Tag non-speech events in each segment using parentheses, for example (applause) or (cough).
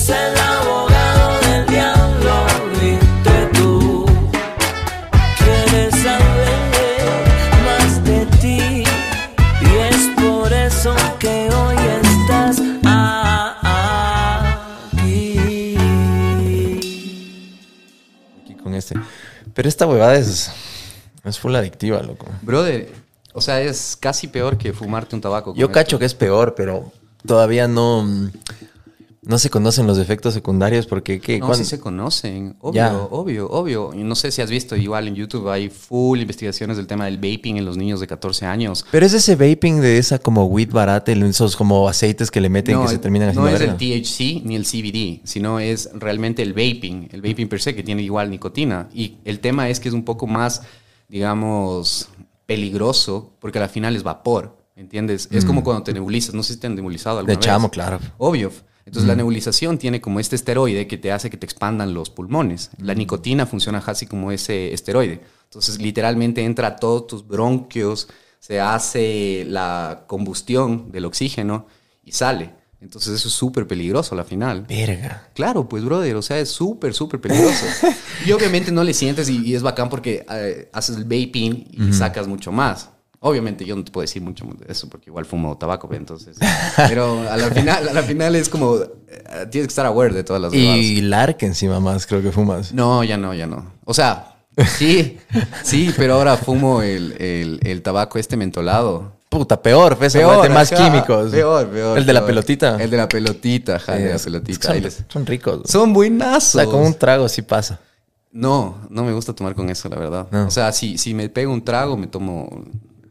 es el abogado del diablo, viste tú. Quieres saber más de ti y es por eso que hoy estás aquí. Aquí con este. Pero esta huevada es, es full adictiva, loco. Brother, o sea, es casi peor que fumarte un tabaco. Yo cacho esto. que es peor, pero todavía no, no se conocen los efectos secundarios porque ¿qué? No, ¿Cuándo? sí se conocen, obvio, Ya. obvio, obvio. Y no sé si has visto, igual en YouTube hay full investigaciones del tema del vaping en los niños de 14 años. Pero es ese vaping de esa como weed barata, esos como aceites que le meten que se terminan no haciendo es el. THC ni el CBD, sino es realmente el vaping, el vaping per se, que tiene igual nicotina. Y el tema es que es un poco más, digamos, peligroso, porque al final es vapor, ¿entiendes? Es como cuando te nebulizas, no sé si te han nebulizado alguna Mm. De vez. chamo, claro. Obvio. Entonces la nebulización tiene como este esteroide que te hace que te expandan los pulmones. La nicotina funciona así como ese esteroide. Entonces literalmente entra a todos tus bronquios, se hace la combustión del oxígeno y sale. Entonces eso es súper peligroso a la final. Verga. Claro, pues, brother, o sea, es súper, súper peligroso. (laughs) y obviamente no le sientes y, y es bacán porque eh, haces el vaping y sacas mucho más. Obviamente yo no te puedo decir mucho de eso porque igual fumo tabaco, entonces. Pero a la final, a la final es como, eh, tienes que estar aware de todas las. Y Lark encima más, creo que fumas. No, ya no, ya no. O sea, sí, sí, pero ahora fumo el, el, el tabaco este mentolado. Puta, peor, pues, Peor, mete más ajá, químicos. Peor, peor. El de la peor. pelotita. El de la pelotita, ajá, el de la pelotita. Son, Ahí les- son ricos. Son o buenazos. sea, con un trago sí pasa. No, no me gusta tomar con eso, la verdad. No. O sea, si, si me pego un trago, me tomo...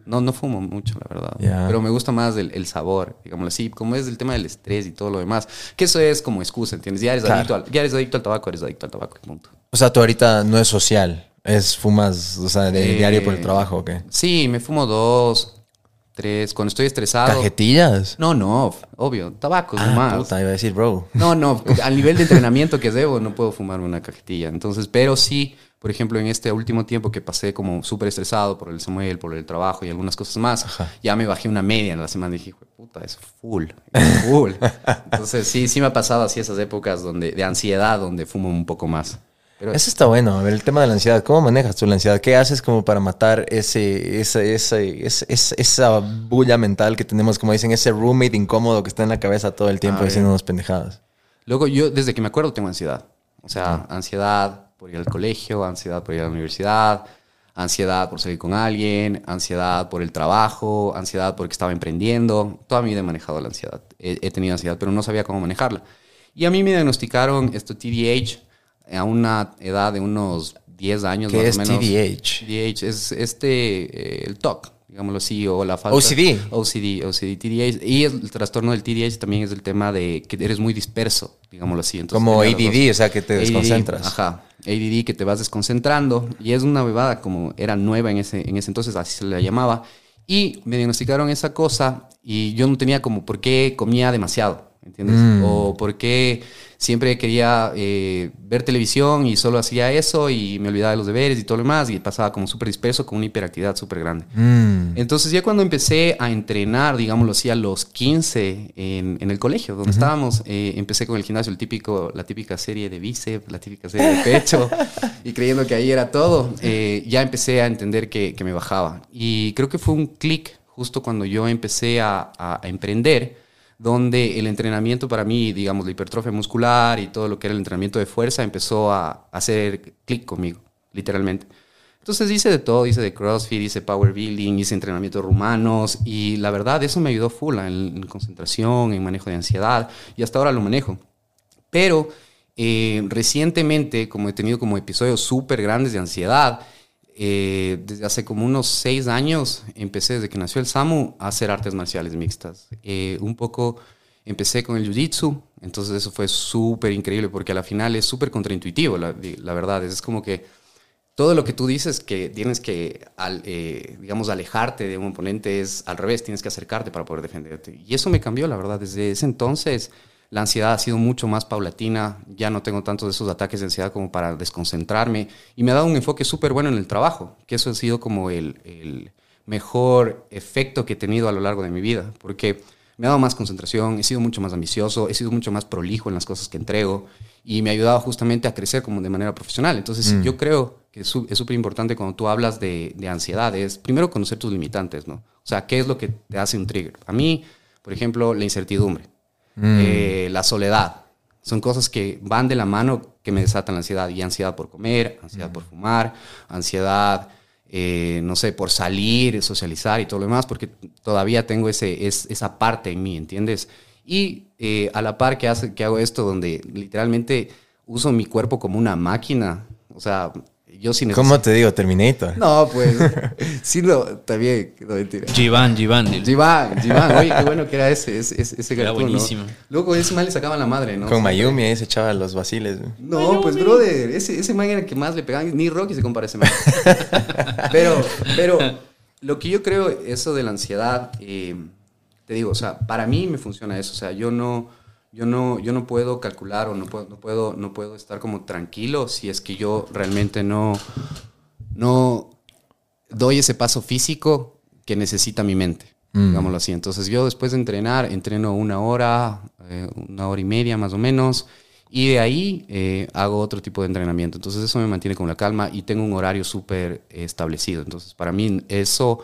No, no fumo mucho, la verdad. Pero me gusta más el, el sabor, digámoslo así. Como es el tema del estrés y todo lo demás. Que eso es como excusa, ¿entiendes? Ya eres, Claro. adicto, al, ya eres adicto al tabaco, eres adicto al tabaco, punto. O sea, tú ahorita no es social. Es fumas, o sea, de Eh, diario por el trabajo, ¿o qué? Sí, me fumo dos, tres. Cuando estoy estresado... ¿Cajetillas? No, no, obvio. Tabaco, Ah, nomás. puta, iba a decir, bro. No, no, (laughs) al nivel de entrenamiento que debo, no puedo fumarme una cajetilla. Entonces, pero sí, por ejemplo, en este último tiempo que pasé como súper estresado por el Samuel, por el trabajo y algunas cosas más, ya me bajé una media en la semana y dije, "Hijo de puta, es full, es full. (laughs) Entonces, sí, sí me ha pasado así esas épocas donde, de ansiedad donde fumo un poco más. Pero Eso está bueno. A ver, el tema de la ansiedad. ¿Cómo manejas tú la ansiedad? ¿Qué haces como para matar ese, ese, ese- ese- esa bulla mental que tenemos, como dicen, ese roommate incómodo que está en la cabeza todo el tiempo diciendo ver. unas pendejadas? Luego yo, desde que me acuerdo, tengo ansiedad. O sea, ansiedad por ir al colegio, ansiedad por ir a la universidad, ansiedad por salir con alguien, ansiedad por el trabajo, ansiedad porque estaba emprendiendo. Toda mi vida he manejado la ansiedad. He, he tenido ansiedad, pero no sabía cómo manejarla. Y a mí me diagnosticaron esto TDAH a una edad de unos 10 años ¿Qué más es o menos. TDAH? TDAH es este, eh, el TOC, digámoslo así, o la falta... OCD. OCD, OCD, TDAH. Y el trastorno del TDAH también es el tema de que eres muy disperso, digámoslo así. Entonces, Como ADD, dos. o sea, que te ADD, desconcentras. Ajá, ADD, que te vas desconcentrando. Y es una bebada como era nueva en ese, en ese entonces, así se la llamaba. Y me diagnosticaron esa cosa y yo no tenía como por qué comía demasiado, ¿entiendes? Mm. O por qué siempre quería eh, ver televisión y solo hacía eso y me olvidaba de los deberes y todo lo demás y pasaba como súper disperso con una hiperactividad súper grande. Mm. Entonces ya cuando empecé a entrenar, digámoslo así, a los 15 en, en el colegio donde estábamos, eh, empecé con el gimnasio, el típico, la típica serie de bíceps, la típica serie de pecho, (laughs) y creyendo que ahí era todo, eh, ya empecé a entender que, que me bajaba. Y creo que fue un clic justo cuando yo empecé a, a- a emprender, donde el entrenamiento para mí, digamos, la hipertrofia muscular y todo lo que era el entrenamiento de fuerza empezó a hacer clic conmigo, literalmente. Entonces hice de todo, hice de CrossFit, hice Power Building, hice entrenamientos rumanos y la verdad eso me ayudó full en concentración, en manejo de ansiedad y hasta ahora lo manejo. Pero eh, recientemente, como he tenido como episodios súper grandes de ansiedad, eh, desde hace como unos seis años empecé desde que nació el SAMU a hacer artes marciales mixtas. Eh, un poco empecé con el Jiu-Jitsu, entonces eso fue súper increíble porque a la final es súper contraintuitivo, la, la verdad. Es como que todo lo que tú dices que tienes que, al, eh, digamos, alejarte de un oponente es al revés, tienes que acercarte para poder defenderte. Y eso me cambió, la verdad. Desde ese entonces la ansiedad ha sido mucho más paulatina, ya no tengo tantos de esos ataques de ansiedad como para desconcentrarme y me ha dado un enfoque súper bueno en el trabajo, que eso ha sido como el, el mejor efecto que he tenido a lo largo de mi vida, porque me ha dado más concentración, he sido mucho más ambicioso, he sido mucho más prolijo en las cosas que entrego y me ha ayudado justamente a crecer como de manera profesional. Entonces, yo creo que es súper importante cuando tú hablas de, de ansiedad, es primero conocer tus limitantes, ¿no? O sea, ¿qué es lo que te hace un trigger? A mí, por ejemplo, la incertidumbre, eh, la soledad, son cosas que van de la mano que me desatan la ansiedad. Y ansiedad por comer, ansiedad por fumar, ansiedad, eh, no sé, por salir, socializar y todo lo demás, porque todavía tengo ese, es, esa parte en mí, ¿entiendes? Y eh, a la par que, hace, que hago esto, donde literalmente uso mi cuerpo como una máquina, o sea, yo sin ¿Cómo te digo? Terminator. No, pues, (laughs) sí, no, también, no, mentira. Jivan, Jivan. dile. Jivan, Jivan, oye, qué bueno que era ese, ese, Era cartoon, ¿no? buenísimo. Luego ese man le sacaban la madre, ¿no? Con O sea, Mayumi ahí se echaba los vaciles. No, pues, brother, ese, ese man era el que más le pegaban. Ni Rocky se compara a ese man. (laughs) pero, pero, lo que yo creo, eso de la ansiedad, eh, te digo, o sea, para mí me funciona eso. O sea, yo no, yo no, yo no puedo calcular o no puedo, no puedo, no puedo estar como tranquilo si es que yo realmente no, no doy ese paso físico que necesita mi mente, digámoslo así. Entonces yo después de entrenar, entreno una hora, eh, una hora y media más o menos, y de ahí eh, hago otro tipo de entrenamiento. Entonces eso me mantiene con la calma y tengo un horario súper establecido. Entonces para mí eso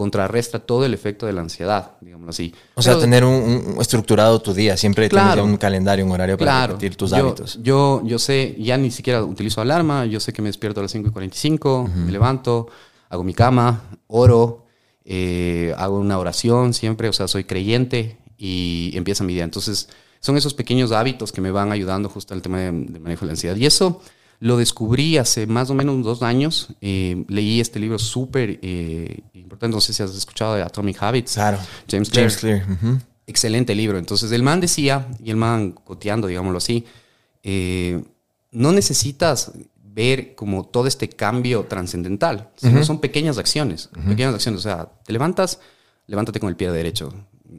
contrarresta todo el efecto de la ansiedad, digámoslo así. O sea, Pero- tener un, un estructurado tu día. Siempre Claro. tienes un calendario, un horario para Claro. repetir tus yo, hábitos. Yo, yo sé, ya ni siquiera utilizo alarma, yo sé que me despierto a las 5 y 45, me levanto, hago mi cama, oro, eh, hago una oración siempre, o sea, soy creyente y empieza mi día. Entonces, son esos pequeños hábitos que me van ayudando justo al tema de manejo de la ansiedad. Y eso lo descubrí hace más o menos dos años. Eh, leí este libro súper eh, importante, no sé si has escuchado de Atomic Habits. Claro. James Clear. James Clear. ujú. Excelente libro. Entonces el man decía, y el man coteando, digámoslo así, eh, no necesitas ver como todo este cambio trascendental, sino son pequeñas acciones, pequeñas acciones. O sea, te levantas, levántate con el pie derecho.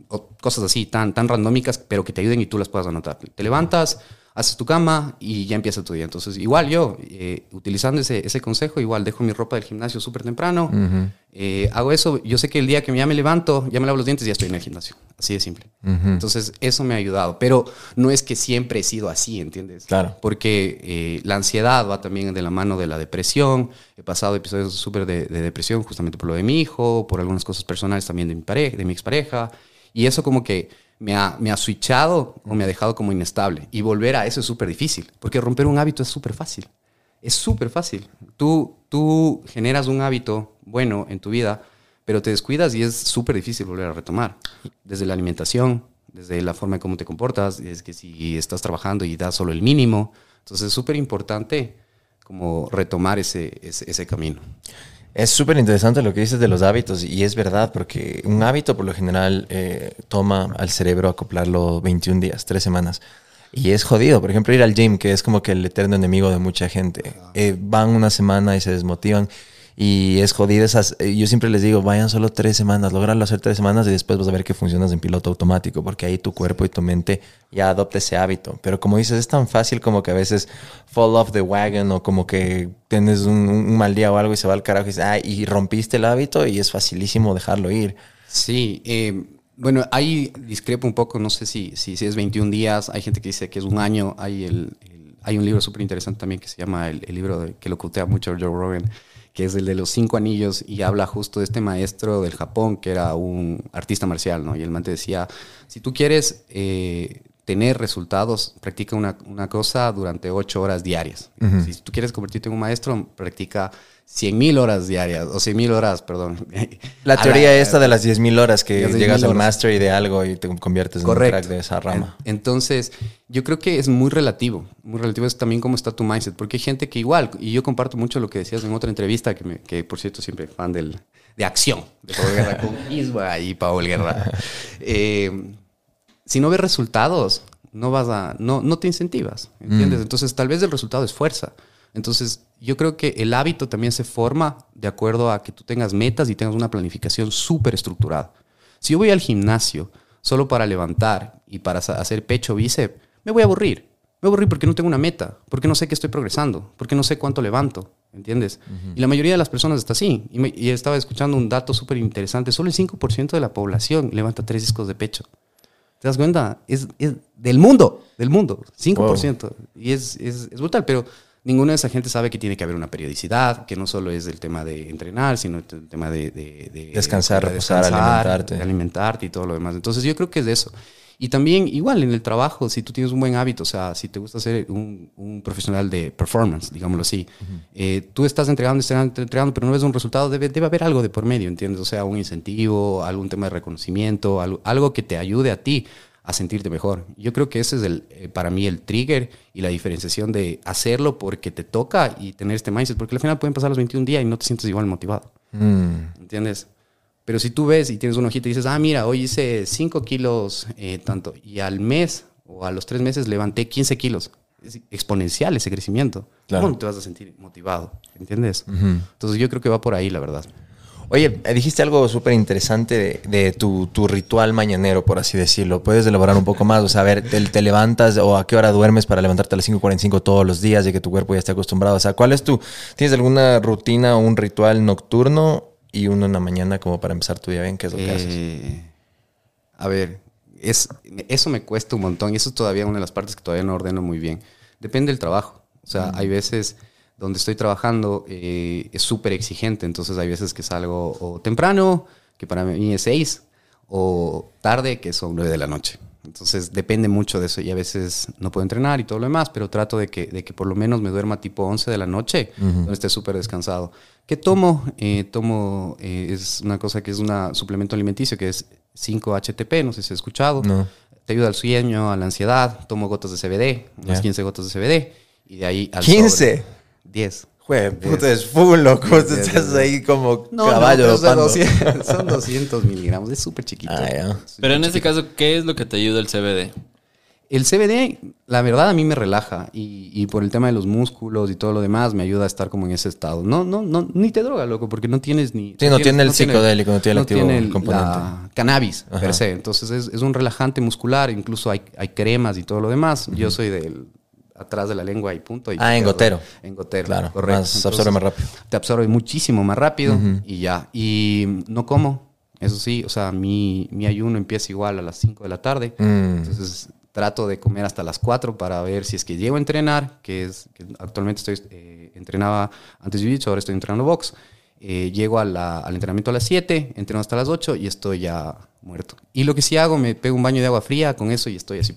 O cosas así, tan, tan randómicas, pero que te ayuden y tú las puedas anotar. Te levantas, haces tu cama y ya empieza tu día. Entonces, igual yo, eh, utilizando ese, ese consejo, igual dejo mi ropa del gimnasio súper temprano, eh, hago eso. Yo sé que el día que ya me levanto, ya me lavo los dientes, ya estoy en el gimnasio. Así de simple. Entonces, eso me ha ayudado. Pero no es que siempre he sido así, ¿entiendes? Claro. Porque eh, la ansiedad va también de la mano de la depresión. He pasado episodios súper de, de depresión justamente por lo de mi hijo, por algunas cosas personales también de mi, pareja, de mi expareja. Y eso como que me ha, me ha switchado o me ha dejado como inestable. Y volver a eso es súper difícil, porque romper un hábito es súper fácil. Es súper fácil. Tú, tú generas un hábito bueno en tu vida, pero te descuidas y es súper difícil volver a retomar. Desde la alimentación, desde la forma en cómo te comportas, es que si estás trabajando y das solo el mínimo. Entonces es súper importante como retomar ese, ese, ese camino. Es súper interesante lo que dices de los hábitos y es verdad porque un hábito por lo general eh, toma al cerebro acoplarlo 21 días, 3 semanas. Y es jodido, por ejemplo, ir al gym, que es como que el eterno enemigo de mucha gente. Eh, van una semana y se desmotivan y es jodido. Esas, eh, yo siempre les digo, vayan solo tres semanas, lograrlo hacer tres semanas y después vas a ver que funcionas en piloto automático, porque ahí tu cuerpo y tu mente ya adopta ese hábito. Pero como dices, es tan fácil como que a veces fall off the wagon o como que tienes un, mal día o algo y se va al carajo y dices, "Ay", y rompiste el hábito y es facilísimo dejarlo ir. Sí, eh, bueno, ahí discrepo un poco, no sé si, si, es 21 días, hay gente que dice que es un año, hay, el, hay un libro súper interesante también que se llama el, el libro de- que lo cutea mucho Joe Rogan, que es el de los cinco anillos y habla justo de este maestro del Japón que era un artista marcial, ¿no? Y el man te decía, si tú quieres eh, tener resultados, practica una, una cosa durante ocho horas diarias. Si tú quieres convertirte en un maestro, practica 100 mil horas diarias, o 100 mil horas, perdón. (laughs) La teoría esta de las 10.000 horas que Las 10.000 llegas al mastery de algo y te conviertes en un Correcto. crack de esa rama. En- Entonces, yo creo que es muy relativo. Muy relativo es también cómo está tu mindset. Porque hay gente que igual, y yo comparto mucho lo que decías en otra entrevista, que, me- que por cierto siempre fan del, de acción, de Paul Guerra con (laughs) Iswa y Paul Guerra. Eh, si no ves resultados, no vas a, no, no te incentivas, ¿entiendes? Entonces, tal vez el resultado es fuerza. Entonces, yo creo que el hábito también se forma de acuerdo a que tú tengas metas y tengas una planificación súper estructurada. Si yo voy al gimnasio solo para levantar y para hacer pecho bíceps, me voy a aburrir. Me voy a aburrir porque no tengo una meta, porque no sé que estoy progresando, porque no sé cuánto levanto, ¿entiendes? Y la mayoría de las personas está así. Y, me- y estaba escuchando un dato súper interesante. Solo el 5% de la población levanta tres discos de pecho. ¿Te das cuenta? Es, es del mundo, del mundo, 5%. Y es, es, es brutal, pero ninguna de esa gente sabe que tiene que haber una periodicidad, que no solo es el tema de entrenar, sino el tema de... de- de- Descansar, de reposar, alimentarte. de alimentarte y todo lo demás. Entonces yo creo que es de eso. Y también igual en el trabajo, si tú tienes un buen hábito, o sea, si te gusta ser un, un profesional de performance, digámoslo así, eh, tú estás entregando, entregando, entregando, pero no ves un resultado, debe, debe haber algo de por medio, ¿entiendes? O sea, un incentivo, algún tema de reconocimiento, algo, algo que te ayude a ti a sentirte mejor. Yo creo que ese es el, eh, para mí el trigger y la diferenciación de hacerlo porque te toca y tener este mindset, porque al final pueden pasar los 21 días y no te sientes igual motivado. Mm. ¿Entiendes? Pero si tú ves y tienes una hojita y dices, ah, mira, hoy hice 5 kilos eh, tanto, y al mes o a los 3 meses levanté 15 kilos. Es exponencial ese crecimiento. Claro. ¿Cómo te vas a sentir motivado? ¿Entiendes? Entonces yo creo que va por ahí, la verdad. Oye, eh, dijiste algo súper interesante de, de tu, tu ritual mañanero, por así decirlo. ¿Puedes elaborar un poco más? O sea, a ver, ¿te, te levantas o a qué hora duermes para levantarte a las 5.45 todos los días y que tu cuerpo ya esté acostumbrado? O sea, ¿cuál es tu... ¿Tienes alguna rutina o un ritual nocturno y uno en la mañana como para empezar tu día bien? ¿Qué es lo que haces? Eh, a ver, es, eso me cuesta un montón y eso es todavía una de las partes que todavía no ordeno muy bien. Depende del trabajo. O sea, hay veces donde estoy trabajando eh, es súper exigente, entonces hay veces que salgo o temprano, que para mí es 6, o tarde, que son 9 de la noche. Entonces depende mucho de eso y a veces no puedo entrenar y todo lo demás, pero trato de que, de que por lo menos me duerma tipo 11 de la noche, donde esté súper descansado. ¿Qué tomo? Eh, tomo, eh, es una cosa que es un suplemento alimenticio que es 5-HTP, no sé si has escuchado. No. Te ayuda al sueño, a la ansiedad. Tomo gotas de CBD, unas Ya. 15 gotas de CBD. Y de ahí al 15. sobre. 10. Jue, puta, es full, loco. Diez, Tú diez, estás diez. ahí como No, caballo no, son, 200, (laughs) son 200 miligramos, es súper chiquito. Ah. Pero en este caso, ¿qué es lo que te ayuda el CBD? El CBD, la verdad, a mí me relaja y, y por el tema de los músculos y todo lo demás, me ayuda a estar como en ese estado. No, no, no, ni te droga, loco, porque no tienes ni. Sí, no tienes- tiene el psicodélico, no tiene el activo el- componente. la cannabis Ajá. per se. Entonces es, es un relajante muscular, incluso hay, hay cremas y todo lo demás. Yo soy del atrás de la lengua y punto. y Ah, en te- gotero. En gotero, Claro, correcto. más- absorbe más rápido. Te absorbe muchísimo más rápido y ya. Y no como, eso sí, o sea, mi, mi ayuno empieza igual a las 5 de la tarde. Mm. Entonces trato de comer hasta las 4 para ver si es que llego a entrenar, que es que actualmente estoy eh, entrenaba antes jiu-jitsu, ahora estoy entrenando box. Eh, llego a la- al entrenamiento a las 7, entreno hasta las 8 y estoy ya muerto. Y lo que sí hago, me pego un baño de agua fría con eso y estoy así,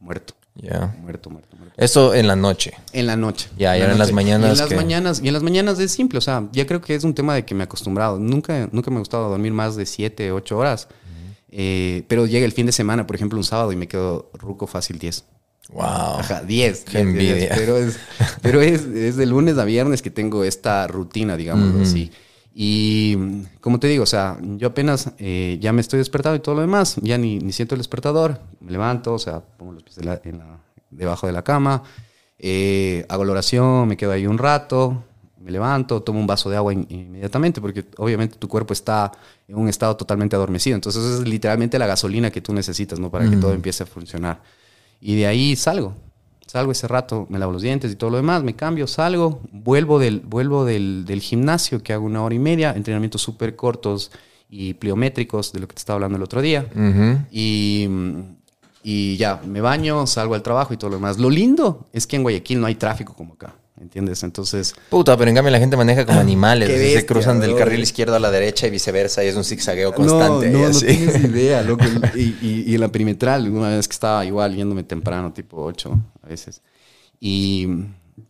muerto, Ya. muerto, muerto, muerto. Eso en la noche. En la noche. Ya, y la ahora en las mañanas Y en las que- mañanas, y en las mañanas es simple, o sea, ya creo que es un tema de que me he acostumbrado. Nunca, nunca me ha gustado dormir más de 7, 8 horas. Eh, pero llega el fin de semana, por ejemplo, un sábado y me quedo ruco fácil 10. Wow. Ajá, 10. Qué 10, 10, envidia. Pero, es, (laughs) pero es, es de lunes a viernes que tengo esta rutina, digamos así. Y como te digo, o sea, yo apenas eh, ya me estoy despertado y todo lo demás, ya ni, ni siento el despertador, me levanto, o sea, pongo los pies de la- en la- debajo de la cama, eh, hago la oración, me quedo ahí un rato, me levanto, tomo un vaso de agua in- inmediatamente, porque obviamente tu cuerpo está en un estado totalmente adormecido. Entonces es literalmente la gasolina que tú necesitas, ¿no? Para que todo empiece a funcionar. Y de ahí salgo. Salgo ese rato, me lavo los dientes y todo lo demás, me cambio, salgo, vuelvo del, vuelvo del, del gimnasio que hago una hora y media, entrenamientos súper cortos y pliométricos, de lo que te estaba hablando el otro día. Y, y ya, me baño, salgo al trabajo y todo lo demás. Lo lindo es que en Guayaquil no hay tráfico como acá, ¿entiendes? Entonces, Puta, pero en cambio la gente maneja como animales. Qué así bestia, se cruzan del bro. carril izquierdo a la derecha y viceversa. Y es un zigzagueo constante. No, no, no tienes idea, (laughs) loco. Y, y- y en la perimetral, una vez que estaba igual yéndome temprano, tipo 8 a veces. Y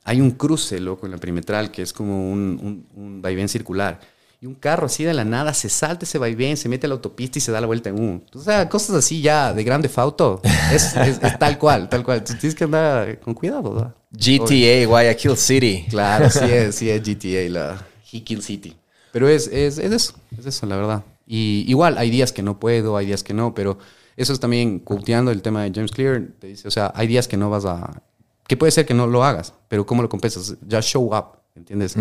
hay un cruce, loco, en la perimetral que es como un, un, un vaivén circular. Y un carro así de la nada se salta ese vaivén, se mete a la autopista y se da la vuelta en. O sea, cosas así ya de grande fauto. Es, es- es tal cual, tal cual. Tienes que andar con cuidado, ¿verdad? GTA, Guayaquil City. Claro, sí (laughs) es, sí es GTA, la Hickil City. Pero es, es, es eso, es eso, la verdad. Y igual, hay días que no puedo, hay días que no, pero eso es también quoteando el tema de James Clear. Te dice, o sea, hay días que no vas a. que puede ser que no lo hagas, pero ¿cómo lo compensas? Ya show up, ¿entiendes?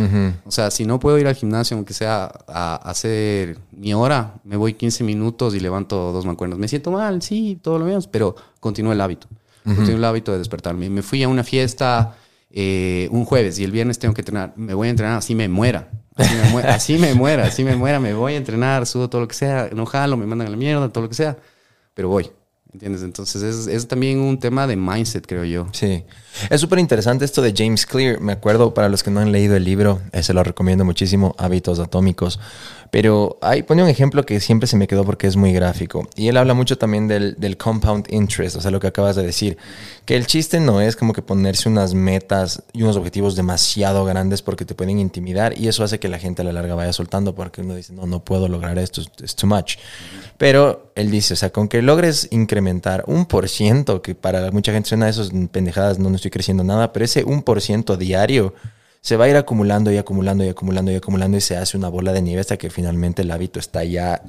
O sea, si no puedo ir al gimnasio, aunque sea a, hacer mi hora, me voy 15 minutos y levanto dos mancuernas. Me siento mal, sí, todo lo menos, pero continúo el hábito. Continúo el hábito de despertarme. Me fui a una fiesta eh, un jueves y el viernes tengo que entrenar. Me voy a entrenar así me muera. Así me, muera, (laughs) así me muera, así me muera. Me voy a entrenar, sudo todo lo que sea. No jalo, me mandan a la mierda, todo lo que sea. Pero voy. ¿entiendes? Entonces es, es también un tema de mindset, creo yo. Sí. Es súper interesante esto de James Clear. Me acuerdo, para los que no han leído el libro, eh, se lo recomiendo muchísimo, Hábitos Atómicos. Pero ahí pone un ejemplo que siempre se me quedó porque es muy gráfico. Y él habla mucho también del, compound interest, o sea, lo que acabas de decir. Que el chiste no es como que ponerse unas metas y unos objetivos demasiado grandes porque te pueden intimidar y eso hace que la gente a la larga vaya soltando porque uno dice, no, no puedo lograr esto, es too much. Pero él dice, o sea, con que logres incrementar un por ciento, que para mucha gente suena a esos pendejadas, no, no estoy creciendo nada, pero ese un por ciento diario se va a ir acumulando y acumulando y acumulando y acumulando y se hace una bola de nieve hasta que finalmente el hábito está ya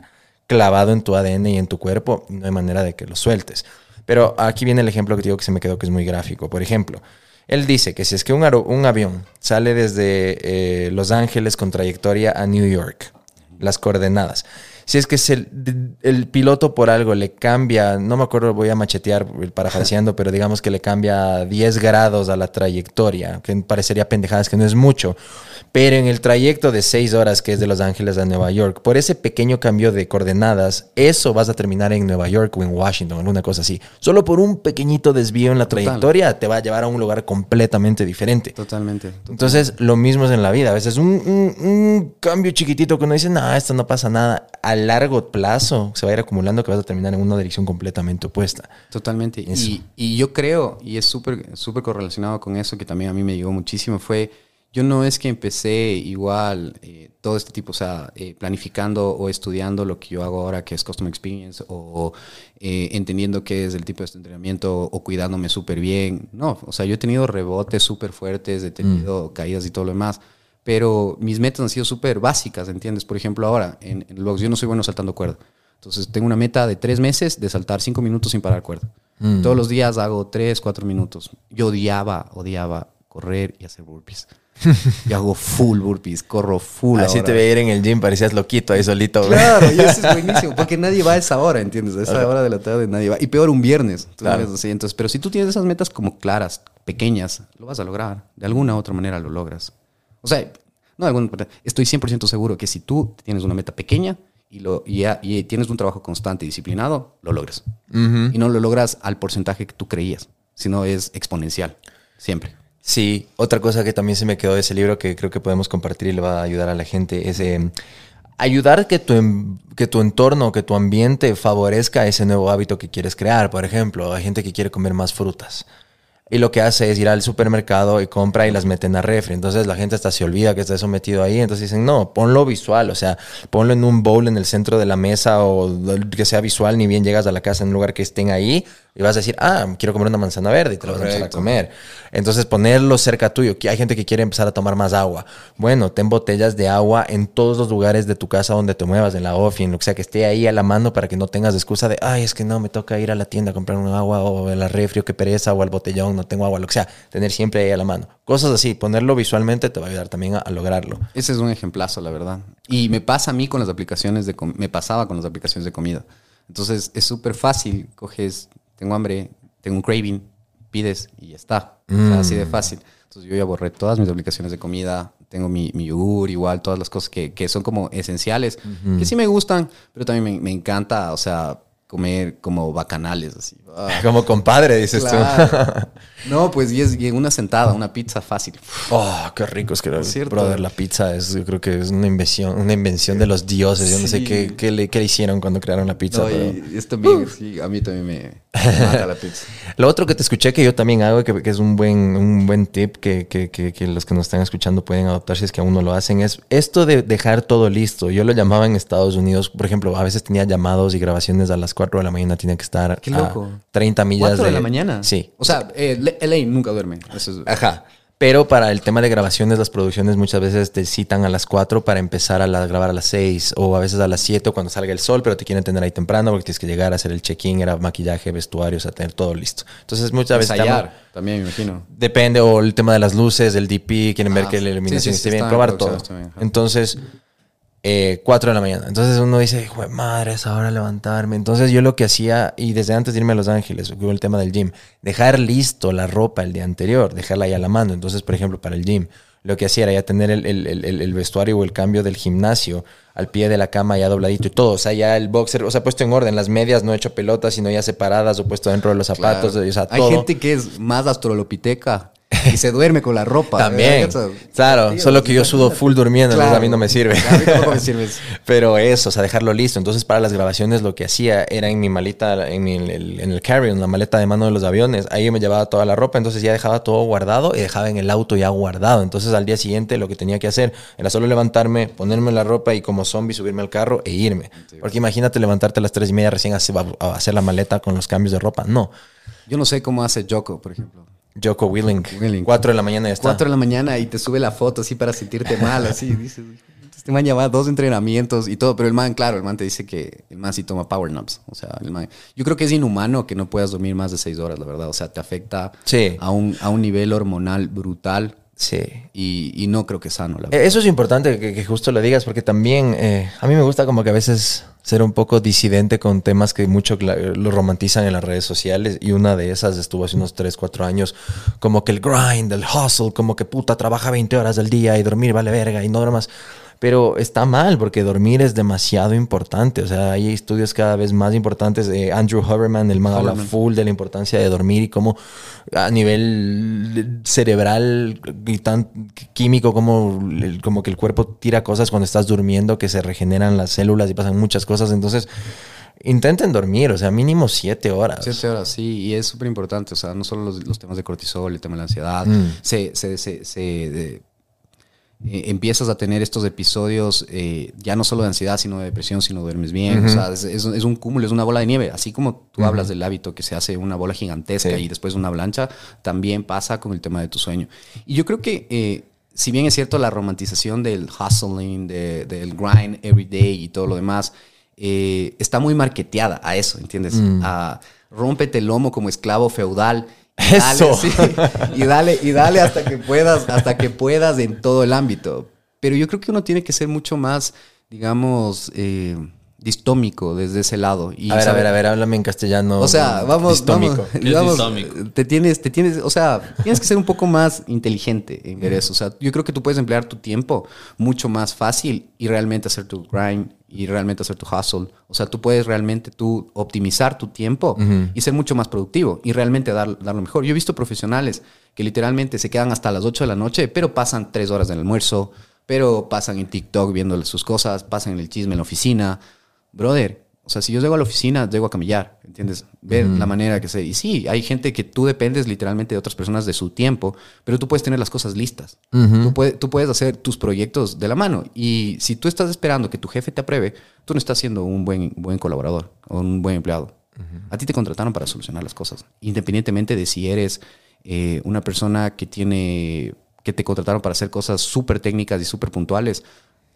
clavado en tu ADN y en tu cuerpo no hay manera de que lo sueltes. Pero aquí viene el ejemplo que te digo que se me quedó que es muy gráfico. Por ejemplo, él dice que si es que un, un avión sale desde eh, Los Ángeles con trayectoria a New York, las coordenadas. Si es que se- d- el piloto por algo le cambia, no me acuerdo, voy a machetear parafraseando, (laughs) pero digamos que le cambia 10 grados a la trayectoria, que parecería pendejadas que no es mucho, pero en el trayecto de 6 horas que es de Los Ángeles a Nueva York, por ese pequeño cambio de coordenadas, eso vas a terminar en Nueva York o en Washington, alguna cosa así. Solo por un pequeñito desvío en la Total. trayectoria te va a llevar a un lugar completamente diferente. Totalmente. Entonces, lo mismo es en la vida. A veces un, un- un cambio chiquitito que uno dice, no, esto no pasa nada. A largo plazo se va a ir acumulando que vas a terminar en una dirección completamente opuesta. Totalmente. Y, y yo creo, y es súper súper correlacionado con eso, que también a mí me llegó muchísimo, fue, yo no es que empecé igual eh, todo este tipo, o sea, eh, planificando o estudiando lo que yo hago ahora, que es Customer Experience, o eh, entendiendo qué es el tipo de entrenamiento, o cuidándome súper bien. No, o sea, yo he tenido rebotes súper fuertes, he tenido caídas y todo lo demás. Pero mis metas han sido súper básicas, ¿entiendes? Por ejemplo, ahora, en, en box, yo no soy bueno saltando cuerda. Entonces, tengo una meta de tres meses de saltar cinco minutos sin parar cuerda. Todos los días hago tres, cuatro minutos. Yo odiaba, odiaba correr y hacer burpees. (laughs) Yo hago full burpees, corro full. Así ahora. te veía ir en el gym, parecías loquito ahí solito. güey. Claro, y eso es (laughs) buenísimo, porque nadie va a esa hora, ¿entiendes? A esa hora de la tarde nadie va. Y peor un viernes. Claro. Entonces, pero si tú tienes esas metas como claras, pequeñas, lo vas a lograr. De alguna u otra manera lo logras. O sea, no estoy 100% seguro que si tú tienes una meta pequeña y, lo, y, y tienes un trabajo constante y disciplinado, lo logras. Y no lo logras al porcentaje que tú creías, sino es exponencial, siempre. Sí, otra cosa que también se me quedó de ese libro que creo que podemos compartir y le va a ayudar a la gente es eh, ayudar que tu, que tu entorno, que tu ambiente favorezca ese nuevo hábito que quieres crear. Por ejemplo, hay gente que quiere comer más frutas. Y lo que hace es ir al supermercado y compra y las mete en la refri. Entonces la gente hasta se olvida que está eso metido ahí. Entonces dicen, no, ponlo visual. O sea, ponlo en un bowl en el centro de la mesa o que sea visual. Ni bien llegas a la casa en un lugar que estén ahí y vas a decir, ah, quiero comer una manzana verde y te la vas a empezar a comer. Entonces ponerlo cerca tuyo. Hay gente que quiere empezar a tomar más agua. Bueno, ten botellas de agua en todos los lugares de tu casa donde te muevas, en la ofi, en lo que sea, que esté ahí a la mano para que no tengas excusa de, ay, es que no, me toca ir a la tienda a comprar un agua o en la refri o qué pereza o al botellón, no tengo agua, lo que sea. Tener siempre ahí a la mano. Cosas así, ponerlo visualmente te va a ayudar también a, a lograrlo. Ese es un ejemplazo, la verdad. Y me pasa a mí con las aplicaciones de me pasaba con las aplicaciones de comida. Entonces es súper fácil, coges, tengo hambre, tengo un craving, pides y ya está. O sea, así de fácil. Entonces yo ya borré todas mis aplicaciones de comida, tengo mi, mi yogur, igual, todas las cosas que, que son como esenciales, que sí me gustan, pero también me, me encanta, o sea, comer como bacanales, así. Ah, (laughs) Como compadre, dices claro. (laughs) No, pues y, es, y una sentada, una pizza fácil. tú. Oh, qué rico es que Es cierto. brother, la pizza es, yo creo que es una invención, una invención de los dioses. Yo no sé qué, qué le, qué le hicieron cuando crearon la pizza. No, pero- y es también, sí, a mí también me, me (laughs) mata la pizza. Lo otro que te escuché que yo también hago, que, que es un buen, un buen tip que, que- que- que los que nos están escuchando pueden adoptar si es que aún no lo hacen, es esto de dejar todo listo. Yo lo llamaba en Estados Unidos, por ejemplo, a veces tenía llamados y grabaciones a las 4 de la mañana, tenía que estar Qué a loco. 30 millas ¿Cuatro de la mañana? Sí. O sea, eh, LA nunca duerme. Eso es- Ajá. Pero para el tema de grabaciones, las producciones muchas veces te citan a las 4 para empezar a la- grabar a las 6 o a veces a las 7 cuando salga el sol, pero te quieren tener ahí temprano porque tienes que llegar a hacer el check-in, era maquillaje, vestuario, o sea, tener todo listo. Entonces muchas veces... Ensayar, también me imagino. Depende, o el tema de las luces, del DP, quieren ver Ah, que la iluminación sí, sí, esté bien, probar todo. Entonces, eh, 4 de la mañana. Entonces uno dice, hijo de madre, es ahora levantarme. Entonces yo lo que hacía, y desde antes de irme a Los Ángeles, hubo el tema del gym, dejar listo la ropa el día anterior, dejarla ahí a la mano. Entonces, por ejemplo, para el gym, lo que hacía era ya tener el, el- el- vestuario o el cambio del gimnasio al pie de la cama ya dobladito y todo. O sea, ya el boxer, o sea, puesto en orden, las medias no hecho pelotas, sino ya separadas o puesto dentro de los zapatos, Claro. o sea, Hay todo. gente que es más astrolopiteca y se duerme con la ropa. También, ¿verdad? claro, Tío, solo que yo sudo full durmiendo, entonces a mí no me sirve. A mí tampoco me sirve eso. (laughs) Pero eso, o sea, dejarlo listo. Entonces, para las grabaciones lo que hacía era en mi maleta, en, mi- en el, en el carry-on, la maleta de mano de los aviones. Ahí me llevaba toda la ropa, entonces ya dejaba todo guardado y dejaba en el auto ya guardado. Entonces, al día siguiente lo que tenía que hacer era solo levantarme, ponerme la ropa y como zombie subirme al carro e irme. Porque imagínate levantarte a las tres y media recién a hacer la maleta con los cambios de ropa. No. Yo no sé cómo hace Joko, por ejemplo. Joko Willing, Willing. 4 de la mañana ya está. 4 de la mañana y te sube la foto así para sentirte mal, (laughs) así. Dices, este man lleva dos entrenamientos y todo, pero el man, claro, el man te dice que el man sí toma power naps. O sea, el man, yo creo que es inhumano que no puedas dormir más de 6 horas, la verdad. O sea, te afecta Sí. a, un, a un nivel hormonal brutal Sí. y, y no creo que sano, la verdad. Eh, Eso es importante que, que justo lo digas, porque también eh, a mí me gusta como que a veces ser un poco disidente con temas que mucho lo romantizan en las redes sociales. Y una de esas estuvo hace unos 3, 4 años, como que el grind, el hustle, como que puta, trabaja 20 horas al día y dormir vale verga y no duermas. Pero está mal porque dormir es demasiado importante. O sea, hay estudios cada vez más importantes. Eh, Andrew Huberman, el man habla full de la importancia de dormir y cómo a nivel cerebral y tan químico como, como que el cuerpo tira cosas cuando estás durmiendo, que se regeneran las células y pasan muchas cosas. Entonces, intenten dormir, o sea, mínimo siete horas. Siete horas, sí, y es súper importante, o sea, no solo los, los temas de cortisol, el tema de la ansiedad, Mm. se, se, se, se, de- eh, empiezas a tener estos episodios eh, ya no solo de ansiedad, sino de depresión, si no duermes bien, o sea, es, es- es un cúmulo, es una bola de nieve, así como tú hablas del hábito que se hace una bola gigantesca Sí. y después una avalancha, también pasa con el tema de tu sueño. Y yo creo que... eh, si bien es cierto la romantización del hustling, de- del grind every day y todo lo demás, eh, está muy marketeada a eso, ¿entiendes? A rómpete el lomo como esclavo feudal. Y dale, Eso. sí, y dale, y dale hasta que puedas, hasta que puedas en todo el ámbito. Pero yo creo que uno tiene que ser mucho más, digamos, eh, distómico desde ese lado. Y a ver, a ver, a ver, háblame en castellano. o sea, vamos, distómico. vamos, (laughs) ¿Qué es digamos, distómico? te tienes, te tienes, o sea, tienes que ser un poco más inteligente en ver eso. O sea, yo creo que tú puedes emplear tu tiempo mucho más fácil y realmente hacer tu grind y realmente hacer tu hustle. O sea, tú puedes realmente tú optimizar tu tiempo y ser mucho más productivo y realmente dar, dar lo mejor. Yo he visto profesionales que literalmente se quedan hasta las 8 de la noche, pero pasan 3 horas del almuerzo, pero pasan en TikTok viendo sus cosas, pasan en el chisme en la oficina. Brother, o sea, si yo llego a la oficina, llego a camellar, ¿entiendes? Ver la manera que se... Y sí, hay gente que tú dependes literalmente de otras personas de su tiempo, pero tú puedes tener las cosas listas. tú, puedes, tú puedes hacer tus proyectos de la mano. Y si tú estás esperando que tu jefe te apruebe, tú no estás siendo un buen, buen colaborador o un buen empleado. A ti te contrataron para solucionar las cosas, independientemente de si eres eh, una persona que tiene... que te contrataron para hacer cosas súper técnicas y súper puntuales.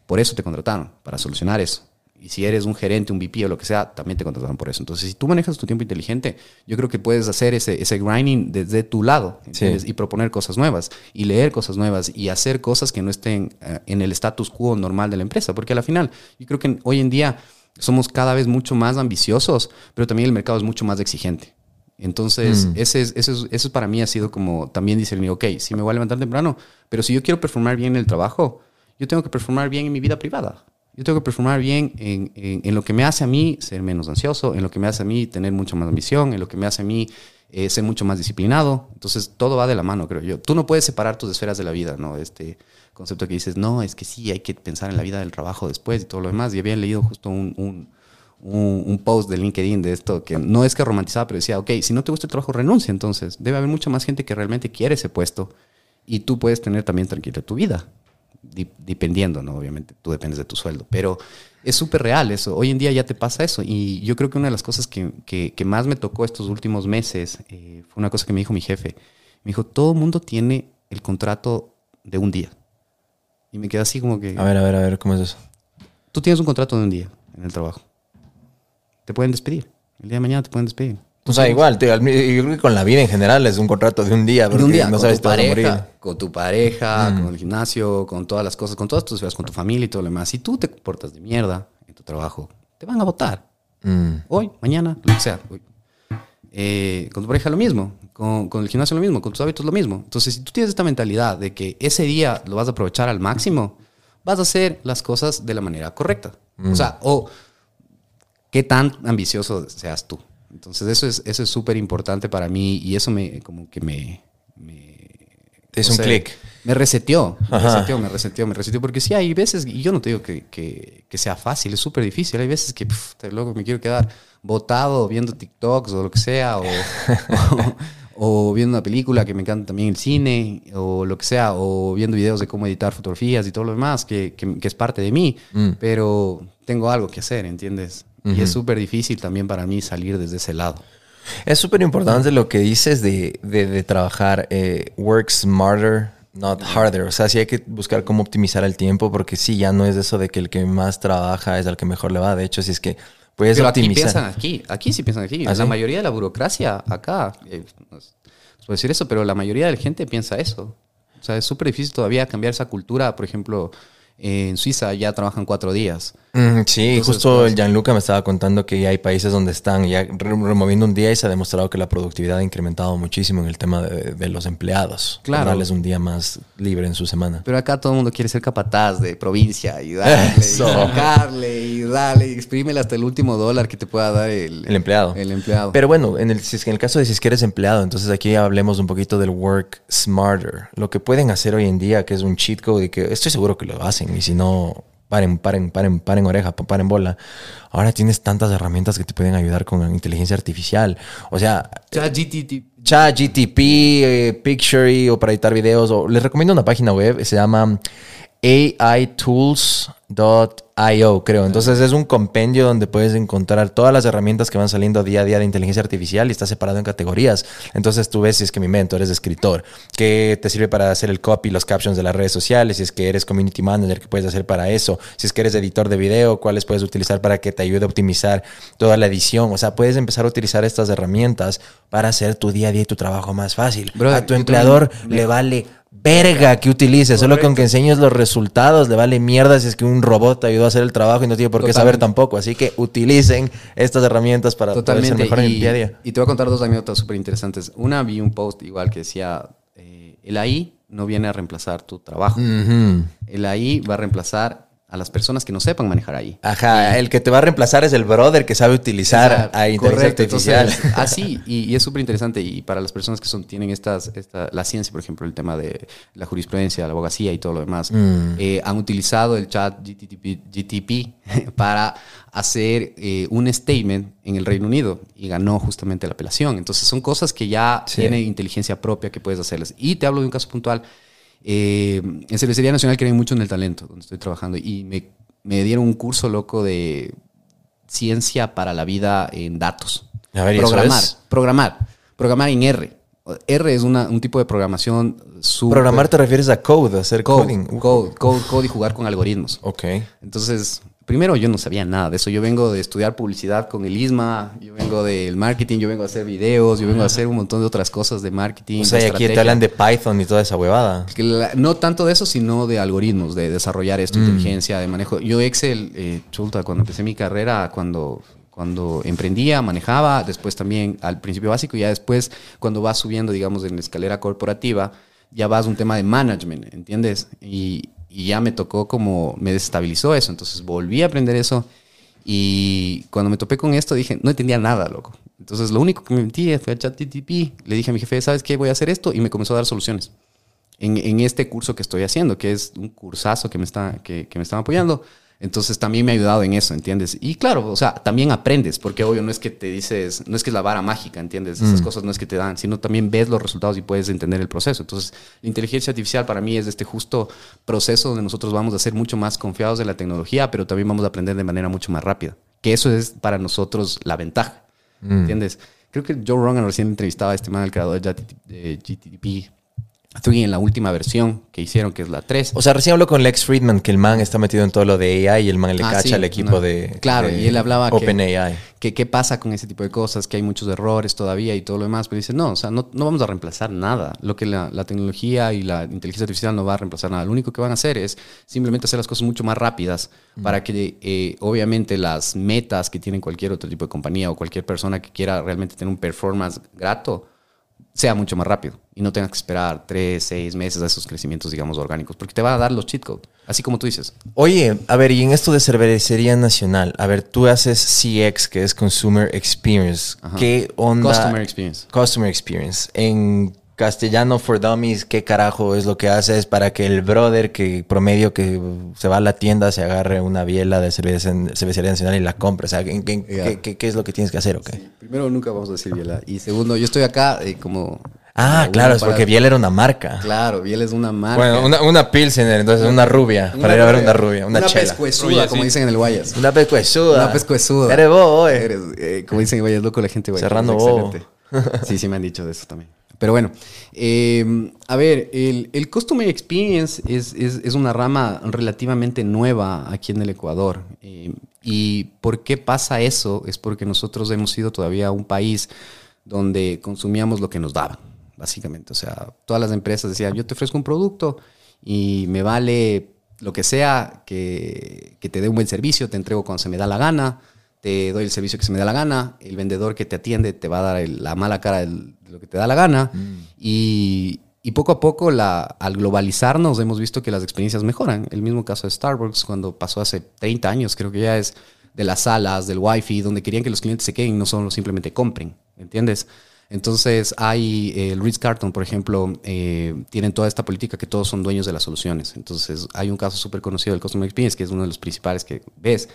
Por eso te contrataron, para solucionar eso. Y si eres un gerente, un VP o lo que sea, también te contrataron por eso. Entonces, si tú manejas tu tiempo inteligente, yo creo que puedes hacer ese, ese grinding desde tu lado y proponer cosas nuevas y leer cosas nuevas y hacer cosas que no estén eh, en el status quo normal de la empresa. Porque al final, yo creo que hoy en día somos cada vez mucho más ambiciosos, pero también el mercado es mucho más exigente. Entonces, ese, es, ese es- eso para mí ha sido como también discernir, ok, sí me voy a levantar temprano, pero si yo quiero performar bien en el trabajo, yo tengo que performar bien en mi vida privada. Yo tengo que performar bien en, lo que me hace a mí ser menos ansioso, en lo que me hace a mí tener mucha más ambición, en lo que me hace a mí eh, ser mucho más disciplinado. Entonces, todo va de la mano, creo yo. Tú no puedes separar tus esferas de la vida, ¿no? Este concepto que dices, no, es que sí, hay que pensar en la vida del trabajo después y todo lo demás. Y había leído justo un post de LinkedIn de esto que no es que romantizaba, pero decía, ok, si no te gusta el trabajo, renuncia. Entonces, debe haber mucha más gente que realmente quiere ese puesto y tú puedes tener también tranquila tu vida. Di- Dependiendo, ¿no? Obviamente, tú dependes de tu sueldo. Pero es súper real eso. Hoy en día ya te pasa eso. Y yo creo que una de las cosas que, que- que más me tocó estos últimos meses eh, fue una cosa que me dijo mi jefe. Me dijo, todo el mundo tiene el contrato de un día. Y me quedé así como que... A ver, a ver, a ver, ¿cómo es eso? Tú tienes un contrato de un día en el trabajo. Te pueden despedir. El día de mañana te pueden despedir. O sea, igual, tío, yo creo que con la vida en general es un contrato de un día, De un porque día, no con, sabes tu si te vas a morir. pareja, con tu pareja, con el gimnasio, con todas las cosas, con todas tus esferas, con tu familia y todo lo demás. Si tú te portas de mierda en tu trabajo, te van a votar. Mm. Hoy, mañana, lo que sea. Eh, con tu pareja lo mismo, con, con el gimnasio lo mismo, con tus hábitos lo mismo. Entonces, si tú tienes esta mentalidad de que ese día lo vas a aprovechar al máximo, vas a hacer las cosas de la manera correcta. O sea, o qué tan ambicioso seas tú. Entonces, eso es eso es súper importante para mí y eso me como que me... me un clic. Me reseteó, me reseteó, me reseteó, me reseteó. Porque sí, hay veces, y yo no te digo que, que, que sea fácil, es súper difícil. Hay veces que, pf, te- luego me quiero quedar botado viendo TikToks o lo que sea, o, (laughs) o, o viendo una película que me encanta también el cine, o lo que sea, o viendo videos de cómo editar fotografías y todo lo demás, que, que- que es parte de mí. Mm. Pero tengo algo que hacer, ¿entiendes? Y es súper difícil también para mí salir desde ese lado. Es súper importante lo que dices de, de- de trabajar eh, work smarter, not harder. O sea, sí hay que buscar cómo optimizar el tiempo porque sí, ya no es eso de que el que más trabaja es al que mejor le va. De hecho, si es que puedes Pero aquí optimizar. piensan aquí, aquí sí piensan aquí. ¿Ah, la sí? mayoría de la burocracia acá, eh, no puede decir eso, pero la mayoría de la gente piensa eso. O sea, es súper difícil todavía cambiar esa cultura. Por ejemplo, en Suiza ya trabajan cuatro días. Mm, sí, Entonces, justo pues- el Gianluca me estaba contando que ya hay países donde están ya re- removiendo un día y se ha demostrado que la productividad ha incrementado muchísimo en el tema de, de los empleados. Claro. Darles un día más libre en su semana. Pero acá todo el mundo quiere ser capataz de provincia y darle, Eso. y sacarle, y darle, y exprímele hasta el último dólar que te pueda dar el, El empleado. El empleado. Pero bueno, en el, en el caso de si es que eres empleado, entonces aquí hablemos un poquito del work smarter. Lo que pueden hacer hoy en día, que es un cheat code y que estoy seguro que lo hacen. Y si no, paren, paren, paren, paren oreja, pa- paren bola. Ahora tienes tantas herramientas que te pueden ayudar con inteligencia artificial. O sea, Ya GTT. Chat, GTP, eh, Pictory o para editar videos. O, les recomiendo una página web, se llama aitools.io, creo. Entonces es un compendio donde puedes encontrar todas las herramientas que van saliendo día a día de inteligencia artificial y está separado en categorías. Entonces tú ves si es que mi mentor eres escritor, que te sirve para hacer el copy, los captions de las redes sociales, si es que eres community manager, qué puedes hacer para eso, si es que eres editor de video, cuáles puedes utilizar para que te ayude a optimizar toda la edición. O sea, puedes empezar a utilizar estas herramientas para hacer tu día a día y tu trabajo más fácil. A tu empleador le vale verga que utilices, solo con que enseñes los resultados, le vale mierda si es que un robot te ayudó a hacer el trabajo y no tiene por qué saber Totalmente. tampoco. Así que utilicen estas herramientas para poder ser Totalmente. mejor en el día a día. y te voy a contar dos anécdotas súper interesantes. Una, vi un post igual que decía, eh, el AI no viene a reemplazar tu trabajo. El AI va a reemplazar a las personas que no sepan manejar AI. Ajá, el que te va a reemplazar es el brother que sabe utilizar Exacto, a inteligencia correcto. artificial. Entonces, así, y, y es súper interesante. Y para las personas que son, tienen estas, esta, la ciencia, por ejemplo, el tema de la jurisprudencia, la abogacía y todo lo demás, Mm. eh, han utilizado el chat GTP, GTP (laughs) para hacer eh, un statement en el Reino Unido y ganó justamente la apelación. Entonces, son cosas que ya Sí. tienen inteligencia propia que puedes hacerlas. Y te hablo de un caso puntual. Eh, en Cervecería Nacional creen mucho en el talento, donde estoy trabajando, y me, me dieron un curso loco de ciencia para la vida en datos. A ver, ¿y eso programar, es? programar, programar en R. R es una- un tipo de programación súper- Programar te refieres a code, hacer code, coding. Code, code, code y jugar con algoritmos. Ok. Entonces, primero yo no sabía nada de eso. Yo vengo de estudiar publicidad con el ISMA, yo vengo del marketing, yo vengo a hacer videos, yo vengo a hacer un montón de otras cosas de marketing. O sea, de y aquí te hablan de Python y toda esa huevada. La- no tanto de eso, sino de algoritmos, de desarrollar esto, inteligencia, de manejo. Yo Excel, eh, chulta, cuando empecé mi carrera, cuando, cuando emprendía, manejaba, después también al principio básico, y ya después, cuando vas subiendo, digamos, en la escalera corporativa, ya vas a un tema de management, ¿entiendes? Y, y ya me tocó como, me desestabilizó eso, entonces volví a aprender eso, y cuando me topé con esto dije, no entendía nada, loco. Entonces lo único que me metí fue a ChatGPT, le dije a mi jefe, ¿sabes qué? Voy a hacer esto, y me comenzó a dar soluciones en, este curso que estoy haciendo, que es un cursazo que me, está, que me están apoyando. Entonces también me ha ayudado en eso, ¿entiendes? Y claro, o sea, también aprendes, porque obvio no es que te dices, no es que es la vara mágica, ¿entiendes? Esas cosas no es que te dan, sino también ves los resultados y puedes entender el proceso. Entonces, la inteligencia artificial para mí es este justo proceso donde nosotros vamos a ser mucho más confiados de la tecnología, pero también vamos a aprender de manera mucho más rápida. Que eso es para nosotros la ventaja, ¿entiendes? Creo que Joe Rogan recién entrevistaba a este man, el creador de GTP, 3 en la última versión que hicieron, que es la 3. O sea, recién habló con Lex Friedman, que el man está metido en todo lo de AI y el man le Ah, cacha sí, al equipo no. de. Claro, de y él hablaba que- OpenAI. que qué pasa con ese tipo de cosas, que hay muchos errores todavía y todo lo demás, pero dice, no, o sea, no, no vamos a reemplazar nada. Lo que la, la tecnología y la inteligencia artificial no va a reemplazar nada. Lo único que van a hacer es simplemente hacer las cosas mucho más rápidas para que, eh, obviamente, las metas que tienen cualquier otro tipo de compañía o cualquier persona que quiera realmente tener un performance grato, sea mucho más rápido y no tengas que esperar tres, seis meses a esos crecimientos, digamos, orgánicos, porque te va a dar los cheat code, así como tú dices. Oye, a ver, y en esto de cervecería nacional, a ver, tú haces CX, que es Consumer Experience. ¿Qué onda? Customer experience. Customer Experience. En castellano for dummies, ¿qué carajo es lo que haces para que el brother que promedio que se va a la tienda se agarre una biela de cervecería nacional y la compre? O sea, ¿en- en- Ya. ¿qué, qué- qué es lo que tienes que hacer o qué? Primero, nunca vamos a decir Biela. Y segundo, yo estoy acá eh, como... Ah, como claro, es porque Biela era una marca. Claro, Biela es una marca. Bueno, una, una Pilsener, entonces una rubia, para ir a ver una rubia, una, chela. pescuezuda, Rubia, como sí. dicen en el Guayas. Una pescuezuda. Una pescuezuda. Eres vos, eh, como dicen en Guayas, loco la gente, güey. Serrano Es bobo. excelente. Sí, sí me han dicho de eso también. Pero bueno, eh, a ver, el, el Customer Experience es, es- es una rama relativamente nueva aquí en el Ecuador. Eh, ¿Y por qué pasa eso? Es porque nosotros hemos sido todavía un país donde consumíamos lo que nos daban, básicamente. O sea, todas las empresas decían, yo te ofrezco un producto y me vale lo que sea, que, que te dé un buen servicio, te entrego cuando se me da la gana, te doy el servicio que se me da la gana, el vendedor que te atiende te va a dar el- la mala cara de lo que te da la gana. Y, y poco a poco, la, al globalizarnos, hemos visto que las experiencias mejoran. El mismo caso de Starbucks, cuando pasó hace 30 años, creo que ya es de las salas, del wifi, donde querían que los clientes se queden y no solo simplemente compren, ¿entiendes? Entonces hay eh, el Ritz Carton, por ejemplo, eh, tienen toda esta política que todos son dueños de las soluciones. Entonces hay un caso súper conocido del Customer Experience, que es uno de los principales que ves,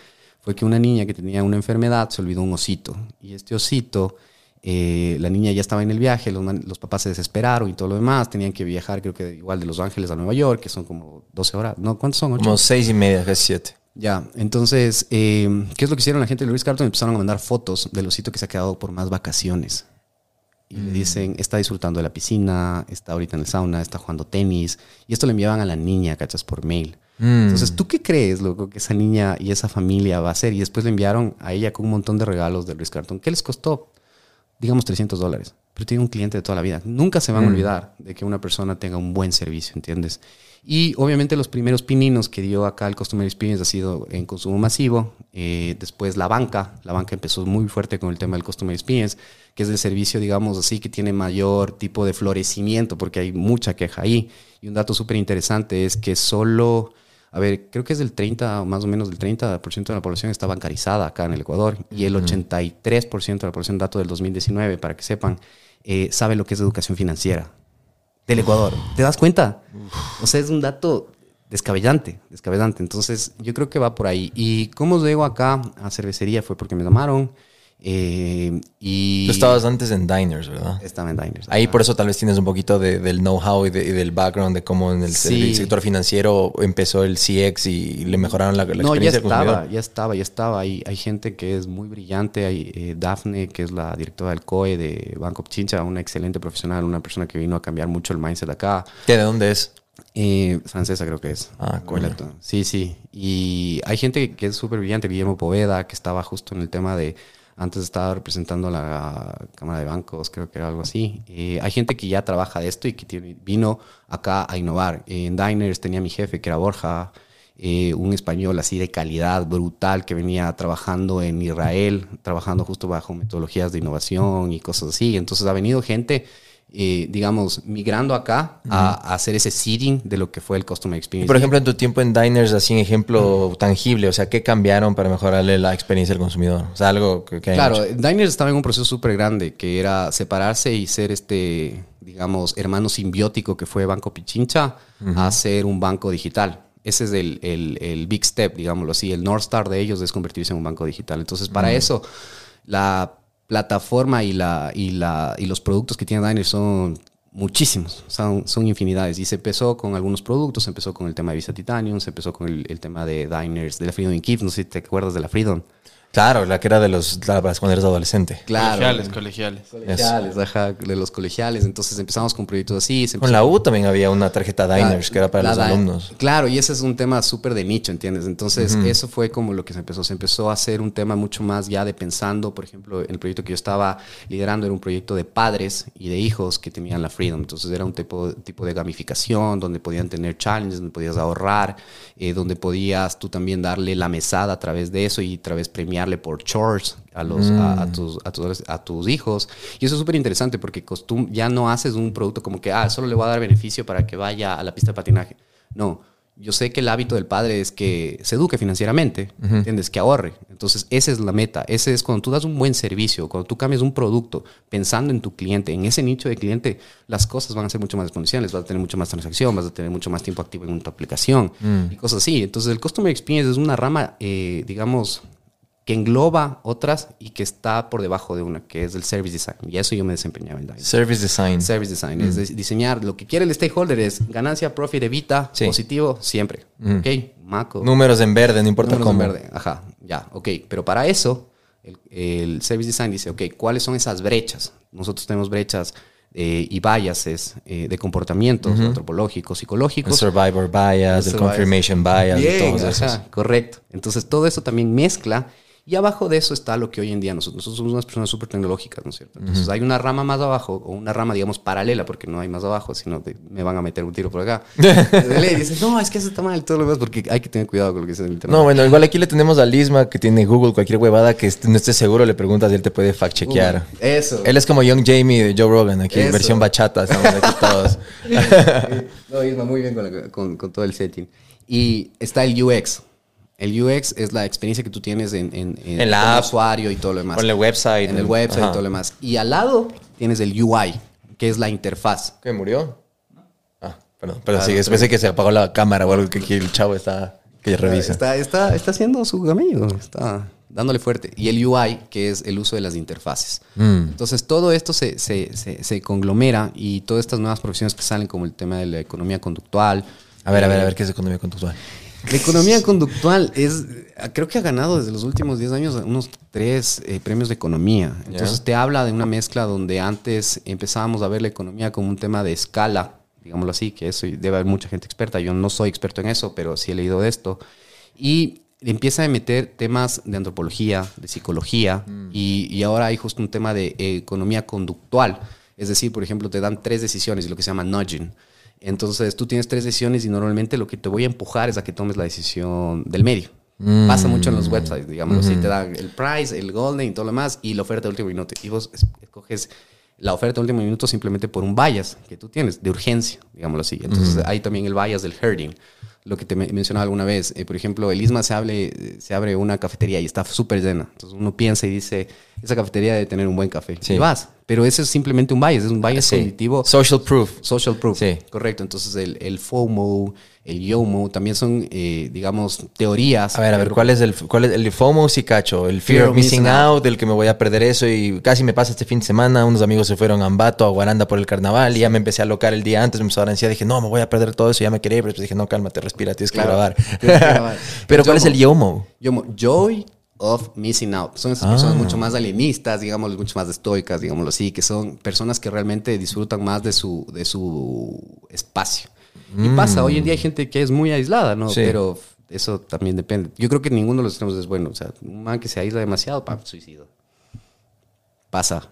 fue que una niña que tenía una enfermedad se olvidó un osito. Y este osito, eh, la niña ya estaba en el viaje, los, papás se desesperaron y todo lo demás, tenían que viajar, creo que igual de Los Ángeles a Nueva York, que son como 12 horas, ¿no? ¿Cuántos son? ¿Ocho? Como seis y media, casi siete. Ya, entonces, eh, ¿qué es lo que hicieron la gente de Luis Carton? Empezaron a mandar fotos del osito que se ha quedado por más vacaciones. Y le dicen, está disfrutando de la piscina, está ahorita en el sauna, está jugando tenis. Y esto le enviaban a la niña, ¿cachas? Por mail. Entonces, ¿tú qué crees, loco, que esa niña y esa familia va a hacer? Y después le enviaron a ella con un montón de regalos de Luis Carton. ¿Qué les costó? Digamos 300 dólares. Pero tiene un cliente de toda la vida. Nunca se van a olvidar de que una persona tenga un buen servicio, ¿entiendes? Y obviamente los primeros pininos que dio acá el Customer Experience ha sido en consumo masivo. Eh, después la banca. La banca empezó muy fuerte con el tema del Customer Experience, que es el servicio, digamos así, que tiene mayor tipo de florecimiento, porque hay mucha queja ahí. Y un dato súper interesante es que solo, a ver, creo que es del 30, o más o menos del 30% de la población está bancarizada acá en el Ecuador. Y el 83% de la población, dato del 2019, para que sepan, eh, sabe lo que es educación financiera del Ecuador. ¿Te das cuenta? O sea, es un dato descabellante, descabellante. Entonces, yo creo que va por ahí. ¿Y cómo llego acá a cervecería? Fue porque me llamaron eh, y... Tú estabas antes en Diners, ¿verdad? Estaba en Diners. Ahí por eso tal vez tienes un poquito de- del know-how y, de- y del background de cómo en el, Sí. el sector financiero empezó el CX y le mejoraron la, la No, ya experiencia del consumidor. estaba, ya estaba, ya estaba. Hay, hay gente que es muy brillante. Hay eh, Dafne, que es la directora del COE de Banco Pichincha, una excelente profesional, una persona que vino a cambiar mucho el mindset acá. ¿Qué, ¿De dónde es? Eh, francesa creo que es. Ah, coño. Sí, sí. Y hay gente que es súper brillante, Guillermo Poveda, que estaba justo en el tema de, antes estaba representando la Cámara de Bancos, creo que era algo así. Eh, hay gente que ya trabaja de esto y que tiene- vino acá a innovar. en Diners tenía mi jefe, que era Borja, eh, un español así de calidad brutal que venía trabajando en Israel, trabajando justo bajo metodologías de innovación y cosas así. Entonces ha venido gente eh, digamos, migrando acá a, a hacer ese seeding de lo que fue el Customer Y Experience. por ejemplo, en tu tiempo en Diners, así en ejemplo tangible, o sea, ¿qué cambiaron para mejorarle la experiencia del consumidor? O sea, algo que, que Claro, hecho. Diners estaba en un proceso súper grande, que era separarse y ser este, digamos, hermano simbiótico que fue Banco Pichincha a ser un banco digital. Ese es el, el- el big step, digámoslo así. El North Star de ellos es convertirse en un banco digital. Entonces, para eso, la plataforma y, la, y, la, y los productos que tiene Diners son muchísimos, son, son infinidades. Y se empezó con algunos productos, se empezó con el tema de Visa Titanium, se empezó con el, tema de Diners, de la Freedom in no sé si te acuerdas de la Freedom. Claro, la que era de los labras cuando eres adolescente. Claro. Colegiales, colegiales. Colegiales, ajá, de los colegiales. Entonces empezamos con proyectos así. se Con la U también había una tarjeta Diners que era para los alumnos. Claro, y ese es un tema súper de nicho, ¿entiendes? Entonces, eso fue como lo que se empezó. Se empezó a hacer un tema mucho más ya de pensando, por ejemplo, en el proyecto que yo estaba liderando era un proyecto de padres y de hijos que tenían la Freedom. Entonces, era un tipo, tipo de gamificación donde podían tener challenges, donde podías ahorrar, eh, donde podías tú también darle la mesada a través de eso y a través premiarle por chores a, los, a, a tus, a, tus, a tus hijos. Y eso es súper interesante porque costum ya no haces un producto como que, ah, solo le voy a dar beneficio para que vaya a la pista de patinaje. No, yo sé que el hábito del padre es que se eduque financieramente, ¿entiendes? Que ahorre. Entonces, esa es la meta. Ese es cuando tú das un buen servicio, cuando tú cambias un producto pensando en tu cliente, en ese nicho de cliente, las cosas van a ser mucho más exponenciales, vas a tener mucho más transacción, vas a tener mucho más tiempo activo en tu aplicación y cosas así. Entonces, el Customer Experience es una rama, eh, digamos, que engloba otras y que está por debajo de una, que es el Service Design. Y eso yo me desempeñaba en Dynamo. Service Design. Service design es de- diseñar lo que quiere el stakeholder es ganancia, profit, evita, Sí. positivo, siempre. Ok, Maco. Números en verde, no importa números en cómo. verde. Ajá, ya, ok. Pero para eso, el, el service design dice, ok, ¿cuáles son esas brechas? Nosotros tenemos brechas eh, y biases eh, de comportamientos antropológicos, El psicológicos. survivor bias, el confirmation bias, y Bien, todos esos. ajá, correcto. Entonces todo eso también mezcla y abajo de eso está lo que hoy en día nosotros, nosotros somos unas personas súper tecnológicas, ¿no es cierto? Entonces hay una rama más abajo o una rama, digamos, paralela, porque no hay más abajo, sino de- me van a meter un tiro por acá. (laughs) De ley, dice, no, es que eso está mal y todo lo demás, porque hay que tener cuidado con lo que dice el internet. No, bueno, igual aquí le tenemos a Lisma que tiene Google, cualquier huevada que no esté seguro, le preguntas y él te puede fact-chequear. Eso. Él es como Young Jamie de Joe Rogan, aquí, Eso. versión bachata, (laughs) estamos aquí todos. no, Isma, muy bien con, la- con- con todo el setting. Y está el UX. El UX es la experiencia que tú tienes en, en, En la app. usuario y todo lo demás. Con el website. en el website Ajá. y todo lo demás. Y al lado tienes el UI, que es la interfaz. ¿Qué, murió? Ah, perdón. Pero sí, después de que se apagó la cámara o algo que aquí el chavo está... Que revisa. Está, está, está haciendo su amigo, está dándole fuerte. Y el UI, que es el uso de las interfaces. Mm. Entonces, todo esto se, se, se, se conglomera y todas estas nuevas profesiones que salen, como el tema de la economía conductual. A ver, a ver, eh, a ver, ¿qué es economía conductual? La economía conductual es, creo que ha ganado desde los últimos 10 años unos tres eh, premios de economía. Entonces Ya. te habla de una mezcla donde antes empezábamos a ver la economía como un tema de escala, digámoslo así, que eso debe haber mucha gente experta. Yo no soy experto en eso, pero sí he leído de esto. Y empieza a meter temas de antropología, de psicología, y, y ahora hay justo un tema de economía conductual. Es decir, por ejemplo, te dan tres decisiones, lo que se llama nudging. Entonces tú tienes tres decisiones y normalmente lo que te voy a empujar es a que tomes la decisión del medio. Pasa mucho en los websites, digamos así, te dan el price, el golden y todo lo demás y la oferta de último minuto. Y vos es- escoges la oferta de último minuto simplemente por un bias que tú tienes, de urgencia, digámoslo así. Entonces hay también el bias del herding, lo que te me- mencionaba alguna vez. Eh, por ejemplo, el ISMA se, hable, se abre una cafetería y está súper llena. Entonces uno piensa y dice, esa cafetería debe tener un buen café. Sí. Y vas. Pero ese es simplemente un bias, es un bias Sí. cognitivo. Social proof. Social proof. Sí. Correcto. Entonces el, el FOMO, el YOMO, también son, eh, digamos, teorías. A ver, a ver, ¿cuál es el, cuál es el FOMO sí cacho? El fear, of missing out, del que me voy a perder eso y casi me pasa este fin de semana. Unos amigos se fueron a Ambato, a Guaranda por el carnaval y ya me empecé a locar el día antes, me empezó a dar ansiedad. Dije, no, me voy a perder todo eso, ya me quería ir, pero después dije, no, cálmate, respira, tienes que Claro, grabar. tienes que grabar. (laughs) pero El ¿cuál es el YOMO? YOMO, Joy of Missing Out. Son estas Ah. personas mucho más alienistas, digamos, mucho más estoicas, digámoslo así, que son personas que realmente disfrutan más de su, de su espacio. Y pasa, hoy en día hay gente que es muy aislada, ¿no? Mm. Sí. Pero eso también depende. Yo creo que ninguno de los extremos es bueno. O sea, un man que se aísla demasiado, pa, suicidio. Pasa,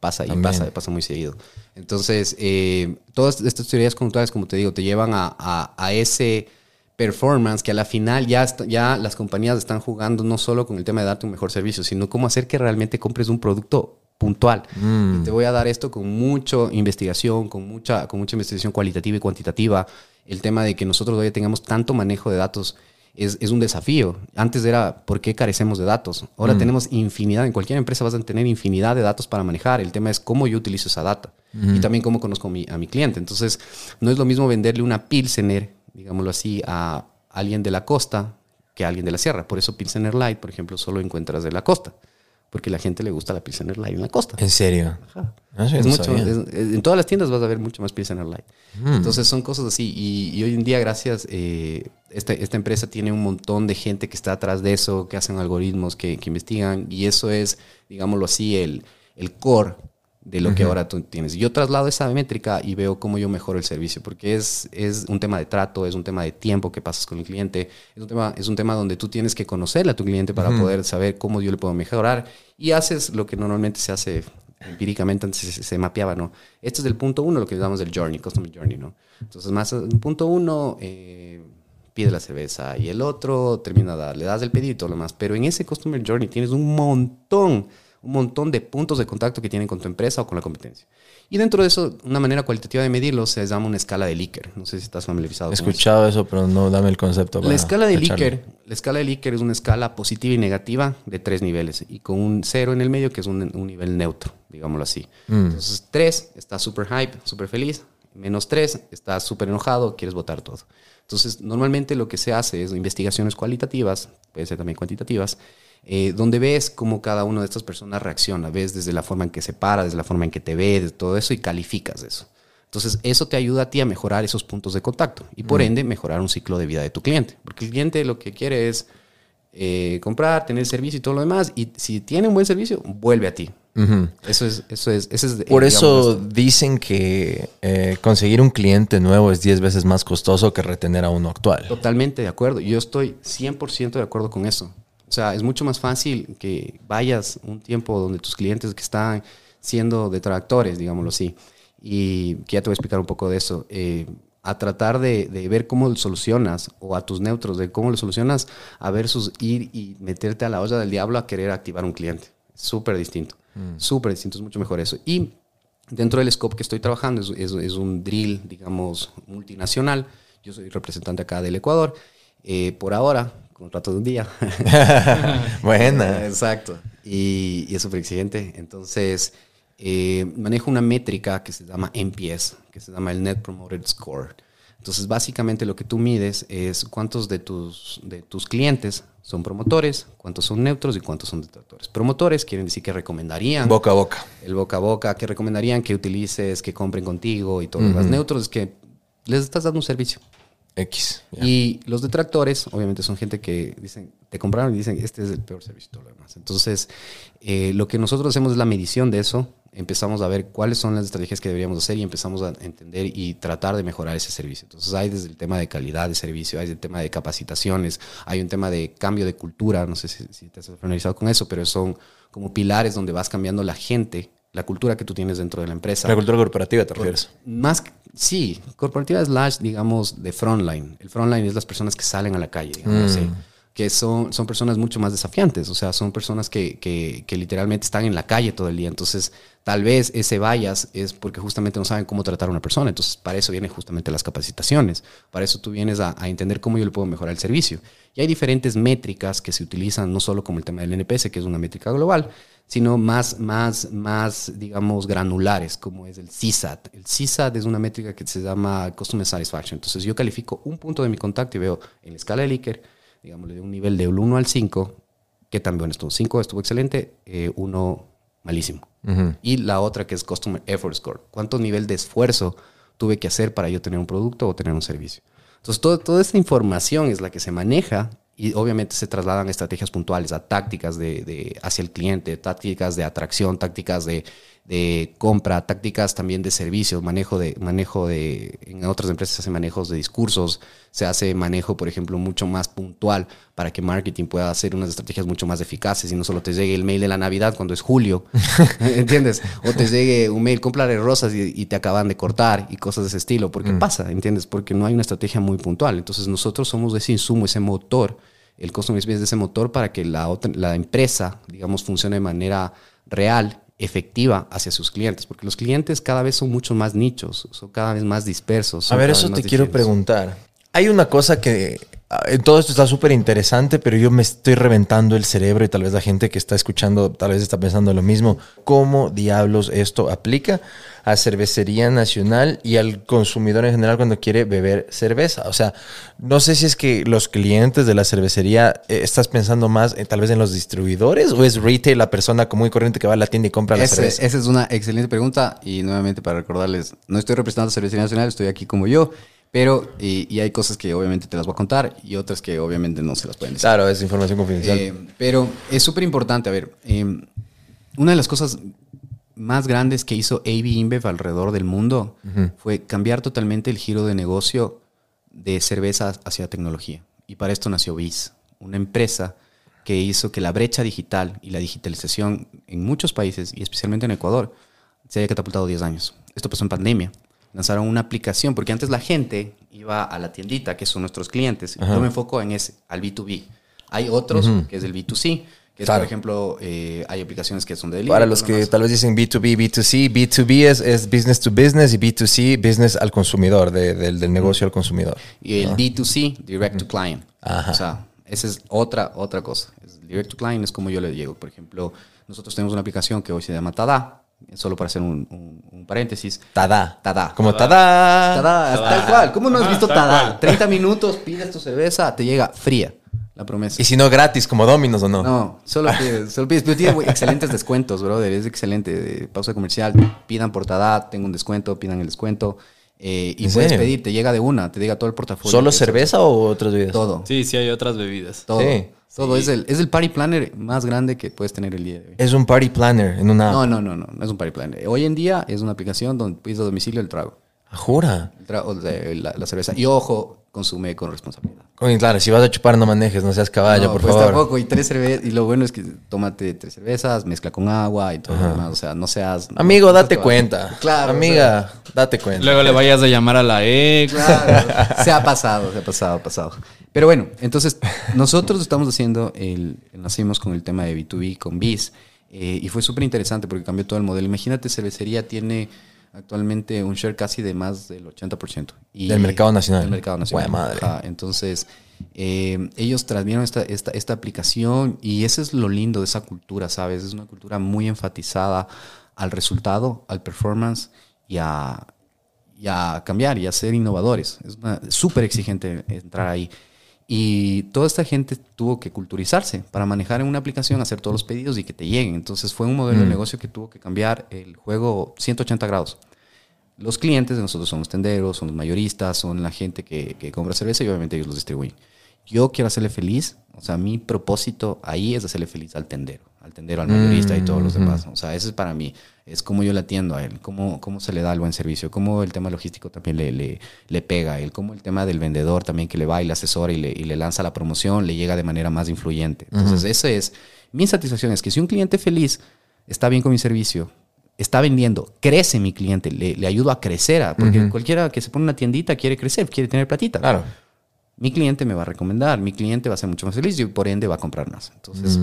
pasa y También. pasa, pasa muy seguido. Entonces, eh, todas estas teorías conductuales, como te digo, te llevan a, a- a ese performance que a la final ya, está- ya las compañías están jugando no solo con el tema de darte un mejor servicio, sino cómo hacer que realmente compres un producto puntual. Mm. Y te voy a dar esto con mucha investigación, con mucha, con mucha investigación cualitativa y cuantitativa. El tema de que nosotros hoy tengamos tanto manejo de datos es, es un desafío. Antes era, ¿por qué carecemos de datos? Ahora tenemos infinidad, en cualquier empresa vas a tener infinidad de datos para manejar. El tema es cómo yo utilizo esa data y también cómo conozco a mi, a mi cliente. Entonces, no es lo mismo venderle una Pilsener, digámoslo así, a alguien de la costa que a alguien de la sierra. Por eso Pilsener Light, por ejemplo, solo encuentras de la costa porque la gente le gusta la Pilsener Light en la costa. ¿En serio? Ajá. Ah, sí, Es no mucho, es- es- en todas las tiendas vas a ver mucho más Pilsener Light. Mm. Entonces son cosas así. Y, y hoy en día, gracias, eh, esta, esta empresa tiene un montón de gente que está atrás de eso, que hacen algoritmos, que, que investigan. Y eso es, digámoslo así, el, el core de lo que ahora tú tienes. Yo traslado esa métrica y veo cómo yo mejoro el servicio, porque es, es un tema de trato, es un tema de tiempo que pasas con el cliente, es un tema, es un tema donde tú tienes que conocerle a tu cliente para poder saber cómo yo le puedo mejorar y haces lo que normalmente se hace empíricamente antes se, se mapeaba, ¿no? Este es el punto uno, lo que llamamos el journey, customer journey, ¿no? Entonces, más el punto uno, eh, pide la cerveza y el otro termina, da- le das el pedido y todo lo demás. Pero en ese customer journey tienes un montón, un montón de puntos de contacto que tienen con tu empresa o con la competencia. Y dentro de eso, una manera cualitativa de medirlo se llama una escala de Likert. No sé si estás familiarizado He con eso. escuchado eso, pero no dame el concepto. La escala de. Likert, la escala de Likert es una escala positiva y negativa de tres niveles y con un cero en el medio que es un, un nivel neutro, digámoslo así. Mm. Entonces, tres, está súper hype, súper feliz. Menos tres, está súper enojado, quieres votar todo. Entonces, normalmente lo que se hace es investigaciones cualitativas, puede ser también cuantitativas, eh, donde ves cómo cada una de estas personas reacciona. Ves desde la forma en que se para, desde la forma en que te ve, desde todo eso y calificas eso. Entonces, eso te ayuda a ti a mejorar esos puntos de contacto y por ende mejorar un ciclo de vida de tu cliente. Porque el cliente lo que quiere es eh, comprar, tener servicio y todo lo demás. Y si tiene un buen servicio, vuelve a ti. Eso es, eso es, ese es eh, Por eso dicen que eh, conseguir un cliente nuevo es 10 veces más costoso que retener a uno actual. Totalmente de acuerdo. Yo estoy 100% de acuerdo con eso. O sea, es mucho más fácil que vayas un tiempo donde tus clientes que están siendo detractores, digámoslo así, y que ya te voy a explicar un poco de eso, eh, a tratar de, de ver cómo lo solucionas, o a tus neutros, de cómo lo solucionas, a versus ir y meterte a la olla del diablo a querer activar un cliente. Súper distinto. Súper distinto, es mucho mejor eso. Y dentro del scope que estoy trabajando es, es- es un drill, digamos, multinacional. Yo soy representante acá del Ecuador. Eh, por ahora, contrato de un día. (laughs) Buena. (laughs) Exacto. Y, y es súper exigente. Entonces, eh, manejo una métrica que se llama NPS, que se llama el Net Promoted Score. Entonces, básicamente lo que tú mides es cuántos de tus, de tus clientes son promotores, cuántos son neutros y cuántos son detractores. Promotores quieren decir que recomendarían Boca a boca. el boca a boca, que recomendarían que utilices, que compren contigo y todo. lo demás. neutros es que les estás dando un servicio. X. Y los detractores, obviamente, son gente que dicen, te compraron y dicen, este es el peor servicio y lo demás. Entonces, eh, lo que nosotros hacemos es la medición de eso. Empezamos a ver cuáles son las estrategias que deberíamos hacer y empezamos a entender y tratar de mejorar ese servicio. Entonces, hay desde el tema de calidad de servicio, hay el tema de capacitaciones, hay un tema de cambio de cultura. No sé si, si te has familiarizado con eso, pero son como pilares donde vas cambiando la gente, la cultura que tú tienes dentro de la empresa. La cultura corporativa te refieres. Más, sí, corporativa slash, digamos, de frontline. El frontline es las personas que salen a la calle, digamos así. Que son, son personas mucho más desafiantes, o sea, son personas que, que, que literalmente están en la calle todo el día. Entonces, tal vez ese vayas es porque justamente no saben cómo tratar a una persona. Entonces, para eso vienen justamente las capacitaciones. Para eso tú vienes a, a entender cómo yo le puedo mejorar el servicio. Y hay diferentes métricas que se utilizan, no solo como el tema del NPS, que es una métrica global, sino más, más, más, digamos, granulares, como es el CSAT. El CSAT es una métrica que se llama Customer Satisfaction. Entonces, yo califico un punto de mi contacto y veo en la escala de Likert, digamos, de un nivel del 1 al 5, que también estuvo 5 estuvo excelente, 1 malísimo. Y la otra que es Customer Effort Score. ¿Cuánto nivel de esfuerzo tuve que hacer para yo tener un producto o tener un servicio? Entonces, todo- toda esta información es la que se maneja y obviamente se trasladan a estrategias puntuales, a tácticas de, de- hacia el cliente, tácticas de atracción, tácticas de, de compra, tácticas también de servicios, manejo de, manejo de, en otras empresas se hace manejos de discursos, se hace manejo, por ejemplo, mucho más puntual para que marketing pueda hacer unas estrategias mucho más eficaces y no solo te llegue el mail de la Navidad cuando es julio, (laughs) ¿entiendes? O te llegue un mail, cómprale rosas y, y te acaban de cortar y cosas de ese estilo, porque pasa, ¿entiendes? Porque no hay una estrategia muy puntual. Entonces nosotros somos ese insumo, ese motor, el customer experience de ese motor para que la, otra, la empresa, digamos, funcione de manera real, efectiva hacia sus clientes, porque los clientes cada vez son mucho más nichos, son cada vez más dispersos. A ver, eso te quiero preguntar. Hay una cosa que todo esto está súper interesante, pero yo me estoy reventando el cerebro y tal vez la gente que está escuchando tal vez está pensando lo mismo. ¿Cómo diablos esto aplica a cervecería nacional y al consumidor en general cuando quiere beber cerveza? O sea, no sé si es que los clientes de la cervecería eh, estás pensando más eh, tal vez en los distribuidores o es retail la persona común y corriente que va a la tienda y compra la cerveza. esa es una excelente pregunta y nuevamente para recordarles, no estoy representando a Cervecería Nacional, estoy aquí como yo, pero y, y hay cosas que obviamente te las voy a contar y otras que obviamente no se las pueden decir. Claro, es información confidencial. Eh, pero es súper importante, a ver, eh, una de las cosas más grandes que hizo AB InBev alrededor del mundo fue cambiar totalmente el giro de negocio de cerveza hacia tecnología. Y para esto nació BIS, una empresa que hizo que la brecha digital y la digitalización en muchos países, y especialmente en Ecuador, se haya catapultado 10 años. Esto pasó en pandemia. Lanzaron una aplicación, porque antes la gente iba a la tiendita, que son nuestros clientes. Yo me enfoco en ese, al B2B. Hay otros, que es el B2C, que es, por ejemplo, eh, hay aplicaciones que son de delivery. Para los que tal vez dicen B2B, B2C, B2B es, es business to business y B2C, business al consumidor, de- del, del negocio al consumidor. Y el D2C, Direct to Client. Ajá. O sea, esa es otra, otra cosa. Es- Direct to Client es como yo le llego. Por ejemplo, nosotros tenemos una aplicación que hoy se llama Tada, solo para hacer un, un- un paréntesis. Tada. Tada. Como tada. Tada, tal cual. ¿Cómo no has visto Tada? cual. 30 minutos, pides tu cerveza, te llega fría. La promesa. Y si no gratis, como Dominos o no. No, solo pides, (laughs) solo pides. Pero tiene excelentes descuentos, brother. Es excelente. De pausa comercial. Pidan por Tada, tengo un descuento, pidan el descuento. Eh, y ¿En puedes serio? pedir, te llega de una, te llega todo el portafolio. ¿Solo cerveza o otras bebidas? Todo. Sí, sí hay otras bebidas. Todo. Sí. Todo. Es, el, es el party planner más grande que puedes tener el día de hoy. Es un party planner en una. No, no, no, no. No es un party planner. Hoy en día es una aplicación donde pides a domicilio el trago. Ah, Jura. El trago, o sea, la, la cerveza. Y ojo, consume con responsabilidad. Oye, claro, si vas a chupar no manejes, no seas caballo, No, por pues favor. tampoco. Y tres cervezas. Y lo bueno es que tómate tres cervezas, mezcla con agua y todo lo demás. O sea, no seas. no- Amigo, no date cuenta. Claro. o Amiga, date cuenta. Luego le vayas a llamar a la ex. Claro, (laughs) se ha pasado, se ha pasado, ha pasado. Pero bueno, entonces nosotros estamos haciendo, el, nacimos con el tema de B2B, con BIS, eh, y fue súper interesante porque cambió todo el modelo. Imagínate, cervecería tiene actualmente un share casi de más del 80%. Y Del mercado nacional. Del mercado nacional. Buena madre. Ajá, entonces, eh, ellos transmitieron esta, esta, esta aplicación y eso es lo lindo de esa cultura, ¿sabes? Es una cultura muy enfatizada al resultado, al performance y a, y a cambiar y a ser innovadores. Es súper exigente entrar ahí. Y toda esta gente tuvo que culturizarse para manejar en una aplicación, hacer todos los pedidos y que te lleguen. Entonces fue un modelo de negocio que tuvo que cambiar el juego 180 grados. Los clientes de nosotros son los tenderos, son los mayoristas, son la gente que, que compra cerveza y obviamente ellos los distribuyen. Yo quiero hacerle feliz, o sea, mi propósito ahí es hacerle feliz al tendero, al tendero, al mayorista y todos los demás. O sea, ese es para mí, es como yo le atiendo a él, cómo, cómo se le da el buen servicio, cómo el tema logístico también le, le, le pega a él, cómo el tema del vendedor también que le va y le asesora y le, y le lanza la promoción, le llega de manera más influyente. Entonces, esa es mi satisfacción, es que si un cliente feliz está bien con mi servicio, está vendiendo, crece mi cliente, le, le ayudo a crecer, a- porque cualquiera que se pone una tiendita quiere crecer, quiere tener platita. Claro. Mi cliente me va a recomendar, mi cliente va a ser mucho más feliz y por ende va a comprar más. Entonces,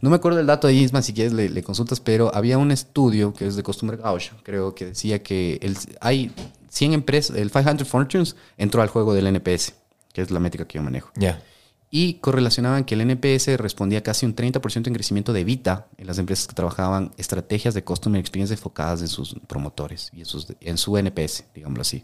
no me acuerdo del dato de Isma, si quieres le, le consultas, pero había un estudio que es de Customer Gauge, creo que decía que el, hay 100 empresas, el 500 Fortunes entró al juego del NPS, que es la métrica que yo manejo. Ya. Y correlacionaban que el NPS respondía casi un 30% en crecimiento de Vita en las empresas que trabajaban estrategias de Customer Experience enfocadas en sus promotores y en, sus- en su NPS, digámoslo así.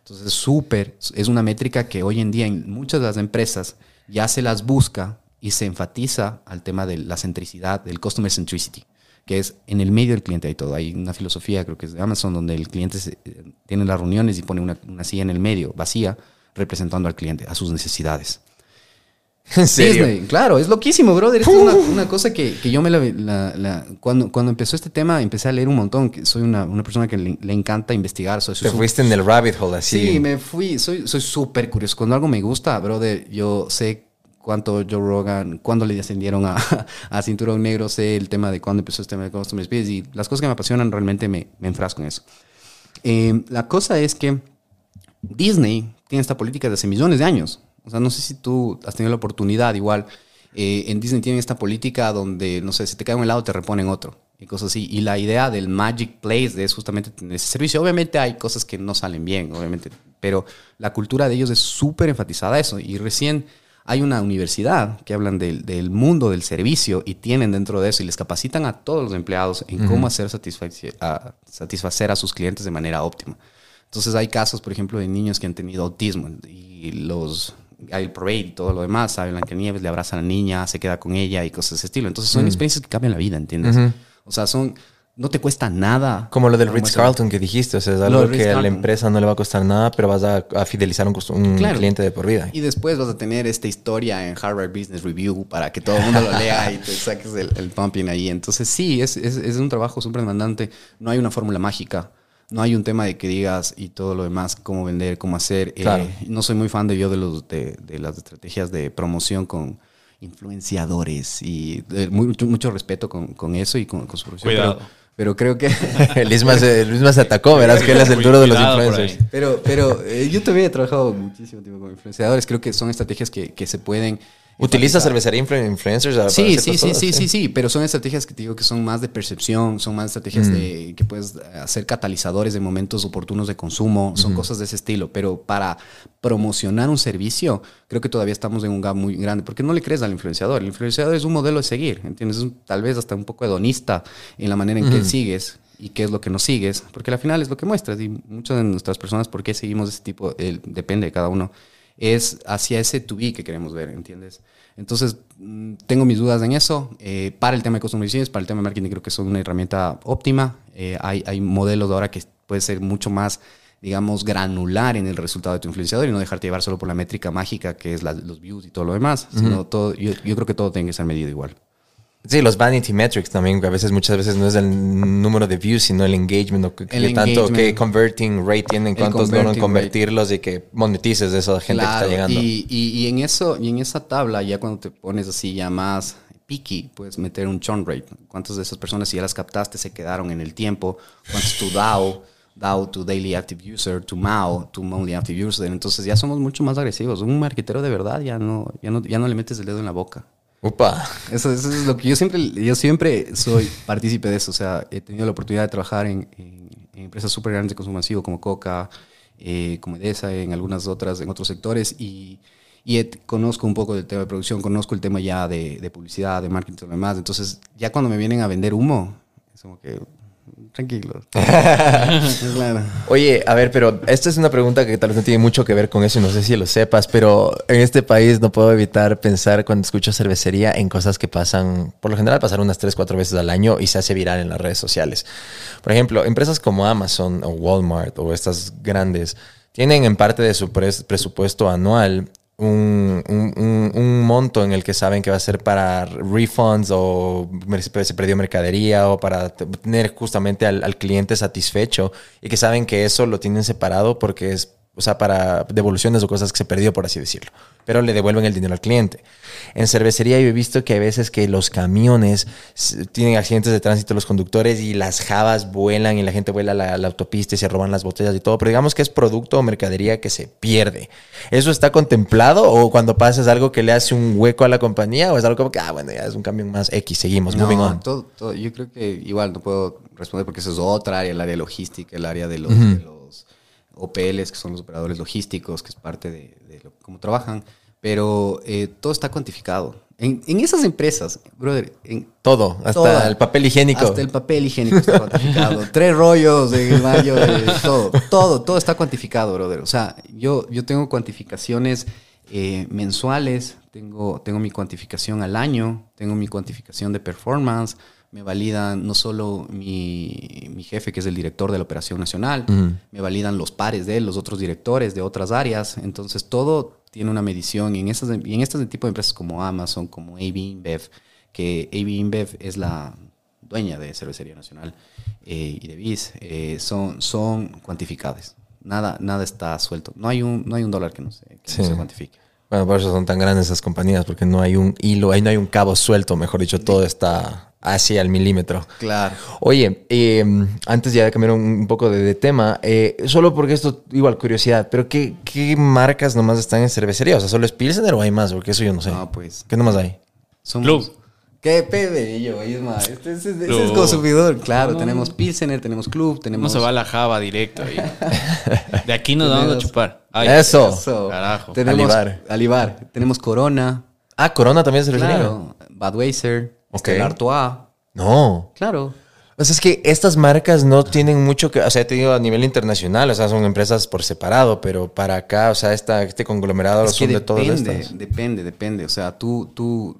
Entonces es súper, es una métrica que hoy en día en muchas de las empresas ya se las busca y se enfatiza al tema de la centricidad, del Customer Centricity, que es en el medio del cliente hay todo. Hay una filosofía, creo que es de Amazon, donde el cliente se- eh, tiene las reuniones y pone una silla en el medio, vacía, representando al cliente, a sus necesidades. En serio. Disney, claro, es loquísimo, brother. Esto es una, una cosa que, que yo me la, la- la- cuando, cuando empezó este tema empecé a leer un montón. que Soy una, una persona que le, le encanta investigar. Soy, soy Te su- fuiste en el rabbit hole así. Sí, me fui. Soy soy súper curioso. Cuando algo me gusta, brother, yo sé cuánto Joe Rogan, cuándo le descendieron a, (laughs) a Cinturón Negro, sé el tema de cuándo empezó este tema de Experience y las cosas que me apasionan realmente me, me enfrasco en eso. Eh, la cosa es que Disney tiene esta política desde hace millones de años. O sea, no sé si tú has tenido la oportunidad, igual. eh, en Disney tienen esta política donde, no sé, si te cae un helado, te reponen otro. Y cosas así. Y la idea del Magic Place es justamente tener ese servicio. Obviamente hay cosas que no salen bien, obviamente. Pero la cultura de ellos es súper enfatizada a eso. Y recién hay una universidad que hablan del, del mundo del servicio y tienen dentro de eso y les capacitan a todos los empleados en cómo hacer satisfac- a- satisfacer a sus clientes de manera óptima. Entonces hay casos, por ejemplo, de niños que han tenido autismo y los hay el parade y todo lo demás, sabe Blancanieves le abraza a la niña, se queda con ella y cosas de ese estilo. Entonces son experiencias que cambian la vida, ¿entiendes? O sea, son no te cuesta nada. Como lo del Ritz Carlton que dijiste, o sea, es algo que a la empresa no le va a costar nada, pero vas a, a fidelizar un, un Claro. cliente de por vida. Y después vas a tener esta historia en Harvard Business Review para que todo el mundo lo lea y te saques el, el pumping ahí. Entonces, sí, es, es, es un trabajo súper demandante. No hay una fórmula mágica. No hay un tema de que digas y todo lo demás, cómo vender, cómo hacer. Eh, no soy muy fan de yo de, los, de, de las estrategias de promoción con influenciadores y de mucho, mucho respeto con, con eso y con, con su profesión. Cuidado. Pero, pero creo que... Se, Lisma se atacó, verás que él es el duro de los influencers. Pero, pero eh, yo también he trabajado muchísimo tiempo con influenciadores. Creo que son estrategias que, que se pueden. ¿Utiliza cervecería influ- influencers? para Sí, sí, sí, sí, sí, sí, pero son estrategias que te digo que son más de percepción, son más estrategias de que puedes hacer catalizadores de momentos oportunos de consumo, son cosas de ese estilo, pero para promocionar un servicio, creo que todavía estamos en un gap muy grande, porque no le crees al influenciador, el influenciador es un modelo de seguir, ¿entiendes? Es un- tal vez hasta un poco hedonista en la manera en que sigues y qué es lo que no sigues, porque al final es lo que muestras y muchas de nuestras personas, ¿por qué seguimos ese tipo? El- depende de cada uno es hacia ese to be que queremos ver, ¿entiendes? Entonces, mm, tengo mis dudas en eso. Eh, para el tema de Customer Experience, para el tema de marketing, creo que son una herramienta óptima. Eh, hay, hay modelos de ahora que puede ser mucho más, digamos, granular en el resultado de tu influenciador y no dejarte llevar solo por la métrica mágica que es la- los views y todo lo demás, sino todo, yo, yo creo que todo tiene que ser medido igual. Sí, los vanity metrics también, que a veces, muchas veces no es el número de views, sino el engagement, o que, El tanto engagement. que converting rate tienen, cuántos logran convertirlos y que monetices de esa gente que está llegando. Y, y- y en eso, y en esa tabla, ya cuando te pones así ya más picky, puedes meter un churn rate. ¿Cuántas de esas personas, si ya las captaste, se quedaron en el tiempo? ¿Cuánto es tu DAO? DAO, tu Daily Active User, tu MAO, tu Monthly Active User. Entonces ya somos mucho más agresivos. Un marquetero de verdad ya no, ya no, ya no le metes el dedo en la boca. Upa. Eso, es lo que yo siempre, yo siempre soy partícipe de eso. O sea, he tenido la oportunidad de trabajar en, empresas súper grandes de consumo masivo como Coca, eh, como Edesa, en algunas otras, en otros sectores. Y, conozco un poco del tema de producción, conozco el tema ya de, de publicidad, de marketing y demás. Entonces, ya cuando me vienen a vender humo, es como que, tranquilo. (laughs) claro. Oye, a ver, pero esta es una pregunta que tal vez no tiene mucho que ver con eso y no sé si lo sepas, pero en este país no puedo evitar pensar cuando escucho cervecería en cosas que pasan, por lo general pasan unas 3, 4 veces al año y se hace viral en las redes sociales. Por ejemplo, empresas como Amazon o Walmart o estas grandes tienen en parte de su pres- presupuesto anual un, un- un- monto en el que saben que va a ser para refunds o se perdió mercadería o para tener justamente al, al cliente satisfecho y que saben que eso lo tienen separado porque es, o sea, para devoluciones o cosas que se perdió, por así decirlo. Pero le devuelven el dinero al cliente. En cervecería yo he visto que hay veces que los camiones tienen accidentes de tránsito los conductores y las jabas vuelan y la gente vuela a la, la autopista y se roban las botellas y todo. Pero digamos que es producto o mercadería que se pierde. ¿Eso está contemplado o cuando pasa es algo que le hace un hueco a la compañía o es algo como que, ah, bueno, ya es un camión más X, seguimos, moving on? todo- todo- yo creo que igual no puedo responder porque eso es otra área, el área logística, el área de los, de los OPLs, que son los operadores logísticos, que es parte de, de lo- cómo trabajan, pero eh, todo está cuantificado. En, en esas empresas, brother, en Todo, hasta toda- el papel higiénico. Hasta el papel higiénico está cuantificado. (laughs) Tres rollos de mayo, de todo, todo, todo está cuantificado, brother. O sea, yo, yo tengo cuantificaciones eh, mensuales, tengo, tengo mi cuantificación al año, tengo mi cuantificación de performance, me validan no solo mi, mi jefe, que es el director de la operación nacional, me validan los pares de él, los otros directores de otras áreas. Entonces, todo tiene una medición. Y en, estas, y en este tipo de empresas como Amazon, como AB InBev, que AB InBev es la dueña de Cervecería Nacional eh, y de BIS, eh, son, son cuantificables. Nada, nada está suelto. No hay un, no hay un dólar que no se, que no se cuantifique. Bueno, por eso son tan grandes esas compañías, porque no hay un hilo, ahí no hay un cabo suelto, mejor dicho, todo está así al milímetro. Claro. Oye, eh, antes ya de cambiar un, un poco de, de tema, eh, solo porque esto, igual, curiosidad, pero ¿qué, ¿qué marcas nomás están en cervecería? O sea, ¿solo es Pilsener o hay más? Porque eso yo no sé. No, pues. ¿Qué nomás hay? Somos, Club. ¿Qué pebe yo, Isma? Este, ese, ese es Club. consumidor. Claro, tenemos Pilsener, tenemos Club, No tenemos... se va a la Java directo ahí. (laughs) De aquí nos vamos a chupar. Ay, Eso. Eso. Carajo. Tenemos Alibar. Alibar. Tenemos Corona. Ah, Corona también se refiere. Claro. Budweiser. Ok. Stella Artois. No. Claro. O sea, es que estas marcas no tienen mucho que, o sea, te digo a nivel internacional, o sea, son empresas por separado, pero para acá, o sea, esta, este conglomerado Es que son de todas depende, estas. depende, depende. O sea, tú, tú,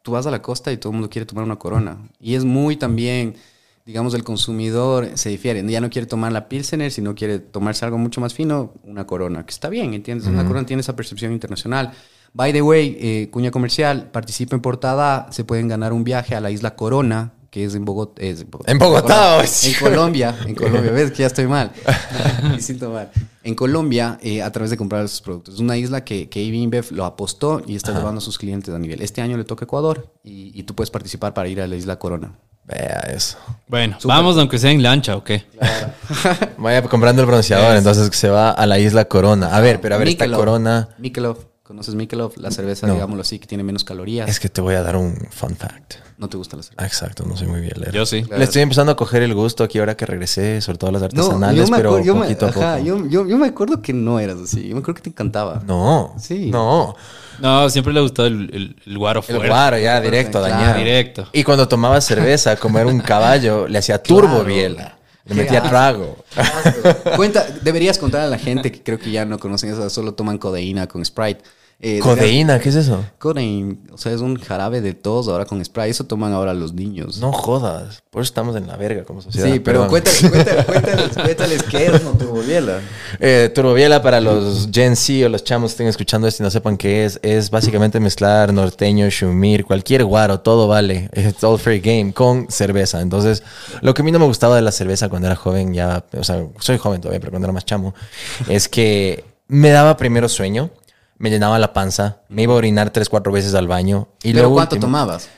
tú vas a la costa y todo el mundo quiere tomar una corona. Y es muy también, digamos, el consumidor se difiere. Ya no quiere tomar la Pilsener, sino quiere tomarse algo mucho más fino, una corona. Que está bien, ¿entiendes? Una corona tiene esa percepción internacional. By the way, eh, cuña comercial, participa en portada, se pueden ganar un viaje a la isla Corona, que es en Bogotá. es En Bogotá, Corona. sí. En Colombia, en Colombia. ¿Ves que ya estoy mal? (laughs) (laughs) Me siento mal. En Colombia, eh, a través de comprar sus productos. Es una isla que, que AB InBev lo apostó y está llevando a sus clientes a nivel. Este año le toca Ecuador y, y tú puedes participar para ir a la isla Corona. Vea eso. Bueno, vamos aunque sea en lancha, ¿o qué? (laughs) Vaya comprando el bronceador, entonces se va a la isla Corona. A ver, pero a ver, esta. Corona. Michelob. ¿Conoces Michelob? La cerveza, No. digámoslo así, que tiene menos calorías. Es que te voy a dar un fun fact. No te gusta la cerveza. Exacto, no soy muy bien leer. Yo sí. Le estoy empezando a coger el gusto aquí ahora que regresé, sobre todo las No, artesanales, yo me, pero acuerdo, yo, me, poquito a poco. ajá, yo, yo- yo me acuerdo que no eras así. Yo me acuerdo que te encantaba. No, Sí. no. No, siempre le ha gustado el, el, el guaro El fuerte. guaro, ya, directo, Claro. dañar. Directo. Y cuando tomaba cerveza, como era un caballo, le hacía (laughs) turbo Claro. biela. Le metía trago. Cuenta, deberías contar a la gente que creo que ya no conocen eso, solo toman codeína con Sprite. Eh, Codeína, ¿qué es eso? Codeína, o sea, es un jarabe de tos ahora con Sprite. Eso toman ahora los niños. No jodas. Por eso estamos en la verga como sociedad. sí, pero cuéntales, (laughs) cuéntales, cuéntales, cuéntales qué es no turbobiela. Eh, Turbobiela para los Gen Z o los chamos que estén escuchando esto y no sepan qué es, es básicamente mezclar norteño, shumir, cualquier guaro, todo vale. Es all free game con cerveza. Entonces, lo que a mí no me gustaba de la cerveza cuando era joven, ya, o sea, soy joven todavía, pero cuando era más chamo, es que me daba primero sueño, me llenaba la panza, me iba a orinar tres, cuatro veces al baño. Y ¿Pero luego cuánto tomabas?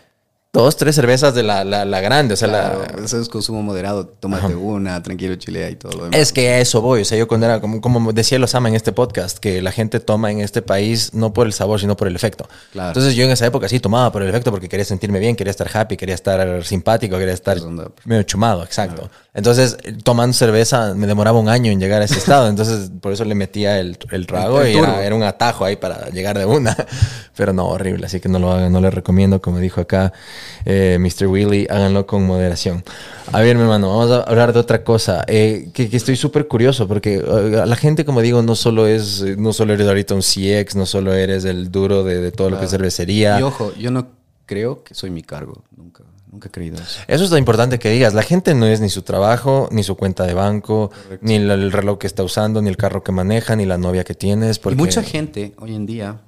Dos, tres cervezas de la, la, la grande, o sea, Claro, la, eso es consumo moderado. Tómate una, tranquilo, chilea y todo lo demás. Es que a eso voy. O sea, yo cuando era, como, como decía Lozama en este podcast, que la gente toma en este país no por el sabor, sino por el efecto. Claro. Entonces yo en esa época sí tomaba por el efecto porque quería sentirme bien, quería estar happy, quería estar simpático, quería estar Pues onda. medio chumado, exacto. Entonces, tomando cerveza me demoraba un año en llegar a ese (laughs) estado. Entonces, por eso le metía el, el trago El y era, era un atajo ahí para llegar de una. (laughs) Pero no, horrible. Así que no lo hagan, no les recomiendo. Como dijo acá eh, Mr. Willy, háganlo con moderación. A ver, mi hermano, vamos a hablar de otra cosa. Eh, que, que estoy súper curioso porque eh, la gente, como digo, no solo es, no solo eres ahorita un CX, no solo eres el duro de, de todo lo que es cervecería. Y ojo, yo no creo que soy mi cargo. Nunca, nunca he creído eso. Eso es lo importante que digas. La gente no es ni su trabajo, ni su cuenta de banco, ni el, el reloj que está usando, ni el carro que maneja, ni la novia que tienes. Porque... Y mucha gente hoy en día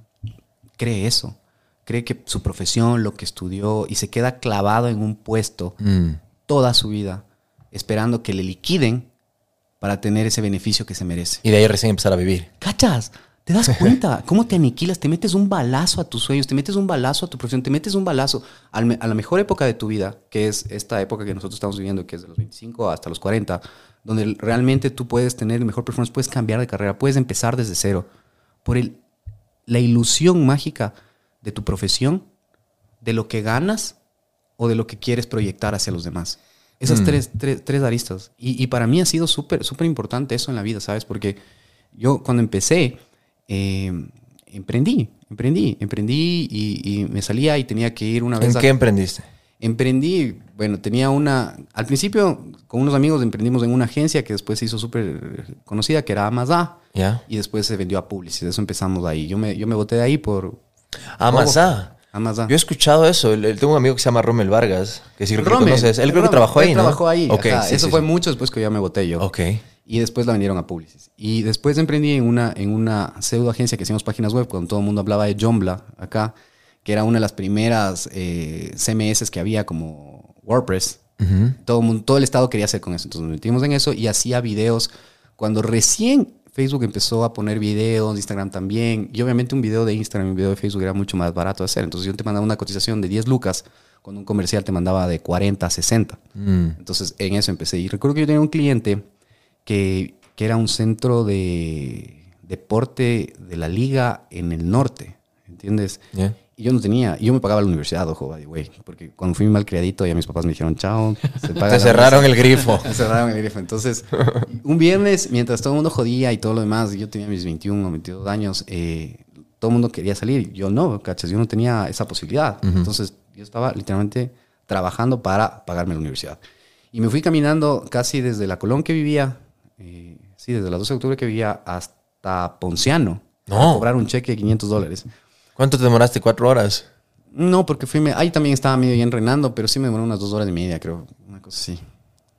cree eso. Cree que su profesión, lo que estudió, y se queda clavado en un puesto Mm. toda su vida, esperando que le liquiden para tener ese beneficio que se merece. Y de ahí recién empezar a vivir. ¿Cachas? ¿Te das (laughs) cuenta? ¿Cómo te aniquilas? Te metes un balazo a tus sueños, te metes un balazo a tu profesión, te metes un balazo a la mejor época de tu vida, que es esta época que nosotros estamos viviendo, que es de los 25 hasta los 40, donde realmente tú puedes tener el mejor performance, puedes cambiar de carrera, puedes empezar desde cero, por el, la ilusión mágica de tu profesión, de lo que ganas o de lo que quieres proyectar hacia los demás. Esas tres, tres, tres aristas. Y, y para mí ha sido súper, súper importante eso en la vida, ¿sabes? Porque yo cuando empecé, eh, emprendí, emprendí, emprendí y, y me salía y tenía que ir una vez ¿En a- qué emprendiste? Emprendí, bueno, tenía una, al principio con unos amigos emprendimos en una agencia que después se hizo súper conocida, que era Amazon, ¿Ya? y después se vendió a Publicis, eso empezamos ahí. Yo me, yo me boté de ahí por... Amazá. Amazon. Yo he escuchado eso. El- el- tengo un amigo que se llama Rommel Vargas, que sí Rommel, conoces. Él creo que trabajó ahí, ¿no? trabajó ahí. Ok, ajá. sí, Eso sí, fue sí. mucho después que ya me boté yo. Ok. Y después la vendieron a Publicis. Y después emprendí en una, en una pseudo agencia que hacíamos páginas web, cuando todo el mundo hablaba de Joomla acá, que era una de las primeras eh, CMS que había como WordPress. todo, todo el estado quería hacer con eso. Entonces nos metimos en eso y hacía videos. Cuando recién Facebook empezó a poner videos, Instagram también, y obviamente un video de Instagram y un video de Facebook era mucho más barato de hacer. Entonces yo te mandaba una cotización de 10 lucas, cuando un comercial te mandaba de 40 a 60. Mm. Entonces en eso empecé. Y recuerdo que yo tenía un cliente que, que era un centro de deporte de la liga en el norte, ¿entiendes? Y yo no tenía, y yo me pagaba la universidad, ojo, by the way, porque cuando fui mal criadito ya mis papás me dijeron, chao, se paga Te cerraron el grifo. me (laughs) cerraron el grifo. Entonces, un viernes, mientras todo el mundo jodía y todo lo demás, yo tenía mis 21 o 22 años, eh, todo el mundo quería salir. Yo no, cachas, yo no tenía esa posibilidad. Entonces, yo estaba literalmente trabajando para pagarme la universidad. Y me fui caminando casi desde la Colón que vivía, eh, sí, desde la 12 de octubre que vivía hasta Ponciano. No. A cobrar un cheque de 500 dólares. ¿Cuánto te demoraste? ¿Cuatro horas? No, porque fui, me- ahí también estaba medio bien renando, pero sí me demoró unas dos horas y media, creo. Una cosa así.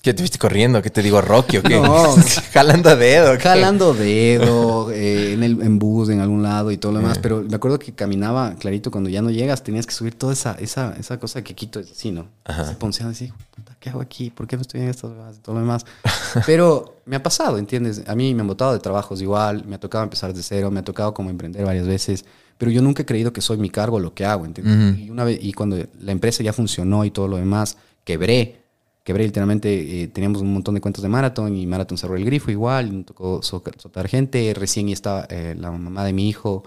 ¿Qué te viste corriendo? ¿Qué te digo, Rocky o qué? (laughs) No. (laughs) Jalando dedo. ¿qué? Jalando dedo, eh, en, el, en bus, en algún lado y todo lo demás. Pero me acuerdo que caminaba, clarito, cuando ya no llegas, tenías que subir toda esa, esa, esa cosa que Quito así, ¿no? Ajá. Se ponceaba así, puta, ¿qué hago aquí? ¿Por qué no estoy en estas y todo lo demás? (laughs) Pero me ha pasado, ¿entiendes? A mí me han botado de trabajos igual, me ha tocado empezar de cero, me ha tocado como emprender varias veces. Pero yo nunca he creído que soy mi cargo lo que hago, ¿entiendes? y, una vez, y cuando la empresa ya funcionó y todo lo demás, quebré. Quebré literalmente, eh, teníamos un montón de cuentos de Marathon y Marathon cerró el grifo igual, me tocó soltar gente. Recién estaba eh, la mamá de mi hijo,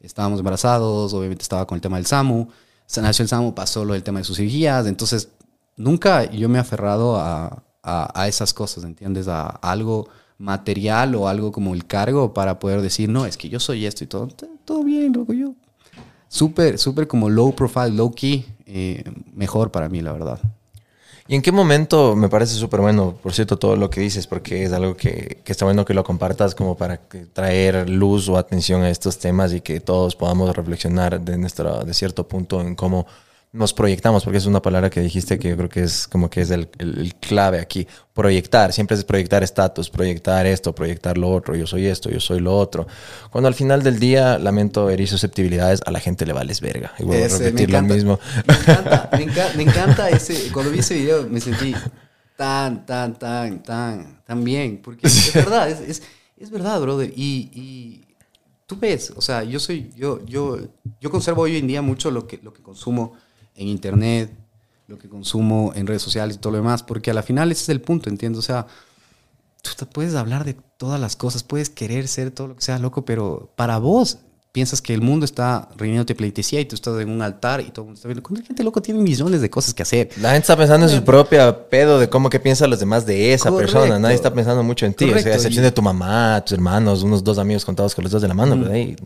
estábamos embarazados, obviamente estaba con el tema del SAMU. Se nació el SAMU, pasó lo del tema de sus cirugías. Entonces, nunca yo me he aferrado a, a, a esas cosas, ¿entiendes? A, algo material o algo como el cargo para poder decir, no, es que yo soy esto y todo. Todo bien, loco, yo. Súper, súper como low profile, low key, eh, mejor para mí, la verdad. ¿Y en qué momento me parece súper bueno, por cierto, todo lo que dices, porque es algo que, que está bueno que lo compartas como para traer luz o atención a estos temas y que todos podamos reflexionar de, nuestra, de cierto punto en cómo nos proyectamos, porque es una palabra que dijiste que yo creo que es como que es el, el- el clave aquí. Proyectar, siempre es proyectar estatus, proyectar esto, proyectar lo otro, yo soy esto, yo soy lo otro. Cuando al final del día, lamento herir susceptibilidades, a la gente le vales verga. Y vuelvo a Ese, me repetir lo mismo. Me encanta, me encanta, me encanta ese. Cuando vi ese video me sentí tan, tan, tan, tan, tan bien. Porque es (laughs) verdad, es, es, es verdad, brother. Y, y tú ves, o sea, yo soy, yo, yo, yo conservo hoy en día mucho lo que, lo que consumo en internet, lo que consumo en redes sociales y todo lo demás, porque a la final ese es el punto, ¿entiendes? O sea, tú te puedes hablar de todas las cosas, puedes querer ser todo lo que sea loco, pero para vos piensas que el mundo está rindiéndote pleitesía y tú estás en un altar y todo el mundo está viendo. Cuando la gente loco tiene millones de cosas que hacer. La gente está pensando en su propia pedo de cómo que piensan los demás de esa Correcto. persona. Nadie está pensando mucho en ti. O sea, a excepción de tu mamá, tus hermanos, unos dos amigos contados con los dos de la mano. pero ahí,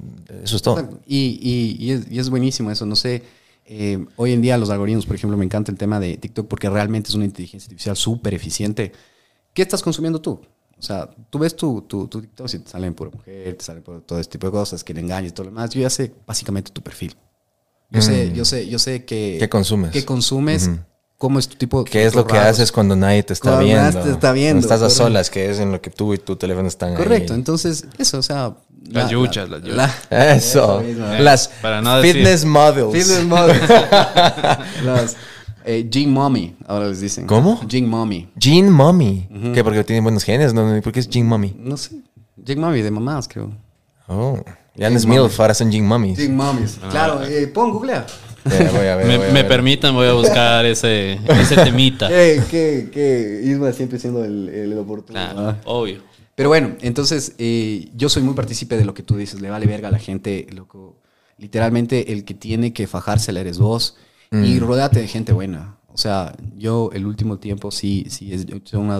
eso es todo. Y, y- y es, y es buenísimo eso. No sé, eh, hoy en día los algoritmos, por ejemplo, me encanta el tema de TikTok porque realmente es una inteligencia artificial súper eficiente. ¿Qué estás consumiendo tú? O sea, tú ves tu, tu, tu TikTok y te salen por mujer, te salen por todo este tipo de cosas, que le engañes y todo lo demás. Yo ya sé básicamente tu perfil. Yo sé, yo sé, yo sé que... Mm. ¿Qué consumes? ¿Qué consumes? Ujú. ¿Cómo es tu tipo ¿Qué es lo que rasgos? haces cuando nadie te está Cuando viendo? nadie te está viendo, Cuando estás a correcto. solas, que es en lo que tú y tu teléfono están Correcto, ahí. entonces eso, o sea... Las yuchas, las yuchas. Eso. mismo. Las Para no decir- fitness models. Fitness (laughs) models. Las eh, Gene Mommy, ahora les dicen. ¿Cómo? Gene Mommy. Gene Mommy. ¿Qué? Porque tienen buenos genes. ¿no? ¿Por qué es Gene Mommy? No sé. Gene Mommy de mamás, creo. Oh. Ya no es MILF, ahora son Gene Mommies. Gene Mommies. Claro, eh, pon googlea. Eh, voy a ver, Me, voy a me ver. permitan, voy a buscar ese, (laughs) ese temita. Que, que, que Isma siempre siendo el, el oportuno. Claro, Ah. obvio. Pero bueno, entonces eh, yo soy muy partícipe de lo que tú dices. Le vale verga a la gente, loco. Literalmente el que tiene que fajársela eres vos. Y rodéate de gente buena. O sea, yo el último tiempo sí, sí, es una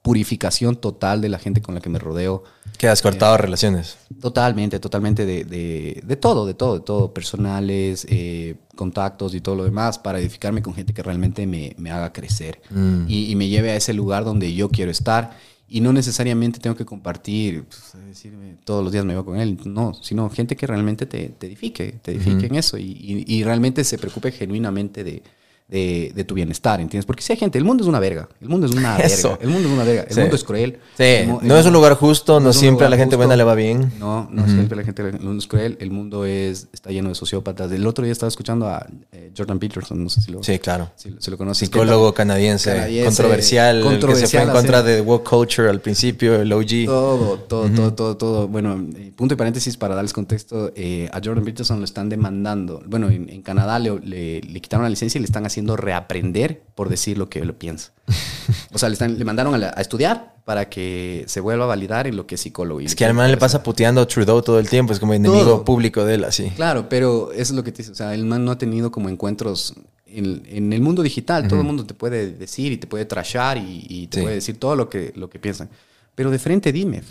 purificación total de la gente con la que me rodeo. Que has cortado relaciones. Totalmente, totalmente de, de, de todo, de todo, de todo. Personales, eh, contactos y todo lo demás para edificarme con gente que realmente me, me haga crecer Mm. y, y me lleve a ese lugar donde yo quiero estar. Y no necesariamente tengo que compartir, pues, decirme, todos los días me veo con él, no, sino gente que realmente te, te edifique, te edifique en eso y, y- y realmente se preocupe genuinamente de, de, de tu bienestar, ¿entiendes? Porque si hay gente, el mundo es una verga, el mundo es una (laughs) Eso. verga, el mundo es una verga, el Sí. mundo es cruel. Sí, el el no es un lugar justo, no un siempre a la gente justo. buena le va bien. No, no siempre la gente, el mundo es cruel, el mundo es, está lleno de sociópatas. El otro día estaba escuchando a eh, Jordan Peterson, no sé si lo, Sí, claro. si, si lo conoces. Psicólogo canadiense, Canadiense, controversial, el que se fue controversial, en contra de woke culture al principio, el OG. Todo, todo, todo, todo, todo. Bueno, eh, punto y paréntesis para darles contexto. eh, a Jordan Peterson lo están demandando. Bueno, en, en Canadá le, le- le quitaron la licencia y le están haciendo reaprender por decir lo que él piensa. o sea, le, están- le mandaron a, la- a estudiar para que se vuelva a validar en lo que es psicólogo. Y Es que al man le pasa puteando a Trudeau todo el tiempo, es como enemigo Todo. público de él, así. Claro, pero eso es lo que te dice. O sea, el man no ha tenido como encuentros en, en el mundo digital. Todo el mundo te puede decir y te puede trashar y, y te Sí. puede decir todo lo que, lo que piensan. Pero de frente dime.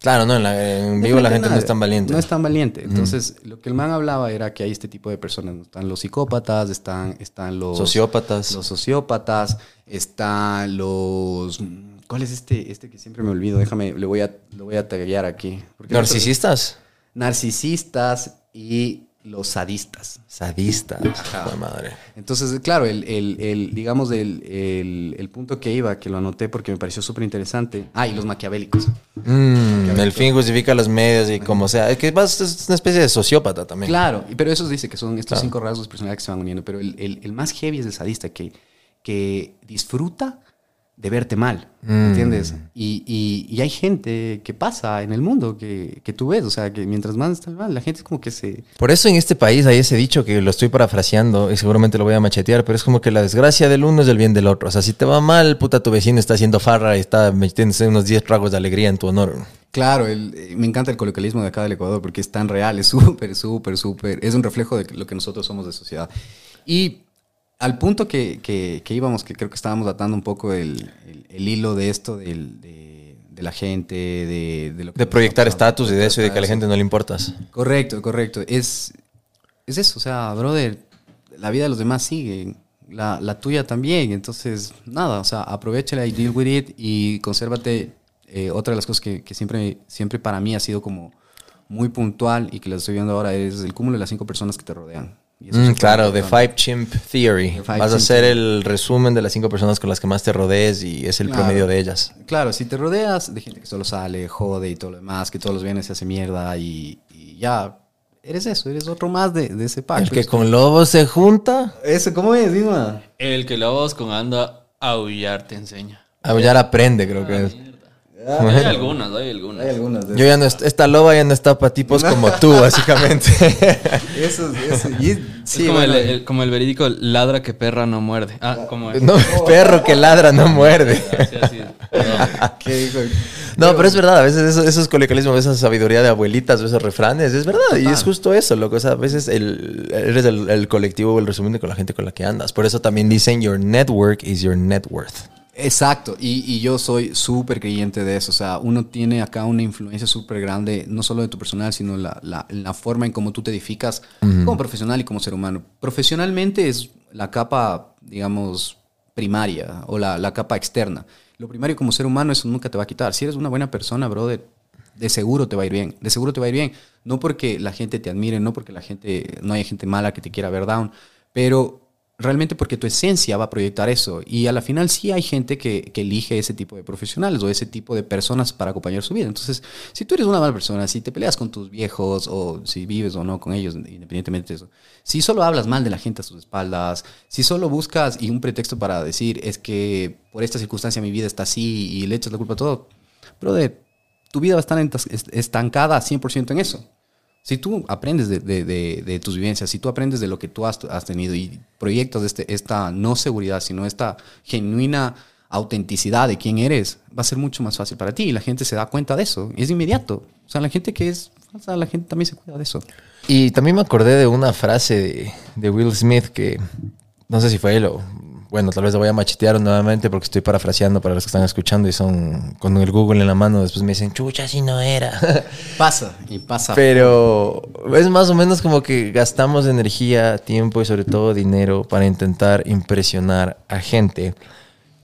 Claro, no, en, la- en De vivo la gente no es tan valiente. No es tan valiente. Entonces, lo que el man hablaba era que hay este tipo de personas. Están los psicópatas, están, están los... Sociópatas. Los sociópatas, están los... ¿Cuál es este, este que siempre me olvido? Déjame, le voy a, lo voy a taguear aquí. Narcisistas. Narcisistas y los sadistas. Sadistas. Ajá. Madre. Entonces, claro, el, el- el, digamos, el, el- punto que iba, que lo anoté porque me pareció súper interesante. Ah, y los maquiavélicos. Mm, el fin justifica los medios y como sea. Es que vas- es una especie de sociópata también. Claro, pero eso dice que son estos Claro. cinco rasgos de personalidad que se van uniendo. Pero el más heavy es el sadista, que, que disfruta de verte mal, Mm. ¿entiendes? Y, y- y hay gente que pasa en el mundo que, que tú ves, o sea, que mientras más está mal, la gente es como que se... Por eso en este país hay ese dicho que lo estoy parafraseando y seguramente lo voy a machetear, pero es como que la desgracia del uno es el bien del otro. O sea, si te va mal, puta, tu vecino está haciendo farra y está metiéndose unos 10 tragos de alegría en tu honor. Claro, el- eh, me encanta el coloquialismo de acá del Ecuador porque es tan real, es súper, súper, súper, es un reflejo de lo que nosotros somos de sociedad. Y al punto que, que- que íbamos, que creo que estábamos atando un poco el, el- el hilo de esto del- de, de la gente, de, de lo que De proyectar estatus y de eso y de que a la gente no le importas. Correcto, correcto. Es, es eso, o sea, brother, la vida de los demás sigue, la, la tuya también. Entonces, nada, o sea, aprovechala y deal with it y consérvate. Eh, otra de las cosas que, que siempre, siempre para mí ha sido como muy puntual y que la estoy viendo ahora es el cúmulo de las cinco personas que te rodean. Y eso es Mm, claro, The. Five Chimp Theory. The Five Vas a Chimp hacer el resumen de las cinco personas con las que más te rodees y es el Claro. promedio de ellas. Claro, si te rodeas de gente que solo sale, jode y todo lo demás, que todos los viernes se hace mierda y, y ya, eres eso, eres otro más de, de ese pack. el que Pues, con lobos se junta, Eso, ¿cómo es, Dima? El que lobos con anda a aullar te enseña. aullar aprende, creo que es. Hay algunas, hay algunas. Hay algunas de Yo ya no, est- esta loba ya no está para tipos como tú, (laughs) básicamente. Eso, eso. Y, (laughs) sí, es como, bueno, el, el- como el verídico ladra que perra no muerde. Ah, como (laughs) es. no, perro que ladra no muerde. Así, así. Perdón. ¿qué dijo? No, pero es verdad, a veces eso, eso es coloquialismo, esa sabiduría de abuelitas, esos refranes, es verdad, y es justo eso, loco. O sea, a veces el, eres el, el colectivo o el resumen de con la gente con la que andas. Por eso también dicen, your network is your net worth. Exacto, y, y yo soy súper creyente de eso. O sea, uno tiene acá una influencia súper grande, no solo de tu personal, sino la, la, la forma en cómo tú te edificas como profesional y como ser humano. Profesionalmente es la capa, digamos, primaria o la, la capa externa. Lo primario como ser humano, eso nunca te va a quitar. Si eres una buena persona, brother, de seguro te va a ir bien. De seguro te va a ir bien. No porque la gente te admire, no porque la gente, no haya gente mala que te quiera ver down, pero realmente porque tu esencia va a proyectar eso. Y a la final sí hay gente que, elige ese tipo de profesionales o ese tipo de personas para acompañar su vida. Entonces, si tú eres una mala persona, si te peleas con tus viejos o si vives o no con ellos, independientemente de eso, si solo hablas mal de la gente a sus espaldas, si solo buscas y un pretexto para decir es que por esta circunstancia mi vida está así y le echas la culpa a todo, brother, tu vida va a estar estancada 100% en eso. Si tú aprendes de, de- de- de tus vivencias, si tú aprendes de lo que tú has, tenido y proyectas este, esta no seguridad, sino esta genuina autenticidad de quién eres, va a ser mucho más fácil para ti y la gente se da cuenta de eso. Es inmediato. O sea, la gente que es falsa, la gente también se cuida de eso. Y también me acordé de una frase de Will Smith que no sé si fue él o bueno, tal vez la voy a machetear nuevamente porque estoy parafraseando para los que están escuchando y son con el Google en la mano. Después me dicen, chucha, así no era. (laughs) Pasa y pasa. Pero es más o menos como que gastamos energía, tiempo y sobre todo dinero para intentar impresionar a gente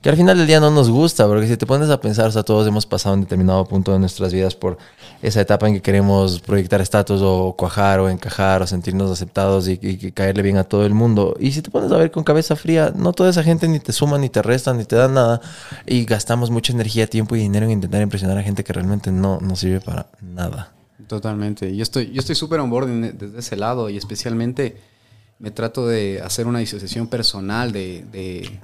que al final del día no nos gusta, porque si te pones a pensar, o sea, todos hemos pasado en determinado punto de nuestras vidas por esa etapa en que queremos proyectar estatus o cuajar o encajar o sentirnos aceptados y, caerle bien a todo el mundo. Y si te pones a ver con cabeza fría, no toda esa gente ni te suma, ni te resta, ni te da nada. Y gastamos mucha energía, tiempo y dinero en intentar impresionar a gente que realmente no nos sirve para nada. Totalmente. Yo estoy yo estoy súper on board en- desde ese lado y especialmente me trato de hacer una disociación personal de, de-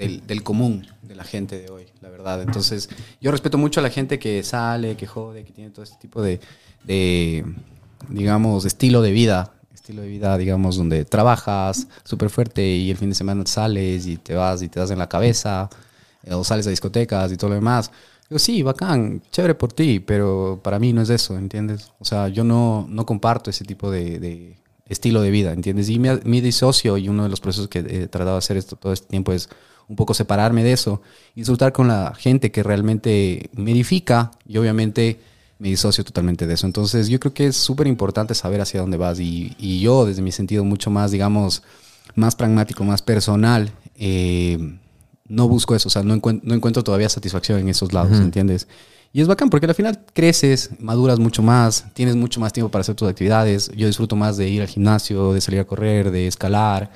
del, común de la gente de hoy, la verdad. Entonces, yo respeto mucho a la gente que sale, que jode, que tiene todo este tipo de, digamos, estilo de vida. Estilo de vida, digamos, donde trabajas súper fuerte y el fin de semana sales y te vas y te das en la cabeza. eh, o sales a discotecas y todo lo demás. Digo, sí, bacán, chévere por ti, pero para mí no es eso, ¿entiendes? O sea, yo no, no comparto ese tipo de, de estilo de vida, ¿entiendes? Y mi, mi disocio y uno de los procesos que he tratado de hacer esto todo este tiempo es un poco separarme de eso y disfrutar con la gente que realmente me edifica y obviamente me disocio totalmente de eso. Entonces yo creo que es súper importante saber hacia dónde vas y, y yo desde mi sentido mucho más, digamos, más pragmático, más personal, eh, no busco eso, o sea, no, encuent- no encuentro todavía satisfacción en esos lados, ¿entiendes? Y es bacán porque al final creces, maduras mucho más, tienes mucho más tiempo para hacer tus actividades. Yo disfruto más de ir al gimnasio, de salir a correr, de escalar,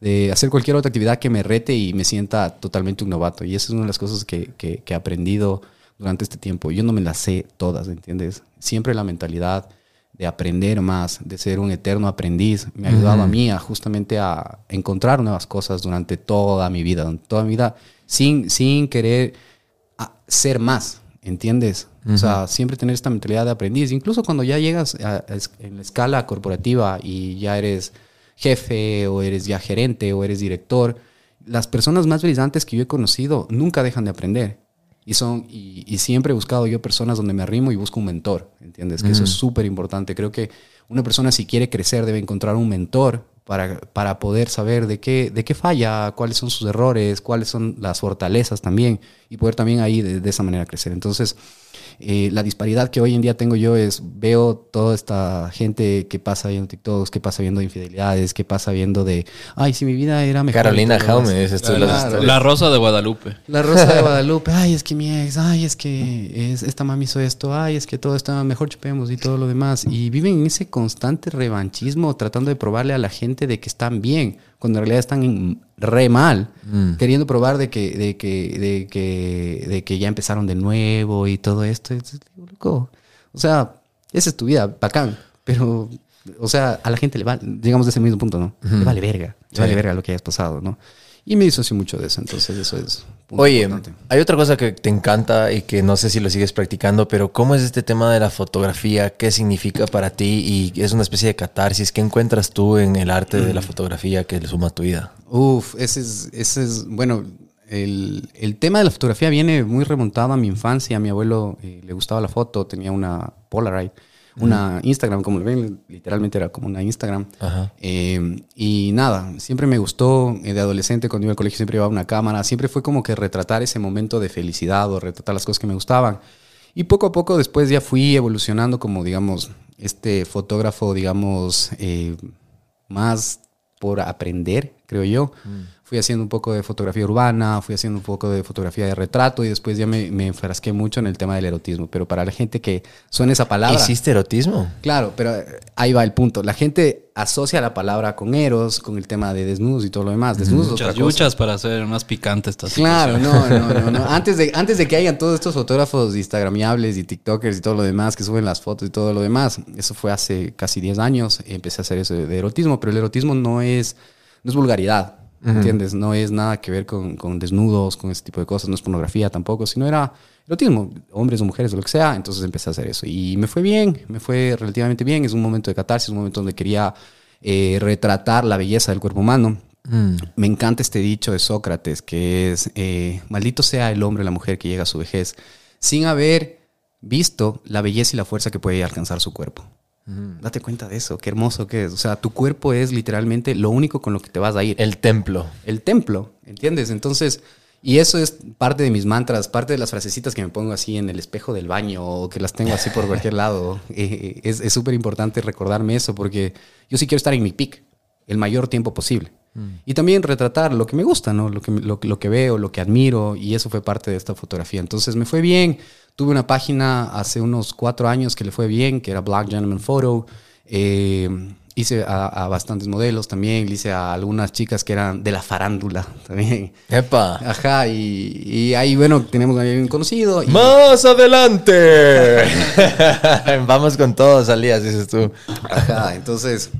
de hacer cualquier otra actividad que me rete y me sienta totalmente un novato. Y esa es una de las cosas que, que- que he aprendido durante este tiempo. Yo no me las sé todas, ¿entiendes? Siempre la mentalidad de aprender más, de ser un eterno aprendiz, me ha ayudado a mí a justamente a encontrar nuevas cosas durante toda mi vida, durante toda mi vida, sin, sin querer a- ser más, ¿entiendes? O sea, siempre tener esta mentalidad de aprendiz. Incluso cuando ya llegas a- en la escala corporativa y ya eres jefe o eres ya gerente o eres director, las personas más brillantes que yo he conocido nunca dejan de aprender. Y, son, y, y siempre he buscado yo personas donde me arrimo y busco un mentor, ¿entiendes? Que eso es súper importante. Creo que una persona si quiere crecer debe encontrar un mentor para, para poder saber de qué, de qué falla, cuáles son sus errores, cuáles son las fortalezas también y poder también ahí de, de esa manera crecer. Entonces, eh, la disparidad que hoy en día tengo yo es, veo toda esta gente que pasa viendo TikToks, que pasa viendo infidelidades, que pasa viendo de, ay, si mi vida era mejor. Carolina Jaume, demás". dices tú las Claro. historias. La Rosa de Guadalupe. La Rosa de (laughs) Guadalupe, ay, es que mi ex, ay, es que es, esta mami hizo esto, ay, es que todo está mejor chupemos y todo lo demás. Y viven en ese constante revanchismo tratando de probarle a la gente de que están bien, cuando en realidad están en- re mal, queriendo probar de que, de, que, de, que, de que ya empezaron de nuevo y todo esto. O sea, esa es tu vida, bacán, pero, o sea, a la gente le vale, digamos de ese mismo punto, ¿no? Le vale verga, le Sí. vale verga lo que hayas pasado, ¿no? Y me disocio mucho de eso, entonces eso es... Oye, importante. hay otra cosa que te encanta y que no sé si lo sigues practicando, pero ¿cómo es este tema de la fotografía? ¿Qué significa para ti? Y es una especie de catarsis. ¿Qué encuentras tú en el arte de la fotografía que le suma a tu vida? Uf, ese es, ese es bueno, el, el tema de la fotografía viene muy remontado a mi infancia. A mi abuelo eh, le gustaba la foto, tenía una Polaroid, una Instagram, como lo ven, literalmente era como una Instagram. Ajá. Eh, y nada, siempre me gustó eh, de adolescente cuando iba al colegio, siempre llevaba una cámara, siempre fue como que retratar ese momento de felicidad o retratar las cosas que me gustaban. Y poco a poco después ya fui evolucionando como, digamos, este fotógrafo, digamos, eh, más por aprender, creo yo. Fui haciendo un poco de fotografía urbana, fui haciendo un poco de fotografía de retrato y después ya me, me enfrasqué mucho en el tema del erotismo. Pero para la gente que suena esa palabra... ¿Hiciste erotismo? Claro, pero eh, ahí va el punto. La gente asocia la palabra con eros, con el tema de desnudos y todo lo demás. Desnudos otra Muchas cosa. yuchas para hacer más picante esta Claro, no, no, no, no. (laughs) Antes de, antes de que hayan todos estos fotógrafos instagramiables y tiktokers y todo lo demás que suben las fotos y todo lo demás, eso fue hace casi 10 años, empecé a hacer eso de, de erotismo, pero el erotismo no es, no es vulgaridad, ¿entiendes? No es nada que ver con, con desnudos, con ese tipo de cosas, no es pornografía tampoco, sino era erotismo, hombres o mujeres o lo que sea, entonces empecé a hacer eso y me fue bien, me fue relativamente bien, es un momento de catarsis, un momento donde quería eh, retratar la belleza del cuerpo humano. Me encanta este dicho de Sócrates, que es, eh, maldito sea el hombre o la mujer que llega a su vejez sin haber visto la belleza y la fuerza que puede alcanzar su cuerpo. Date cuenta de eso, qué hermoso que es. O sea, tu cuerpo es literalmente lo único con lo que te vas a ir. El templo. El templo, ¿entiendes? Entonces, y eso es parte de mis mantras, parte de las frasecitas que me pongo así en el espejo del baño o que las tengo así por cualquier (laughs) lado. Eh, es es súper importante recordarme eso porque yo sí quiero estar en mi peak el mayor tiempo posible. Y también retratar lo que me gusta, ¿no? Lo que, lo, lo que veo, lo que admiro, y eso fue parte de esta fotografía. Entonces me fue bien. Tuve una página hace unos cuatro años que le fue bien, que era Black Gentleman Photo. Eh, hice a, a bastantes modelos también, le hice a algunas chicas que eran de la farándula (laughs) también. ¡Epa! Ajá, y, y ahí, bueno, tenemos a alguien conocido. y- ¡Más adelante! (laughs) Vamos con todos, Salías, dices tú. Ajá, entonces,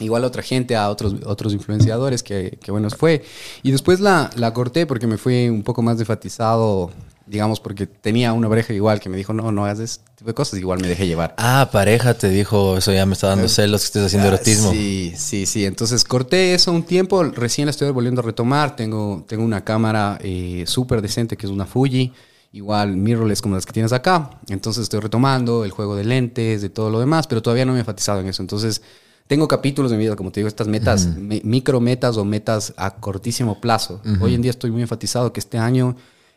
igual a otra gente, a otros, otros influenciadores que, que buenos fue. Y después la, la corté porque me fui un poco más enfatizado digamos, porque tenía una pareja igual que me dijo, no, no hagas ese tipo de cosas, igual me dejé llevar. Ah, pareja te dijo, eso ya me está dando celos que estés haciendo erotismo. Ah, Sí, sí, sí. Entonces corté eso un tiempo, recién la estoy volviendo a retomar. Tengo, tengo una cámara eh, súper decente que es una Fuji, igual mirrorless como las que tienes acá. Entonces estoy retomando el juego de lentes, de todo lo demás, pero todavía no me he enfatizado en eso. Entonces tengo capítulos de mi vida, como te digo, estas metas, me- micro metas o metas a cortísimo plazo. Hoy en día estoy muy enfatizado que este año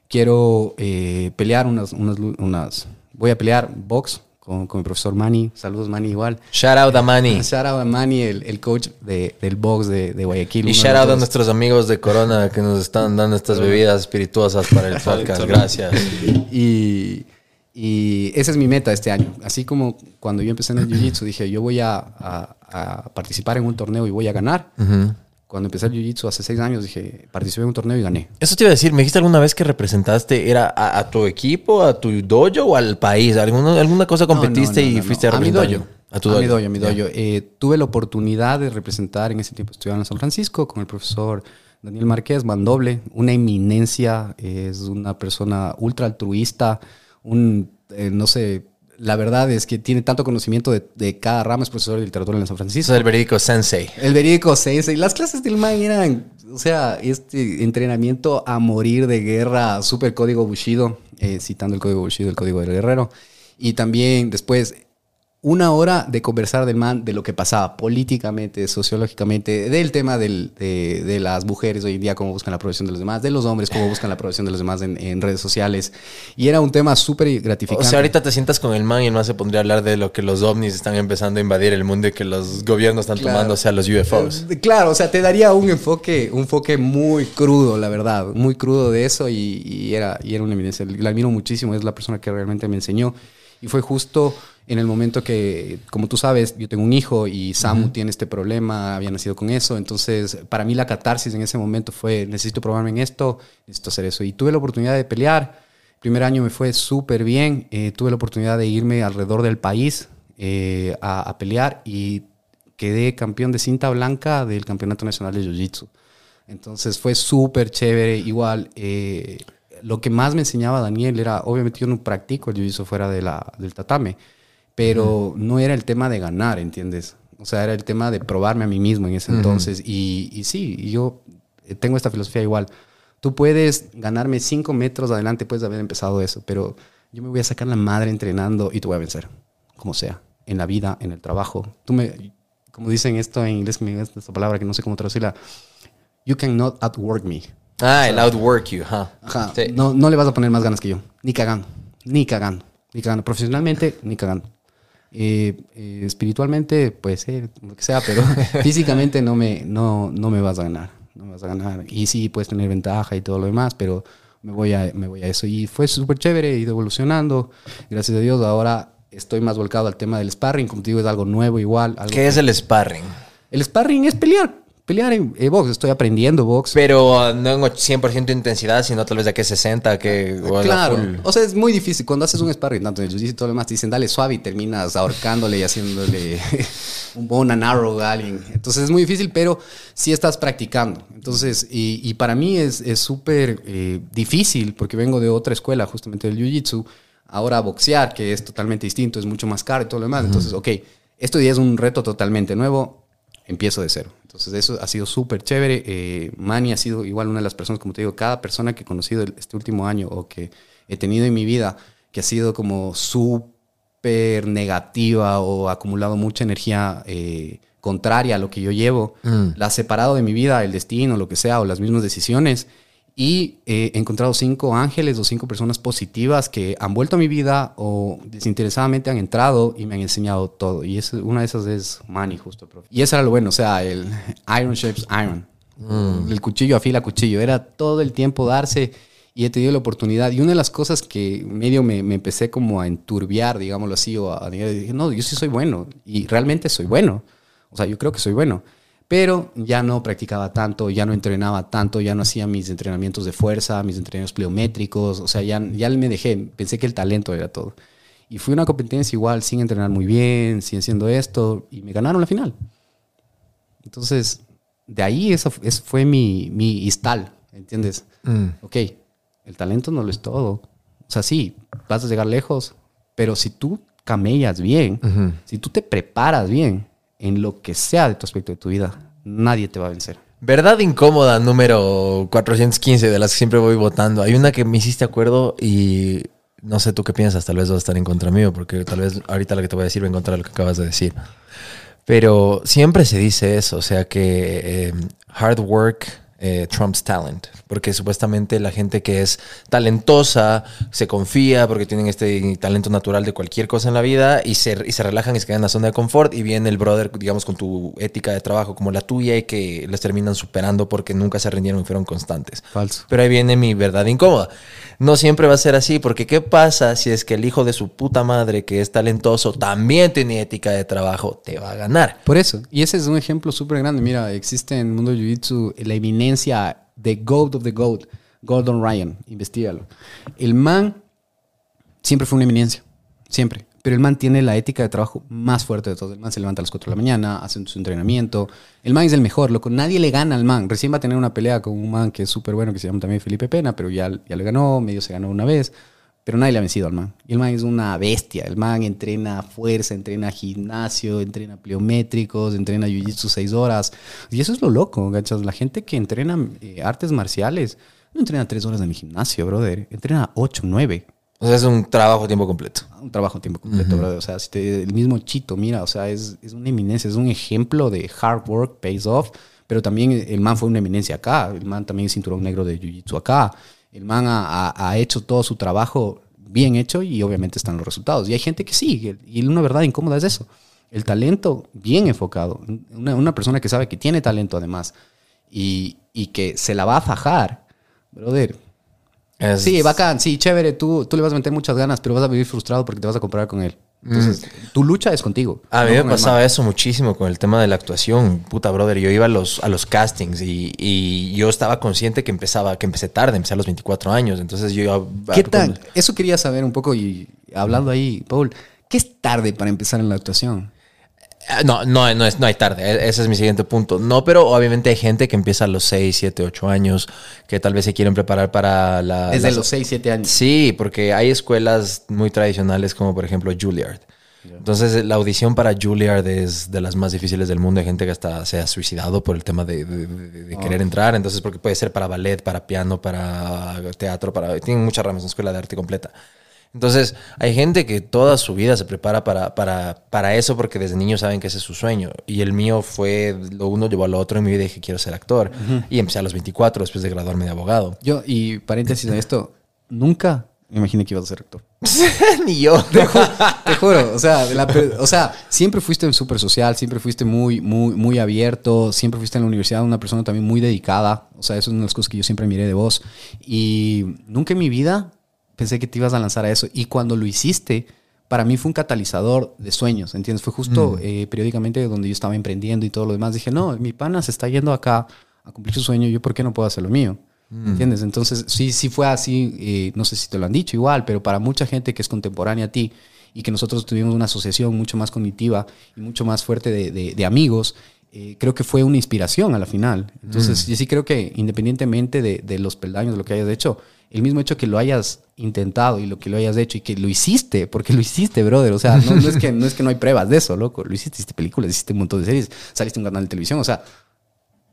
quiero eh, pelear unas, unas, unas... Voy a pelear box con, con mi profesor Manny. Saludos, Manny, igual. Shout out a Manny. (laughs) Shout out a Manny, el, el coach de- del box de, de Guayaquil. Y shout out a nuestros amigos de Corona que nos están dando estas bebidas espirituosas para el (laughs) podcast. Gracias. Y, y esa es mi meta este año. Así como cuando yo empecé en el Jiu-Jitsu, dije, yo voy a, a- a participar en un torneo y voy a ganar. Cuando empecé el Jiu-Jitsu hace seis años, dije, participé en un torneo y gané. Eso te iba a decir, me dijiste alguna vez que representaste, ¿era a, a tu equipo, a tu dojo o al país? ¿Alguna, alguna cosa competiste No, no, no, y fuiste a a mi representar? dojo. A tu A dojo. mi dojo, a mi Ya. dojo. Eh, tuve la oportunidad de representar en ese tiempo, estudiaba en San Francisco con el profesor Daniel Márquez, mandoble, una eminencia, es una persona ultra altruista, un, eh, no sé, la verdad es que tiene tanto conocimiento de, de cada rama, es profesor de literatura en San Francisco. es el verídico sensei. El verídico sensei. Las clases del man eran, o sea, este entrenamiento a morir de guerra, super código Bushido, eh, citando el código Bushido, el código del guerrero. Y también después una hora de conversar del man de lo que pasaba políticamente, sociológicamente, del tema del- de, de las mujeres hoy en día, cómo buscan la aprobación de los demás, de los hombres, cómo buscan la aprobación de los demás en, en redes sociales. Y era un tema súper O gratificante. sea, ahorita te sientas con el man y el man se pondría a hablar de lo que los ovnis están empezando a invadir el mundo y que los gobiernos están Claro. tomando hacia los UFOs. Eh, Claro, o sea, te daría un enfoque, un enfoque muy crudo, la verdad, muy crudo de eso y, y era, y era una eminencia. La admiro muchísimo, es la persona que realmente me enseñó. Y fue justo en el momento que, como tú sabes, yo tengo un hijo y Samu tiene este problema, había nacido con eso. Entonces, para mí la catarsis en ese momento fue, necesito probarme en esto, necesito hacer eso. Y tuve la oportunidad de pelear. El primer año me fue súper bien. eh, tuve la oportunidad de irme alrededor del país eh, a, a pelear y quedé campeón de cinta blanca del Campeonato Nacional de Jiu-Jitsu. Entonces fue súper chévere. Igual, eh, lo que más me enseñaba Daniel era, obviamente yo no practico el Jiu-Jitsu fuera de la, del tatame, pero no era el tema de ganar, ¿entiendes? O sea, era el tema de probarme a mí mismo en ese entonces. Y, y sí, yo eh, tengo esta filosofía igual. Tú puedes ganarme cinco metros adelante, puedes haber empezado eso, pero yo me voy a sacar la madre entrenando y te voy a vencer, como sea, en la vida, en el trabajo. Tú me, como dicen esto en inglés, me esta palabra que no sé cómo traducirla, you cannot outwork me. Ah, el outwork you, ajá. Ajá. Sí. No, no le vas a poner más ganas que yo. Ni cagando. Ni cagando. Ni cagando. Profesionalmente, ni cagando. Eh, eh, espiritualmente, pues ser, lo que sea, pero (laughs) físicamente no me, no, no me vas a ganar. No me vas a ganar. Y sí, puedes tener ventaja y todo lo demás, pero me voy a, me voy a eso. Y fue súper chévere, he ido evolucionando. Gracias a Dios, ahora estoy más volcado al tema del sparring. Como te digo, es algo nuevo igual. algo ¿Qué es el sparring? El sparring es pelear. Pelear en eh, box. Estoy aprendiendo box. Pero uh, no en 100% de intensidad, sino tal vez de que 60, que... o Claro, o sea, es muy difícil. Cuando haces un sparring, tanto en el jiu-jitsu y todo lo demás, te dicen dale suave y terminas ahorcándole y haciéndole (laughs) un bone and arrow a alguien. Entonces es muy difícil, pero sí estás practicando. Entonces, y, y para mí es es súper eh, difícil porque vengo de otra escuela, justamente del jiu-jitsu. Ahora boxear, que es totalmente distinto, es mucho más caro y todo lo demás. Entonces, ok, esto ya es un reto totalmente nuevo empiezo de cero. Entonces eso ha sido súper chévere. Eh, Manny ha sido igual una de las personas, como te digo, cada persona que he conocido este último año o que he tenido en mi vida, que ha sido como súper negativa o ha acumulado mucha energía eh, contraria a lo que yo llevo, la ha separado de mi vida, el destino, lo que sea, o las mismas decisiones. Y eh, he encontrado cinco ángeles o cinco personas positivas que han vuelto a mi vida o desinteresadamente han entrado y me han enseñado todo. Y es, una de esas es Manny, justo, profe. Y eso era lo bueno, o sea, el Iron Shapes Iron. El cuchillo afila cuchillo. Era todo el tiempo darse y he tenido la oportunidad. Y una de las cosas que medio me, me empecé como a enturbiar, digámoslo así, o a, a dije, no, yo sí soy bueno. Y realmente soy bueno. O sea, yo creo que soy bueno pero ya no practicaba tanto, ya no entrenaba tanto, ya no hacía mis entrenamientos de fuerza, mis entrenamientos pliométricos, o sea, ya, ya me dejé, pensé que el talento era todo. Y fui a una competencia igual, sin entrenar muy bien, sin haciendo esto, y me ganaron la final. Entonces, de ahí eso, eso fue mi, mi instal, ¿entiendes? Ok, el talento no lo es todo. O sea, sí, vas a llegar lejos, pero si tú camellas bien, si tú te preparas bien en lo que sea de tu aspecto de tu vida, nadie te va a vencer. Verdad incómoda número 415 de las que siempre voy votando. Hay una que me hiciste acuerdo y no sé tú qué piensas, tal vez vas a estar en contra mío, porque tal vez ahorita lo que te voy a decir va en contra de lo que acabas de decir. Pero siempre se dice eso, o sea que eh, hard work eh, trumps talent, porque supuestamente la gente que es talentosa se confía porque tienen este talento natural de cualquier cosa en la vida y se, y se relajan y se quedan en la zona de confort y viene el brother, digamos, con tu ética de trabajo como la tuya y que les terminan superando porque nunca se rindieron y fueron constantes. Falso. Pero ahí viene mi verdad incómoda. No siempre va a ser así, porque ¿qué pasa si es que el hijo de su puta madre, que es talentoso, también tiene ética de trabajo, te va a ganar? Por eso, y ese es un ejemplo súper grande. Mira, existe en el mundo de Jiu-Jitsu la eminencia de GOAT of the GOAT, Gordon Ryan, investigalo. El man siempre fue una eminencia, siempre. Pero el man tiene la ética de trabajo más fuerte de todos. El man se levanta a las 4 de la mañana, hace su entrenamiento. El man es el mejor, loco. Nadie le gana al man. Recién va a tener una pelea con un man que es súper bueno, que se llama también Felipe Pena, pero ya, ya le ganó, medio se ganó una vez. Pero nadie le ha vencido al man. Y el man es una bestia. El man entrena fuerza, entrena gimnasio, entrena pliométricos, entrena jiu-jitsu 6 horas. Y eso es lo loco, ¿cachas? La gente que entrena eh, artes marciales no entrena 3 horas en el gimnasio, brother. Entrena 8, 9 O sea, es un trabajo a tiempo completo. un trabajo a tiempo completo, brother. O sea, si te- el mismo Chito, mira, o sea, es, es una eminencia, es un ejemplo de hard work pays off, pero también el man fue una eminencia acá, el man también es cinturón negro de Jiu-Jitsu acá, el man ha, ha- ha hecho todo su trabajo bien hecho y obviamente están los resultados. Y hay gente que sí, y una verdad incómoda es eso, el talento bien enfocado, una, una persona que sabe que tiene talento además y, y que se la va a fajar, brother, Es- Sí, bacán, sí, chévere. Tú, tú le vas a meter muchas ganas, pero vas a vivir frustrado porque te vas a comparar con él. Entonces, tu lucha es contigo. A mí no me pasaba eso muchísimo con el tema de la actuación. Puta, brother, yo iba a los, a los castings y, y yo estaba consciente que empezaba, que empecé tarde, empecé a los 24 años. Entonces yo iba... ¿Qué tal? Eso quería saber un poco y hablando ahí, Paul, ¿qué es tarde para empezar en la actuación? Ah, No, no, no, es, no hay tarde. E- Ese es mi siguiente punto. No, pero obviamente hay gente que empieza a los 6, 7, 8 años, que tal vez se quieren preparar para la... Desde las- los 6, 7 años. Sí, porque hay escuelas muy tradicionales como por ejemplo Juilliard. Entonces la audición para Juilliard es de las más difíciles del mundo. Hay gente que hasta se ha suicidado por el tema de, de- de- de querer entrar. Entonces porque puede ser para ballet, para piano, para teatro, para... Tienen muchas ramas, una escuela de arte completa. Entonces hay gente que toda su vida se prepara para, para, para eso porque desde niño saben que ese es su sueño. Y el mío fue, lo uno llevó a lo otro en mi vida y dije quiero ser actor. Y empecé a los 24 después de graduarme de abogado. Yo, y paréntesis en esto, nunca me imaginé que ibas a ser actor. (laughs) Ni yo. (laughs) Te ju- te juro, o sea, de la per- o sea, siempre fuiste súper social, siempre fuiste muy, muy, muy abierto, siempre fuiste en la universidad una persona también muy dedicada, o sea, eso es una de las cosas que yo siempre miré de vos. Y nunca en mi vida pensé que te ibas a lanzar a eso. Y cuando lo hiciste, para mí fue un catalizador de sueños, ¿entiendes? Fue justo eh, periódicamente donde yo estaba emprendiendo y todo lo demás. Dije, no, mi pana se está yendo acá a cumplir su sueño, ¿yo por qué no puedo hacer lo mío? ¿Entiendes? Entonces, sí, sí fue así, eh, no sé si te lo han dicho igual, pero para mucha gente que es contemporánea a ti y que nosotros tuvimos una asociación mucho más cognitiva y mucho más fuerte de, de- de amigos, eh, creo que fue una inspiración a la final. Entonces, yo sí creo que independientemente de, de los peldaños, de lo que hayas hecho, el mismo hecho que lo hayas intentado y lo que lo hayas hecho y que lo hiciste, porque lo hiciste, brother. O sea, no, no es, que, no es que no hay pruebas de eso, loco. Lo hiciste, hiciste películas, hiciste un montón de series, saliste en un canal de televisión, o sea,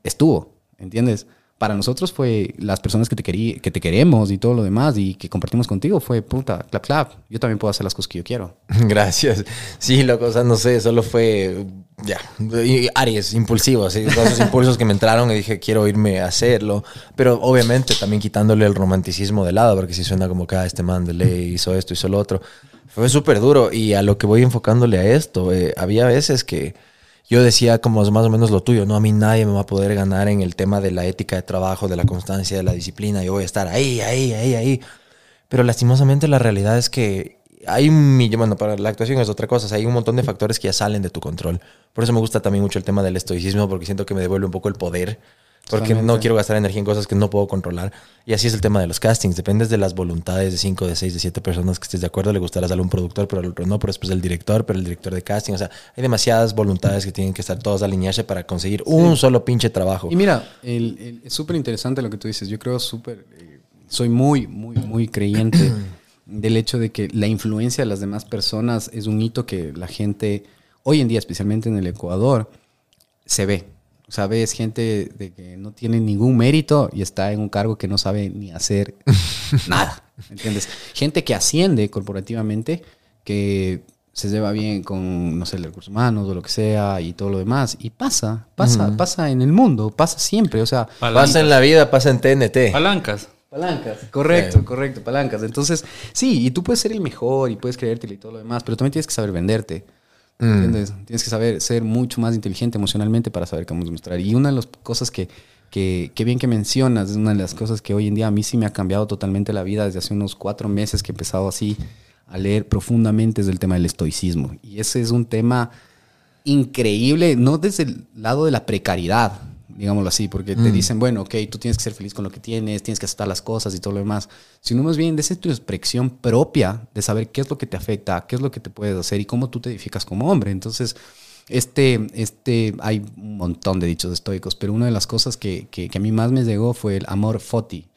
estuvo, ¿entiendes? Para nosotros fue las personas que te, querí, que te queremos y todo lo demás y que compartimos contigo fue puta, clap, clap. Yo también puedo hacer las cosas que yo quiero. (laughs) Gracias. Sí, loco, o sea, no sé, solo fue, ya, y Aries, impulsivo, así, todos esos impulsos que me entraron y dije, quiero irme a hacerlo, pero obviamente también quitándole el romanticismo de lado, porque si suena como que ah, este man de ley hizo esto, hizo lo otro. Fue súper duro y a lo que voy enfocándole a esto, eh, había veces que yo decía como más o menos lo tuyo, no, a mí nadie me va a poder ganar en el tema de la ética de trabajo, de la constancia, de la disciplina, yo voy a estar ahí, ahí, ahí, ahí. Pero lastimosamente la realidad es que hay un millón, bueno, para la actuación es otra cosa, o sea, hay un montón de factores que ya salen de tu control. Por eso me gusta también mucho el tema del estoicismo, porque siento que me devuelve un poco el poder, porque no quiero gastar energía en cosas que no puedo controlar. Y así es el tema de los castings, dependes de las voluntades de 5, de 6, de 7 personas que estés de acuerdo, le gustarás a un productor, pero al otro no, pero después el director, pero el director de casting, o sea, hay demasiadas voluntades que tienen que estar todas alinearse para conseguir un solo pinche trabajo. Y mira, el- el- es súper interesante lo que tú dices. Yo creo súper, eh, soy muy, muy, muy creyente (clears throat) del hecho de que la influencia de las demás personas es un hito que la gente, hoy en día, especialmente en el Ecuador, se ve. O sea, ves gente de que no tiene ningún mérito y está en un cargo que no sabe ni hacer (laughs) nada. ¿Entiendes? Gente que asciende corporativamente, que se lleva bien con, no sé, los recursos humanos o lo que sea y todo lo demás. Y pasa, pasa, pasa en el mundo, pasa siempre. O sea, Pasa en la vida, pasa en TNT. Palancas. Palancas. Correcto, correcto, palancas. Entonces, sí, y tú puedes ser el mejor y puedes creértelo y todo lo demás, pero también tienes que saber venderte. ¿Entiendes? Tienes que saber ser mucho más inteligente emocionalmente para saber cómo demostrar. Y una de las cosas que, que, que bien que mencionas, es una de las cosas que hoy en día a mí sí me ha cambiado totalmente la vida desde hace unos cuatro meses que he empezado así a leer profundamente es el tema del estoicismo. Y ese es un tema increíble, no desde el lado de la precariedad, digámoslo así, porque te dicen, bueno, ok, tú tienes que ser feliz con lo que tienes, tienes que aceptar las cosas y todo lo demás, sino más bien desde tu expresión propia de saber qué es lo que te afecta, qué es lo que te puedes hacer y cómo tú te edificas como hombre. Entonces, este, este, hay un montón de dichos estoicos, pero una de las cosas que, que, que a mí más me llegó fue el amor foti,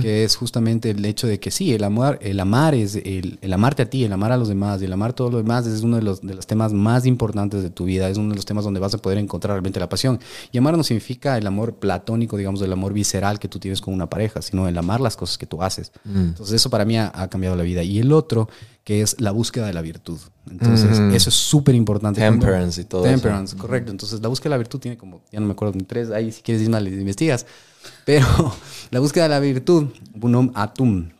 que es justamente el hecho de que sí, el amor, el amar es el, el amarte a ti, el amar a los demás el amar todo lo demás es uno de los, de los temas más importantes de tu vida, es uno de los temas donde vas a poder encontrar realmente la pasión. Y amar no significa el amor platónico, digamos, el amor visceral que tú tienes con una pareja, sino el amar las cosas que tú haces. Entonces eso para mí ha, ha cambiado la vida. Y el otro, que es la búsqueda de la virtud. Entonces, eso es súper importante. Temperance y todo eso. Temperance, correcto. Entonces, la búsqueda de la virtud tiene como, ya no me acuerdo, ni tres, ahí si quieres ir mal, investigas. (laughs) Pero la búsqueda de la virtud, bunum atum,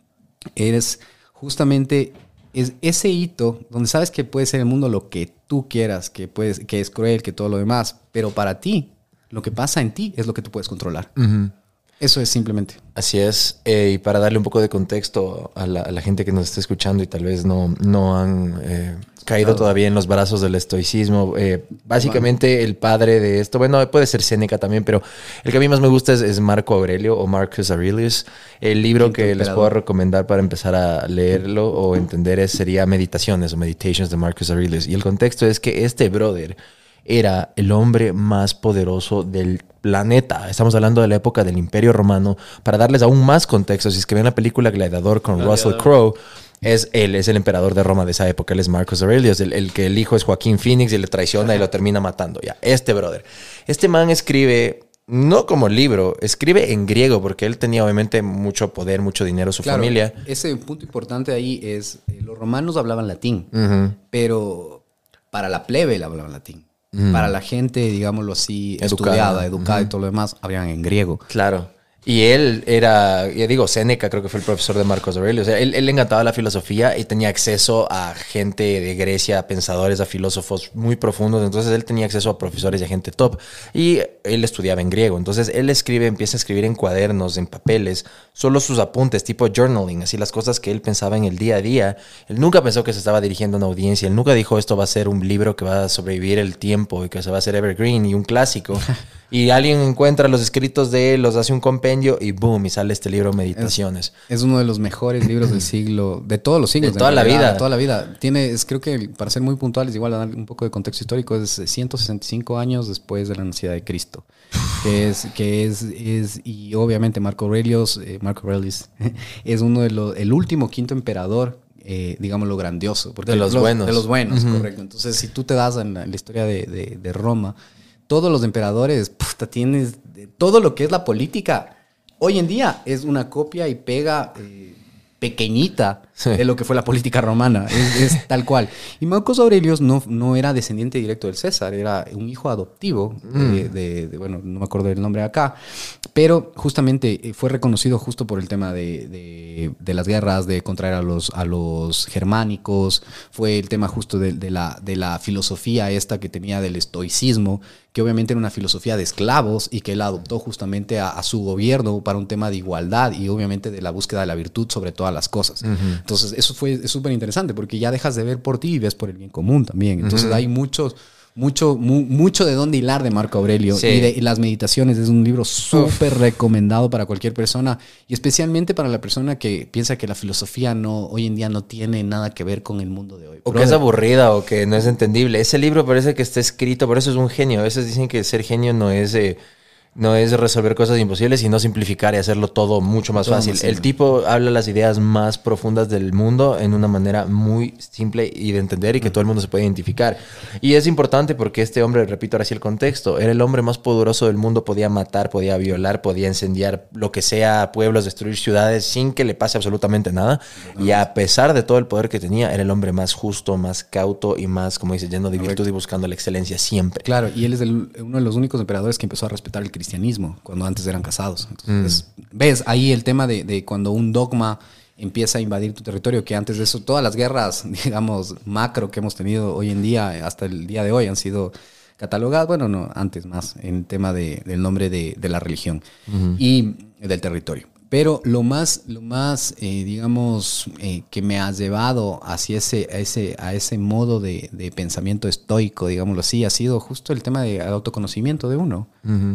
eres justamente es ese hito donde sabes que puede ser el mundo lo que tú quieras, que, puedes, que es cruel, que todo lo demás, pero para ti, lo que pasa en ti es lo que tú puedes controlar. Eso es simplemente. Así es. Eh, y para darle un poco de contexto a la, a la gente que nos está escuchando y tal vez no, no han eh, caído todavía en los brazos del estoicismo, eh, básicamente el padre de esto, bueno, puede ser Séneca también, pero el que a mí más me gusta es, es Marco Aurelio o Marcus Aurelius. El libro que les puedo recomendar para empezar a leerlo o entender es, sería Meditaciones o Meditations de Marcus Aurelius. Y el contexto es que este brother era el hombre más poderoso del planeta. Estamos hablando de la época del Imperio Romano. Para darles aún más contexto, si es que ven la película Gladiador con Russell Crowe, es él, es el emperador de Roma de esa época. Él es Marcus Aurelius, el, el que el hijo es Joaquín Phoenix y le traiciona y lo termina matando. Ya, este brother. Este man escribe. No como libro, escribe en griego porque él tenía obviamente mucho poder, mucho dinero, su Claro, familia. Ese punto importante ahí es, eh, los romanos hablaban latín, pero para la plebe le hablaban latín. Para la gente, digámoslo así, Educada. estudiada, educada y todo lo demás, hablaban en griego. Claro. Y él era, ya digo, Séneca creo que fue el profesor de Marcos Aurelio. O sea, él, él le encantaba la filosofía y tenía acceso a gente de Grecia, a pensadores, a filósofos muy profundos. Entonces él tenía acceso a profesores y a gente top. Y él estudiaba en griego. Entonces él escribe, empieza a escribir en cuadernos, en papeles, solo sus apuntes, tipo journaling, así las cosas que él pensaba en el día a día. Él nunca pensó que se estaba dirigiendo a una audiencia. Él nunca dijo esto va a ser un libro que va a sobrevivir el tiempo y que se va a hacer evergreen y un clásico. (laughs) Y alguien encuentra los escritos de él, los hace un compendio y boom, y sale este libro Meditaciones. Es uno de los mejores libros del siglo, de todos los siglos. De toda la realidad, vida. de toda la vida. Tiene, es, creo que para ser muy puntuales, igual a dar un poco de contexto histórico, es 165 años después de la nacida de Cristo. Que es, que es, es y obviamente Marco Aurelius, eh, Marco Aurelius (laughs) es uno de los, el último quinto emperador, eh, digámoslo grandioso. Porque De los buenos. De los buenos, correcto. Entonces, si tú te das en la, en la historia de, de- de Roma, todos los emperadores, puta, tienes todo lo que es la política. Hoy en día es una copia y pega eh, pequeñita Sí. de lo que fue la política romana. Es, es (laughs) tal cual. Y Marcos Aurelius no, no era descendiente directo del César, era un hijo adoptivo de, de- de- bueno, no me acuerdo del nombre acá, pero justamente eh, fue reconocido justo por el tema de, de- las guerras, de contraer a los, a los germánicos, fue el tema justo de, la, de la filosofía esta que tenía del estoicismo, que obviamente era una filosofía de esclavos y que él adoptó justamente a, a su gobierno para un tema de igualdad y obviamente de la búsqueda de la virtud sobre todas las cosas. Entonces, eso fue es súper interesante porque ya dejas de ver por ti y ves por el bien común también. Entonces, hay muchos, mucho, mu- mucho de dónde hilar de Marco Aurelio. Sí. Y, de, y las meditaciones es un libro súper recomendado para cualquier persona y especialmente para la persona que piensa que la filosofía no, hoy en día no tiene nada que ver con el mundo de hoy. O que es aburrida o que no es entendible. Ese libro parece que está escrito, por eso es un genio. A veces dicen que ser genio no es... eh, no es resolver cosas imposibles, sino simplificar y hacerlo todo mucho más Todo fácil. más el tipo habla las ideas más profundas del mundo en una manera muy simple y de entender y que todo el mundo se puede identificar. Y es importante porque este hombre, repito ahora sí el contexto, era el hombre más poderoso del mundo, podía matar, podía violar, podía incendiar lo que sea, pueblos, destruir ciudades sin que le pase absolutamente nada. Y a pesar de todo el poder que tenía, era el hombre más justo, más cauto y más, como dice, lleno de virtud y buscando la excelencia siempre. Claro, y él es el- uno de los únicos emperadores que empezó a respetar el cristianismo cuando antes eran casados. Entonces, ves ahí el tema de, de cuando un dogma empieza a invadir tu territorio, que antes de eso todas las guerras, (laughs) digamos, macro que hemos tenido hoy en día, hasta el día de hoy, han sido catalogadas, bueno, no, antes más, en tema de- del nombre de, de la religión y del territorio. Pero lo más, lo más eh, digamos, eh, que me ha llevado hacia ese, a ese, a ese modo de, de pensamiento estoico, digámoslo así, ha sido justo el tema del autoconocimiento de uno.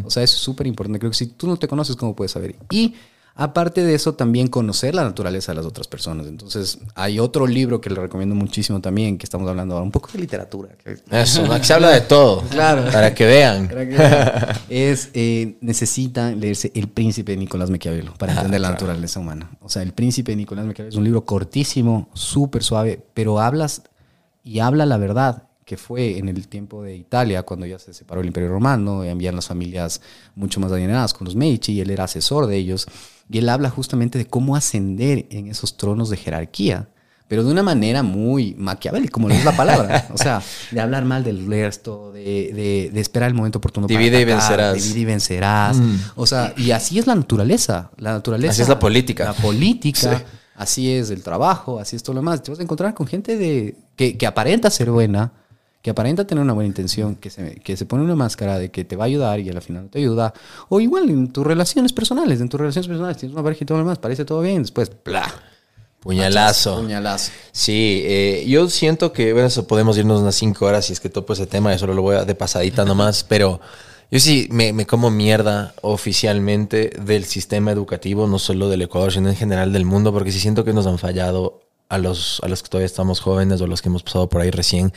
O sea, eso es súper importante. Creo que si tú no te conoces, ¿cómo puedes saber? Y aparte de eso, también conocer la naturaleza de las otras personas. Entonces, hay otro libro que le recomiendo muchísimo también, que estamos hablando ahora, un poco de literatura. Eso, se habla de todo. (laughs) Claro. Para que vean. para que- es eh, necesitan leerse El Príncipe de Nicolás Maquiavelo para entender la naturaleza humana. O sea, El Príncipe de Nicolás Maquiavelo es un libro cortísimo, súper suave, pero hablas y habla la verdad que fue en el tiempo de Italia, cuando ya se separó el Imperio Romano, y habían las familias mucho más adineradas con los Medici, y él era asesor de ellos, y él habla justamente de cómo ascender en esos tronos de jerarquía, pero de una manera muy maquiavélica, como le es la palabra. O sea, de hablar mal del resto, de, de- de esperar el momento oportuno para Divide y atacar, vencerás. Divide y vencerás. O sea, y así es la naturaleza. La naturaleza. Así es la política. La política. Sí. Así es el trabajo, así es todo lo demás. Te vas a encontrar con gente de, que, que aparenta ser buena, que aparenta tener una buena intención, que se, que se pone una máscara de que te va a ayudar y al final no te ayuda. O igual en tus relaciones personales, en tus relaciones personales tienes una pareja y todo lo demás, parece todo bien, después, ¡bla! Puñalazo. Puñalazo. Sí, eh, yo siento que, bueno, eso podemos irnos unas cinco horas si es que topo ese tema, yo solo lo voy a de pasadita nomás, (laughs) pero yo sí me, me como mierda oficialmente del sistema educativo, no solo del Ecuador, sino en general del mundo, porque sí siento que nos han fallado a los, a los que todavía estamos jóvenes o los que hemos pasado por ahí recién.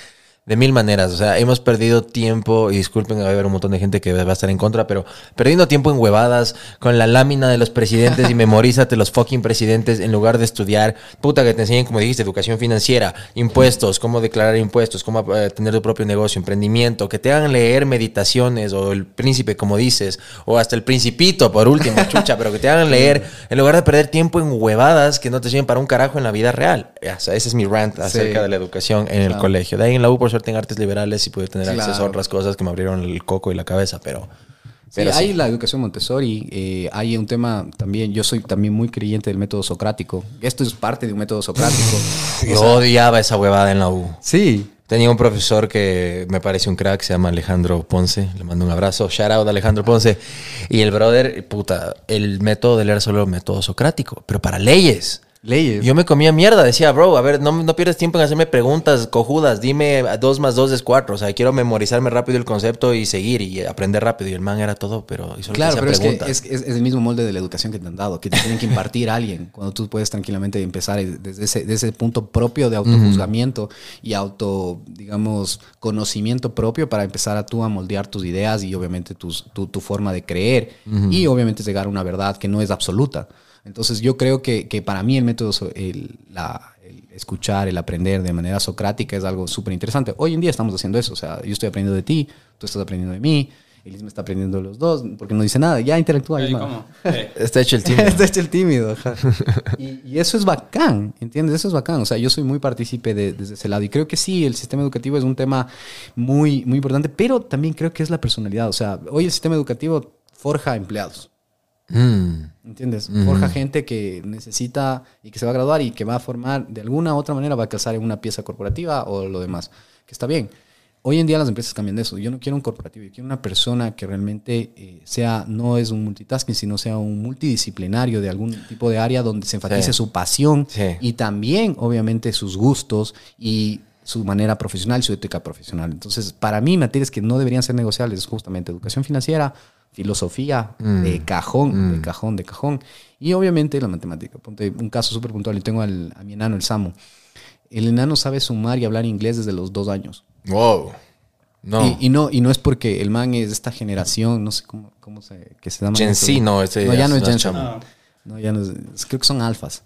De mil maneras, o sea, hemos perdido tiempo, y disculpen, va a haber un montón de gente que va a estar en contra, pero perdiendo tiempo en huevadas, con la lámina de los presidentes y (laughs) memorízate los fucking presidentes en lugar de estudiar, puta, que te enseñen, como dijiste, educación financiera, impuestos, cómo declarar impuestos, cómo eh, tener tu propio negocio, emprendimiento, que te hagan leer meditaciones o el príncipe, como dices, o hasta el principito, por último, (laughs) chucha, pero que te hagan leer en lugar de perder tiempo en huevadas que no te sirven para un carajo en la vida real. O sea, ese es mi rant acerca Sí. de la educación en el colegio. De ahí en la U, por suerte, en artes liberales y pude tener Claro. acceso a otras cosas que me abrieron el coco y la cabeza, pero... Sí, pero hay sí. la educación Montessori, eh, hay un tema también, yo soy también muy creyente del método socrático. Esto es parte de un método socrático. (laughs) Yo odiaba esa huevada en la U. sí. Tenía un profesor que me parece un crack, se llama Alejandro Ponce. Le mando un abrazo. Shout out a Alejandro Ponce. Y el brother, puta, el método de era solo el método socrático, pero para leyes. Leyes. Yo me comía mierda, decía, bro, a ver, no, no pierdes tiempo en hacerme preguntas cojudas, dime dos más dos es cuatro, o sea, quiero memorizarme rápido el concepto y seguir y aprender rápido. Y el man era todo, pero hizo Claro, pero es que es, es- es el mismo molde de la educación que te han dado, que te tienen que impartir a (laughs) alguien, cuando tú puedes tranquilamente empezar desde ese, desde ese punto propio de autojuzgamiento y auto, digamos, conocimiento propio para empezar a tú a moldear tus ideas y obviamente tus, tu, tu forma de creer y obviamente llegar a una verdad que no es absoluta. Entonces yo creo que, que para mí el método, so- el, la- el escuchar, el aprender de manera socrática es algo súper interesante. Hoy en día estamos haciendo eso, o sea, yo estoy aprendiendo de ti, tú estás aprendiendo de mí, Elis me está aprendiendo de los dos, porque no dice nada, ya interactúa. (laughs) Eh, Está hecho el (laughs) team. Está hecho el tímido. (laughs) y eso es bacán, ¿entiendes? Eso es bacán. O sea, yo soy muy partícipe de- desde ese lado. Y creo que sí, el sistema educativo es un tema muy, muy importante, pero también creo que es la personalidad. O sea, hoy el sistema educativo forja empleados. Mm. ¿Entiendes? Forja gente que necesita y que se va a graduar y que va a formar, de alguna u otra manera, va a casar en una pieza corporativa o lo demás. Que está bien. Hoy en día las empresas cambian de eso. Yo no quiero un corporativo, yo quiero una persona que realmente eh, sea, no es un multitasking, sino sea un multidisciplinario de algún tipo de área donde se enfatice Sí. su pasión Sí. y también, obviamente, sus gustos y su manera profesional, su ética profesional. Entonces, para mí, materias que no deberían ser negociables es justamente educación financiera, filosofía, Mm. de cajón, de Mm. cajón, de cajón. Y obviamente la matemática. Ponte un caso súper puntual. Yo tengo al- a mi enano, el Samu. El enano sabe sumar y hablar inglés desde los dos años. Wow. No. Y, y no, y no es porque el man es de esta generación, no sé cómo, cómo se, que se llama. Gen. Z, no, ese no, ya ya no es es Gen Z. chamo. No, ya no es, creo que son alfas.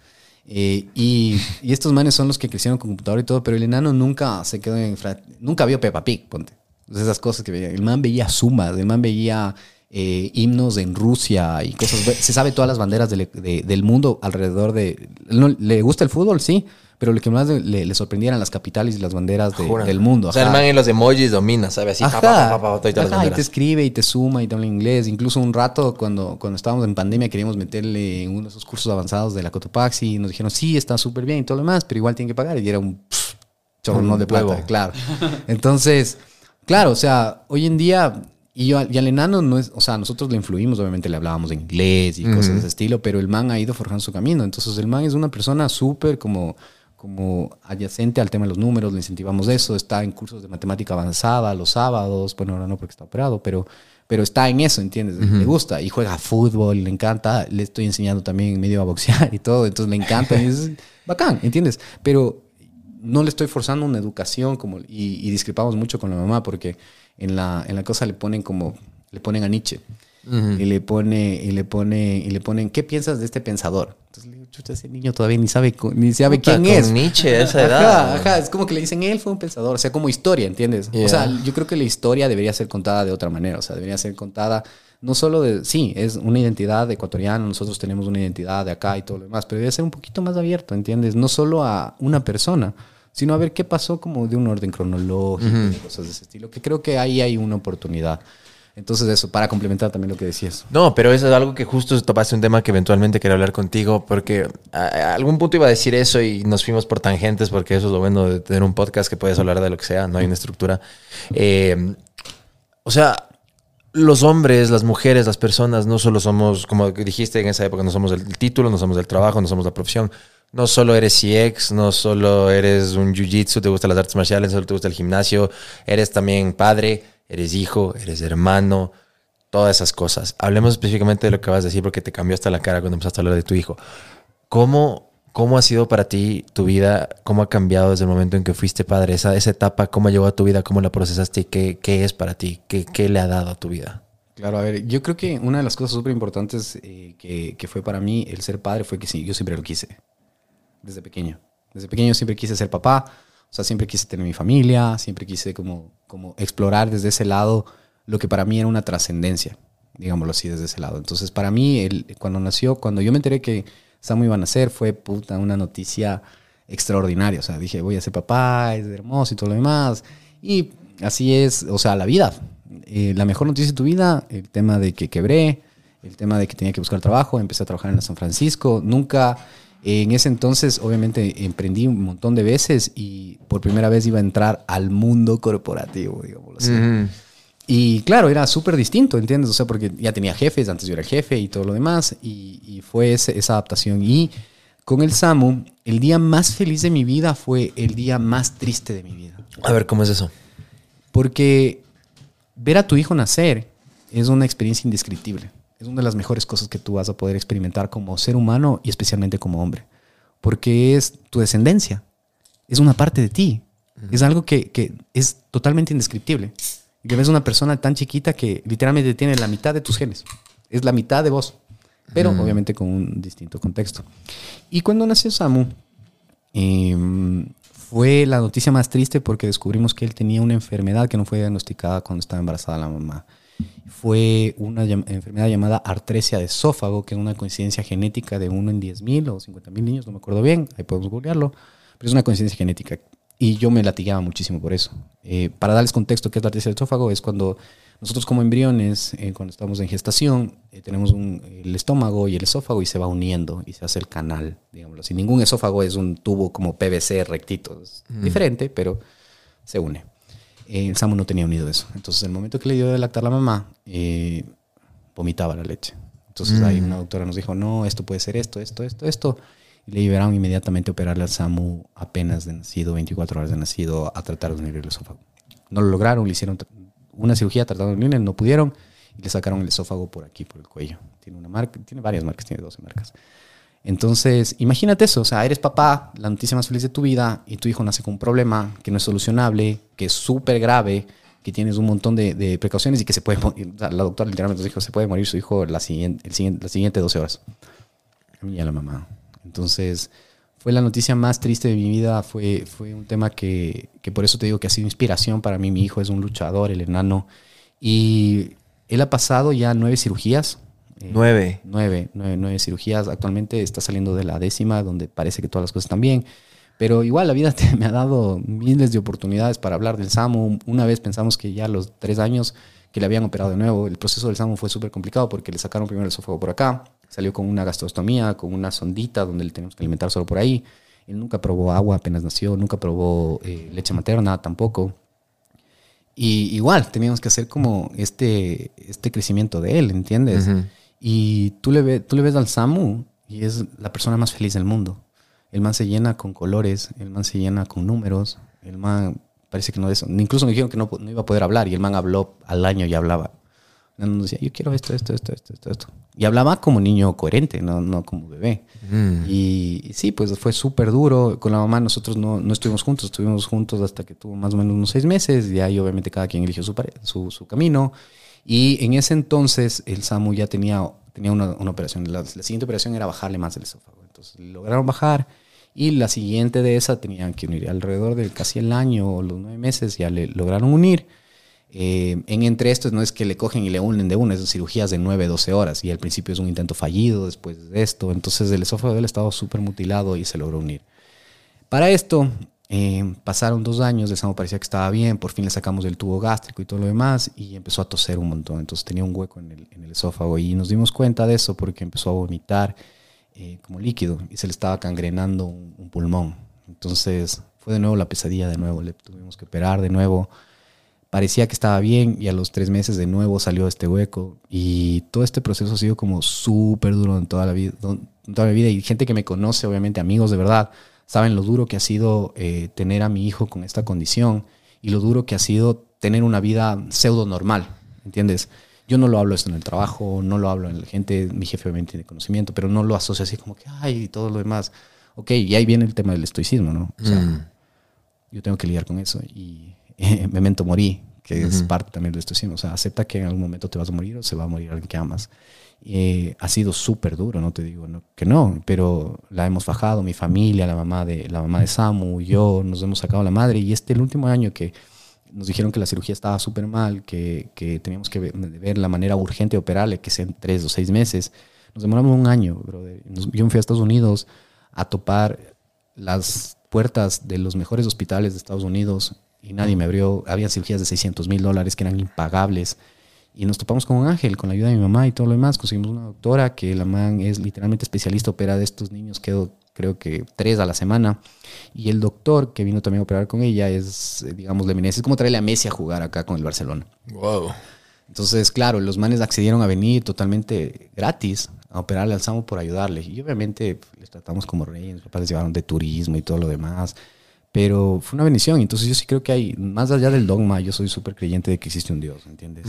Eh, y, y estos manes son los que crecieron con computador y todo, pero el enano nunca se quedó en... Nunca vio Peppa Pig, ponte. Entonces, esas cosas que veía. El man veía sumas, el man veía eh, himnos en Rusia y cosas. Se sabe todas las banderas del, de- del mundo alrededor de... no, ¿Le gusta el fútbol? Sí, pero lo que más le, le las capitales y las banderas de- del mundo. O sea, el ajá. man en los emojis domina, ¿sabe? Así, pa, pa, pa, las Ajá, y te escribe y te suma y te habla inglés. Incluso un rato cuando, cuando estábamos en pandemia queríamos meterle en uno de esos cursos avanzados de la Cotopaxi y nos dijeron, sí, está súper bien y todo lo demás, pero igual tienen que pagar. Y era un Un de plata, claro. Entonces, claro, o sea, hoy en día... Y, yo, y al enano no es, o sea, nosotros le influimos, obviamente le hablábamos de inglés y cosas de ese estilo, pero el man ha ido forjando su camino. Entonces el man es una persona súper como, como adyacente al tema de los números, le incentivamos eso, está en cursos de matemática avanzada los sábados, bueno, ahora no porque está operado, pero, pero está en eso, ¿entiendes? Le gusta y juega fútbol, le encanta, le estoy enseñando también medio a boxear y todo, entonces le encanta, y es (laughs) bacán, ¿entiendes? Pero no le estoy forzando una educación como, y, y discrepamos mucho con la mamá porque en la, en la cosa le ponen como, le ponen a Nietzsche. Y le pone, y le pone, y le ponen, ¿qué piensas de este pensador? Entonces le digo, chucha, ese niño todavía ni sabe, ni sabe Puta, quién es. Nietzsche a esa Ajá, edad. Ajá, es como que le dicen, él fue un pensador, o sea, como historia, ¿entiendes? Yeah. O sea, yo creo que la historia debería ser contada de otra manera, o sea, debería ser contada no solo de, sí, es una identidad ecuatoriana, nosotros tenemos una identidad de acá y todo lo demás, pero debe ser un poquito más abierto, ¿entiendes? No solo a una persona, sino a ver qué pasó como de un orden cronológico y cosas de ese estilo, que creo que ahí hay una oportunidad. Entonces eso, para complementar también lo que decías. No, pero eso es algo que justo topaste un tema que eventualmente quería hablar contigo, porque a, a algún punto iba a decir eso y nos fuimos por tangentes, porque eso es lo bueno de tener un podcast que puedes hablar de lo que sea, no hay una estructura. Eh, o sea, los hombres, las mujeres, las personas, no solo somos, como dijiste en esa época, no somos el título, no somos el trabajo, no somos la profesión. No solo eres CX, no solo eres un jiu-jitsu, te gustan las artes marciales, solo te gusta el gimnasio, eres también padre, eres hijo, eres hermano, todas esas cosas. Hablemos específicamente de lo que vas a decir porque te cambió hasta la cara cuando empezaste a hablar de tu hijo. ¿Cómo, cómo ha sido para ti tu vida? ¿Cómo ha cambiado desde el momento en que fuiste padre? Esa, esa etapa, ¿cómo llegó a tu vida? ¿Cómo la procesaste? ¿Qué, qué es para ti? ¿Qué, ¿Qué le ha dado a tu vida? Claro, a ver, yo creo que una de las cosas súper importantes eh, que, que fue para mí el ser padre fue que sí, yo siempre lo quise, desde pequeño. Desde pequeño siempre quise ser papá, o sea, siempre quise tener mi familia, siempre quise como, como explorar desde ese lado lo que para mí era una trascendencia, digámoslo así, desde ese lado. Entonces, para mí, el, cuando nació, cuando yo me enteré que Samu iba a nacer, fue puta, una noticia extraordinaria. O sea, dije, voy a ser papá, es hermoso y todo lo demás. Y así es, o sea, la vida. Eh, la mejor noticia de tu vida, el tema de que quebré, el tema de que tenía que buscar trabajo, empecé a trabajar en San Francisco, nunca, en ese entonces obviamente emprendí un montón de veces y por primera vez iba a entrar al mundo corporativo, digámoslo así. Y claro, era súper distinto, ¿entiendes? O sea, porque ya tenía jefes, antes yo era jefe y todo lo demás, y, y fue ese- esa adaptación. Y con el SAMU, el día más feliz de mi vida fue el día más triste de mi vida. A ver, ¿cómo es eso? Porque ver a tu hijo nacer es una experiencia indescriptible. Es una de las mejores cosas que tú vas a poder experimentar como ser humano y especialmente como hombre. Porque es tu descendencia. Es una parte de ti. Es algo que, que es totalmente indescriptible. Que ves una persona tan chiquita que literalmente tiene la mitad de tus genes. Es la mitad de vos. Pero obviamente con un distinto contexto. Y cuando nació Samu, eh, fue la noticia más triste porque descubrimos que él tenía una enfermedad que no fue diagnosticada cuando estaba embarazada la mamá. Fue una llam- enfermedad llamada artresia de esófago, que es una coincidencia genética de uno en 10.000 o 50.000 niños, no me acuerdo bien, ahí podemos googlearlo, pero es una coincidencia genética. Y yo me latigaba muchísimo por eso. Eh, para darles contexto, ¿qué es la artresia de esófago? Es cuando nosotros como embriones, eh, cuando estamos en gestación, eh, tenemos un- el estómago y el esófago y se va uniendo y se hace el canal, digámoslo así. Ningún esófago es un tubo como PVC rectito, es diferente, pero se une. Eh, Samu no tenía unido eso. Entonces, el momento que le dio de lactar la mamá, eh, vomitaba la leche. Entonces, ahí una doctora nos dijo, no, esto puede ser esto, esto, esto, esto. Y le liberaron inmediatamente a operarle al Samu apenas de nacido, 24 horas de nacido, a tratar de unir el esófago. No lo lograron, le hicieron una cirugía tratando de unir, no pudieron, y le sacaron el esófago por aquí, por el cuello. Tiene una marca, tiene varias marcas, tiene 12 marcas. Entonces, imagínate eso, o sea, eres papá, la noticia más feliz de tu vida, y tu hijo nace con un problema que no es solucionable, que es súper grave, que tienes un montón de, precauciones y que se puede morir. La doctora literalmente dijo, se puede morir su hijo las siguientes 12 horas. A mí y a la mamá. Entonces, fue la noticia más triste de mi vida. Fue, fue un tema que, que por eso te digo que ha sido inspiración para mí. Mi hijo es un luchador, el enano. Y él ha pasado ya nueve cirugías. Eh, Nueve. Nueve, nueve, nueve cirugías. Actualmente está saliendo de la décima, donde parece que todas las cosas están bien. Pero igual la vida (laughs) te- me ha dado miles de oportunidades para hablar del SAMU. Una vez pensamos que ya a los tres años que le habían operado de nuevo, el proceso del SAMU fue súper complicado porque le sacaron primero el esófago por acá, salió con una gastrostomía, con una sondita donde le tenemos que alimentar solo por ahí. Él nunca probó agua apenas nació, nunca probó eh, leche materna tampoco. Y igual teníamos que hacer como este, este crecimiento de él, ¿entiendes? Y tú le, ve- tú le ves al Samu y es la persona más feliz del mundo. El man se llena con colores, el man se llena con números, el man parece que no es... Incluso me dijeron que no, no iba a poder hablar y el man habló al año y hablaba. Man decía, yo quiero esto, esto, esto, esto, esto. Y hablaba como niño coherente, no, no como bebé. Mm. Y, y sí, pues fue súper duro. Con la mamá nosotros no, no estuvimos juntos, estuvimos juntos hasta que tuvo más o menos unos seis meses. Y ahí obviamente cada quien eligió su, su, su camino. Y en ese entonces el SAMU ya tenía, tenía una, una operación. La, la siguiente operación era bajarle más el esófago. Entonces lograron bajar. Y la siguiente de esa tenían que unir. Alrededor de casi el año o los nueve meses ya le lograron unir. Eh, en entre estos no es que le cogen y le unen de una, es cirugías de 9, 12 horas y al principio es un intento fallido después de esto, entonces el esófago de él estaba súper mutilado y se logró unir. Para esto eh, pasaron dos años, el SAMU parecía que estaba bien, por fin le sacamos el tubo gástrico y todo lo demás y empezó a toser un montón, entonces tenía un hueco en el, en el esófago y nos dimos cuenta de eso porque empezó a vomitar eh, como líquido y se le estaba cangrenando un, un pulmón. Entonces fue de nuevo la pesadilla, de nuevo le tuvimos que operar de nuevo parecía que estaba bien y a los tres meses de nuevo salió este hueco y todo este proceso ha sido como súper duro en toda la vida, en toda mi vida y gente que me conoce, obviamente amigos de verdad, saben lo duro que ha sido eh, tener a mi hijo con esta condición y lo duro que ha sido tener una vida pseudo normal, ¿entiendes? Yo no lo hablo esto en el trabajo, no lo hablo en la gente, mi jefe obviamente tiene conocimiento, pero no lo asocio así como que, ay, y todo lo demás. Ok, y ahí viene el tema del estoicismo, ¿no? O sea, Mm. yo tengo que lidiar con eso y (laughs) eh, memento morí, que es parte también de esto. O sea, acepta que en algún momento te vas a morir o se va a morir alguien que amas. Eh, ha sido súper duro, no te digo no, que no, pero la hemos fajado, mi familia, la mamá de la mamá de Samu, yo, nos hemos sacado la madre y este el último año que nos dijeron que la cirugía estaba súper mal, que, que teníamos que ver, la manera urgente de operarle, que sea en tres o seis meses. Nos demoramos un año, brother. Nos- yo me fui a Estados Unidos a topar las puertas de los mejores hospitales de Estados Unidos y nadie me abrió. Había cirugías de 600 mil dólares que eran impagables. Y nos topamos con un ángel, con la ayuda de mi mamá y todo lo demás. Conseguimos una doctora que la man es literalmente especialista, opera de estos niños, quedó creo que tres a la semana. Y el doctor que vino también a operar con ella es, eh, digamos, la eminencia. Es como traerle a Messi a jugar acá con el Barcelona. Wow. Entonces, claro, los manes accedieron a venir totalmente gratis a operarle al Samu por ayudarle. Y obviamente pues, les tratamos como reyes, mis papás les llevaron de turismo y todo lo demás. Pero fue una bendición. Entonces yo sí creo que hay, más allá del dogma, yo soy súper creyente de que existe un Dios, ¿entiendes?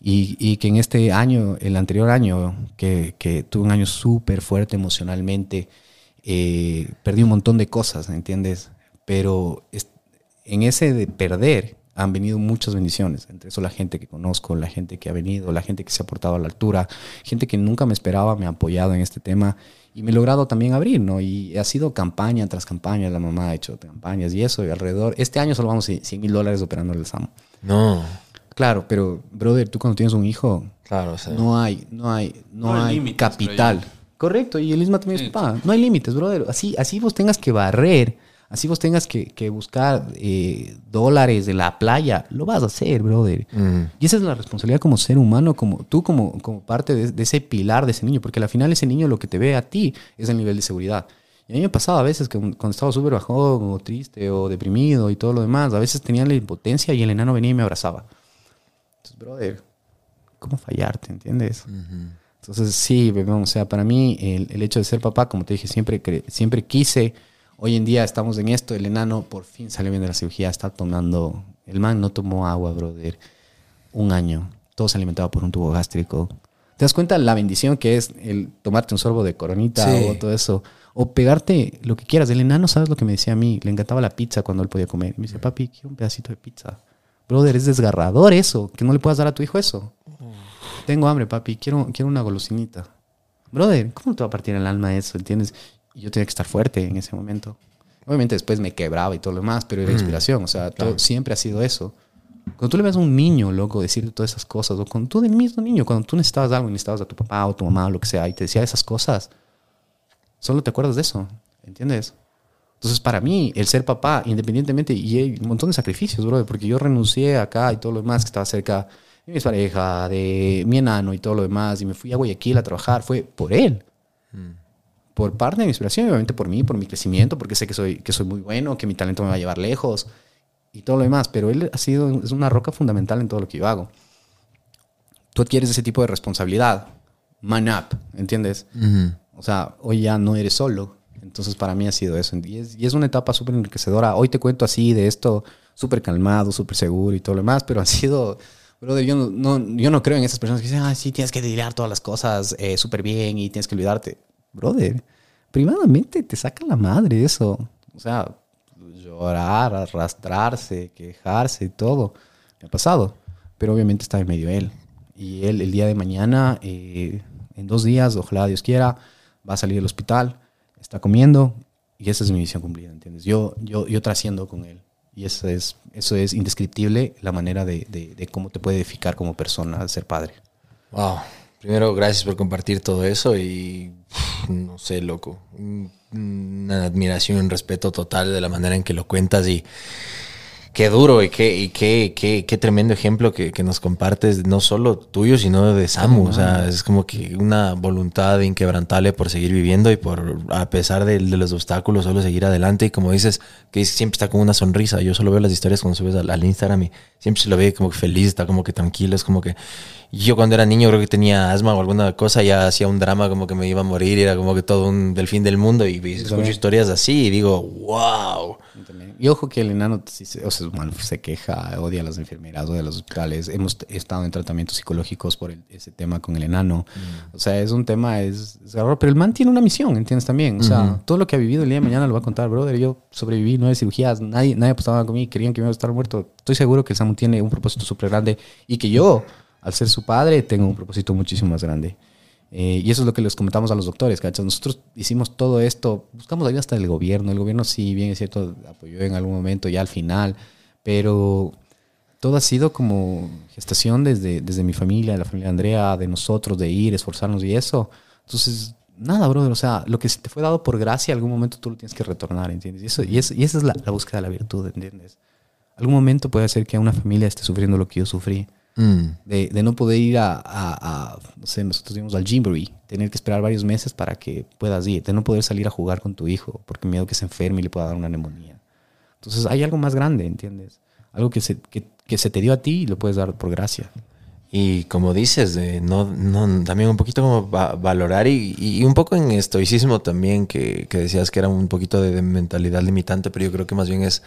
Y, que en este año, el anterior año, que, que tuve un año súper fuerte emocionalmente, eh, perdí un montón de cosas, ¿entiendes? Pero en ese de perder han venido muchas bendiciones. Entre eso la gente que conozco, la gente que ha venido, la gente que se ha portado a la altura, gente que nunca me esperaba, me ha apoyado en este tema y me he logrado también abrir, ¿no? Y ha sido campaña tras campaña, la mamá ha hecho campañas y eso, y alrededor. Este año solo vamos 100 mil dólares operando el SAMU. No. Claro, pero, brother, tú cuando tienes un hijo, Claro, o sea. no hay, no hay, no, No hay hay límites, capital. Correcto, y el Isma también es Sí. papá. No hay límites, brother. Así, así vos tengas que barrer, así vos tengas que, que buscar eh, dólares de la playa, lo vas a hacer, brother. Mm. Y esa es la responsabilidad como ser humano, como tú como, como parte de, de ese pilar de ese niño, porque al final ese niño lo que te ve a ti es el nivel de seguridad. Y a mí me pasaba a veces que cuando estaba súper bajón o triste o deprimido y todo lo demás, a veces tenía la impotencia y el enano venía y me abrazaba. Entonces, brother, ¿cómo fallarte, entiendes? Entonces, sí, bebé, o sea, para mí el, el hecho de ser papá, como te dije, siempre, siempre quise. Hoy en día estamos en esto, el enano por fin salió bien de la cirugía, está tomando, el man no tomó agua, brother, un año, todo se alimentaba por un tubo gástrico. ¿Te das cuenta la bendición que es el tomarte un sorbo de coronita Sí. o todo eso? O pegarte lo que quieras. El enano, ¿sabes lo que me decía a mí? Le encantaba la pizza cuando él podía comer. Me dice, papi, quiero un pedacito de pizza. Brother, es desgarrador eso, que no le puedas dar a tu hijo eso. Tengo hambre, papi, quiero, quiero una golosinita. Brother, ¿cómo te va a partir el alma eso? ¿Entiendes? Y yo tenía que estar fuerte en ese momento. Obviamente después me quebraba y todo lo demás, pero era inspiración. O sea, todo- siempre ha sido eso. Cuando tú le ves a un niño, loco, decirte todas esas cosas, o cuando tú del mismo niño, cuando tú necesitabas algo, necesitabas a tu papá o tu mamá o lo que sea, y te decía esas cosas, solo te acuerdas de eso, ¿entiendes? Entonces, para mí, el ser papá, independientemente, y hay un montón de sacrificios, bro, porque yo renuncié acá y todo lo demás, que estaba cerca de mi pareja, de mi enano y todo lo demás, y me fui a Guayaquil a trabajar, fue por él. Por parte de mi inspiración, obviamente por mí, por mi crecimiento, porque sé que soy, que soy muy bueno, que mi talento me va a llevar lejos y todo lo demás, pero él ha sido, es una roca fundamental en todo lo que yo hago. Tú adquieres ese tipo de responsabilidad, man up, ¿entiendes? O sea, hoy ya no eres solo. Entonces para mí ha sido eso. Y es, y es una etapa súper enriquecedora. Hoy te cuento así de esto, súper calmado, súper seguro y todo lo demás, pero (laughs) han sido... Brother, yo no, no- yo no creo en esas personas que dicen, ah, sí, tienes que lidiar todas las cosas eh, súper bien y tienes que olvidarte. Brother, privadamente te saca la madre eso. O sea, llorar, arrastrarse, quejarse y todo. Me ha pasado. Pero obviamente está en medio él. Y él el día de mañana, eh, en dos días, ojalá Dios quiera, va a salir del hospital, está comiendo y esa es mi misión cumplida, ¿entiendes? Yo, yo, yo trasciendo con él. Y eso es, eso es indescriptible la manera de, de- cómo te puede edificar como persona ser padre. Wow. Primero, gracias por compartir todo eso y no sé, loco. Un- Una admiración y un respeto total de la manera en que lo cuentas y qué duro y qué, y qué, qué, qué tremendo ejemplo que, que nos compartes, no solo tuyo, sino de Samu. O sea, es como que una voluntad inquebrantable por seguir viviendo y por, a pesar de, de los obstáculos, solo seguir adelante. Y como dices, que siempre está con una sonrisa. Yo solo veo las historias cuando subes al, al Instagram y siempre se lo ve como que feliz, está como que tranquilo, es como que yo cuando era niño creo que tenía asma o alguna cosa, ya hacía un drama como que me iba a morir, era como que todo un del fin del mundo y escucho historias así y digo, wow. Y ojo que el enano o sea, bueno, se queja, odia a las enfermeras, odia a los hospitales. Hemos estado en tratamientos psicológicos por el- ese tema con el enano. O sea, es un tema, es, es raro, pero el man tiene una misión, ¿entiendes? También. O sea, todo lo que ha vivido el día de mañana lo va a contar, brother. Yo sobreviví nueve cirugías, nadie, nadie apostaba conmigo, querían que me iba a estar muerto. Estoy seguro que el Samu tiene un propósito súper grande y que yo, al ser su padre, tengo un propósito muchísimo más grande. Eh, y eso es lo que les comentamos a los doctores, ¿cachas? Nosotros hicimos todo esto, buscamos ayuda hasta del gobierno. El gobierno sí, bien es cierto, apoyó en algún momento, ya al final, pero todo ha sido como gestación desde, desde mi familia, la familia de Andrea, de nosotros, de ir, esforzarnos y eso. Entonces, nada, brother, o sea, lo que se te fue dado por gracia, algún momento tú lo tienes que retornar, ¿entiendes? Y, eso, y, es- y esa es la, la búsqueda de la virtud, ¿entiendes? Algún momento puede ser que una familia esté sufriendo lo que yo sufrí Mm. de, de no poder ir a, a- a, no sé, nosotros íbamos al Gymboree, tener que esperar varios meses para que puedas ir, de no poder salir a jugar con tu hijo, porque miedo que se enferme y le pueda dar una neumonía. Entonces hay algo más grande, ¿entiendes? Algo que se, que, que se te dio a ti y lo puedes dar por gracia. Y como dices, de no, no, también un poquito como va- valorar y, y un poco en estoicismo también, que, que decías que era un poquito de, de mentalidad limitante, pero yo creo que más bien es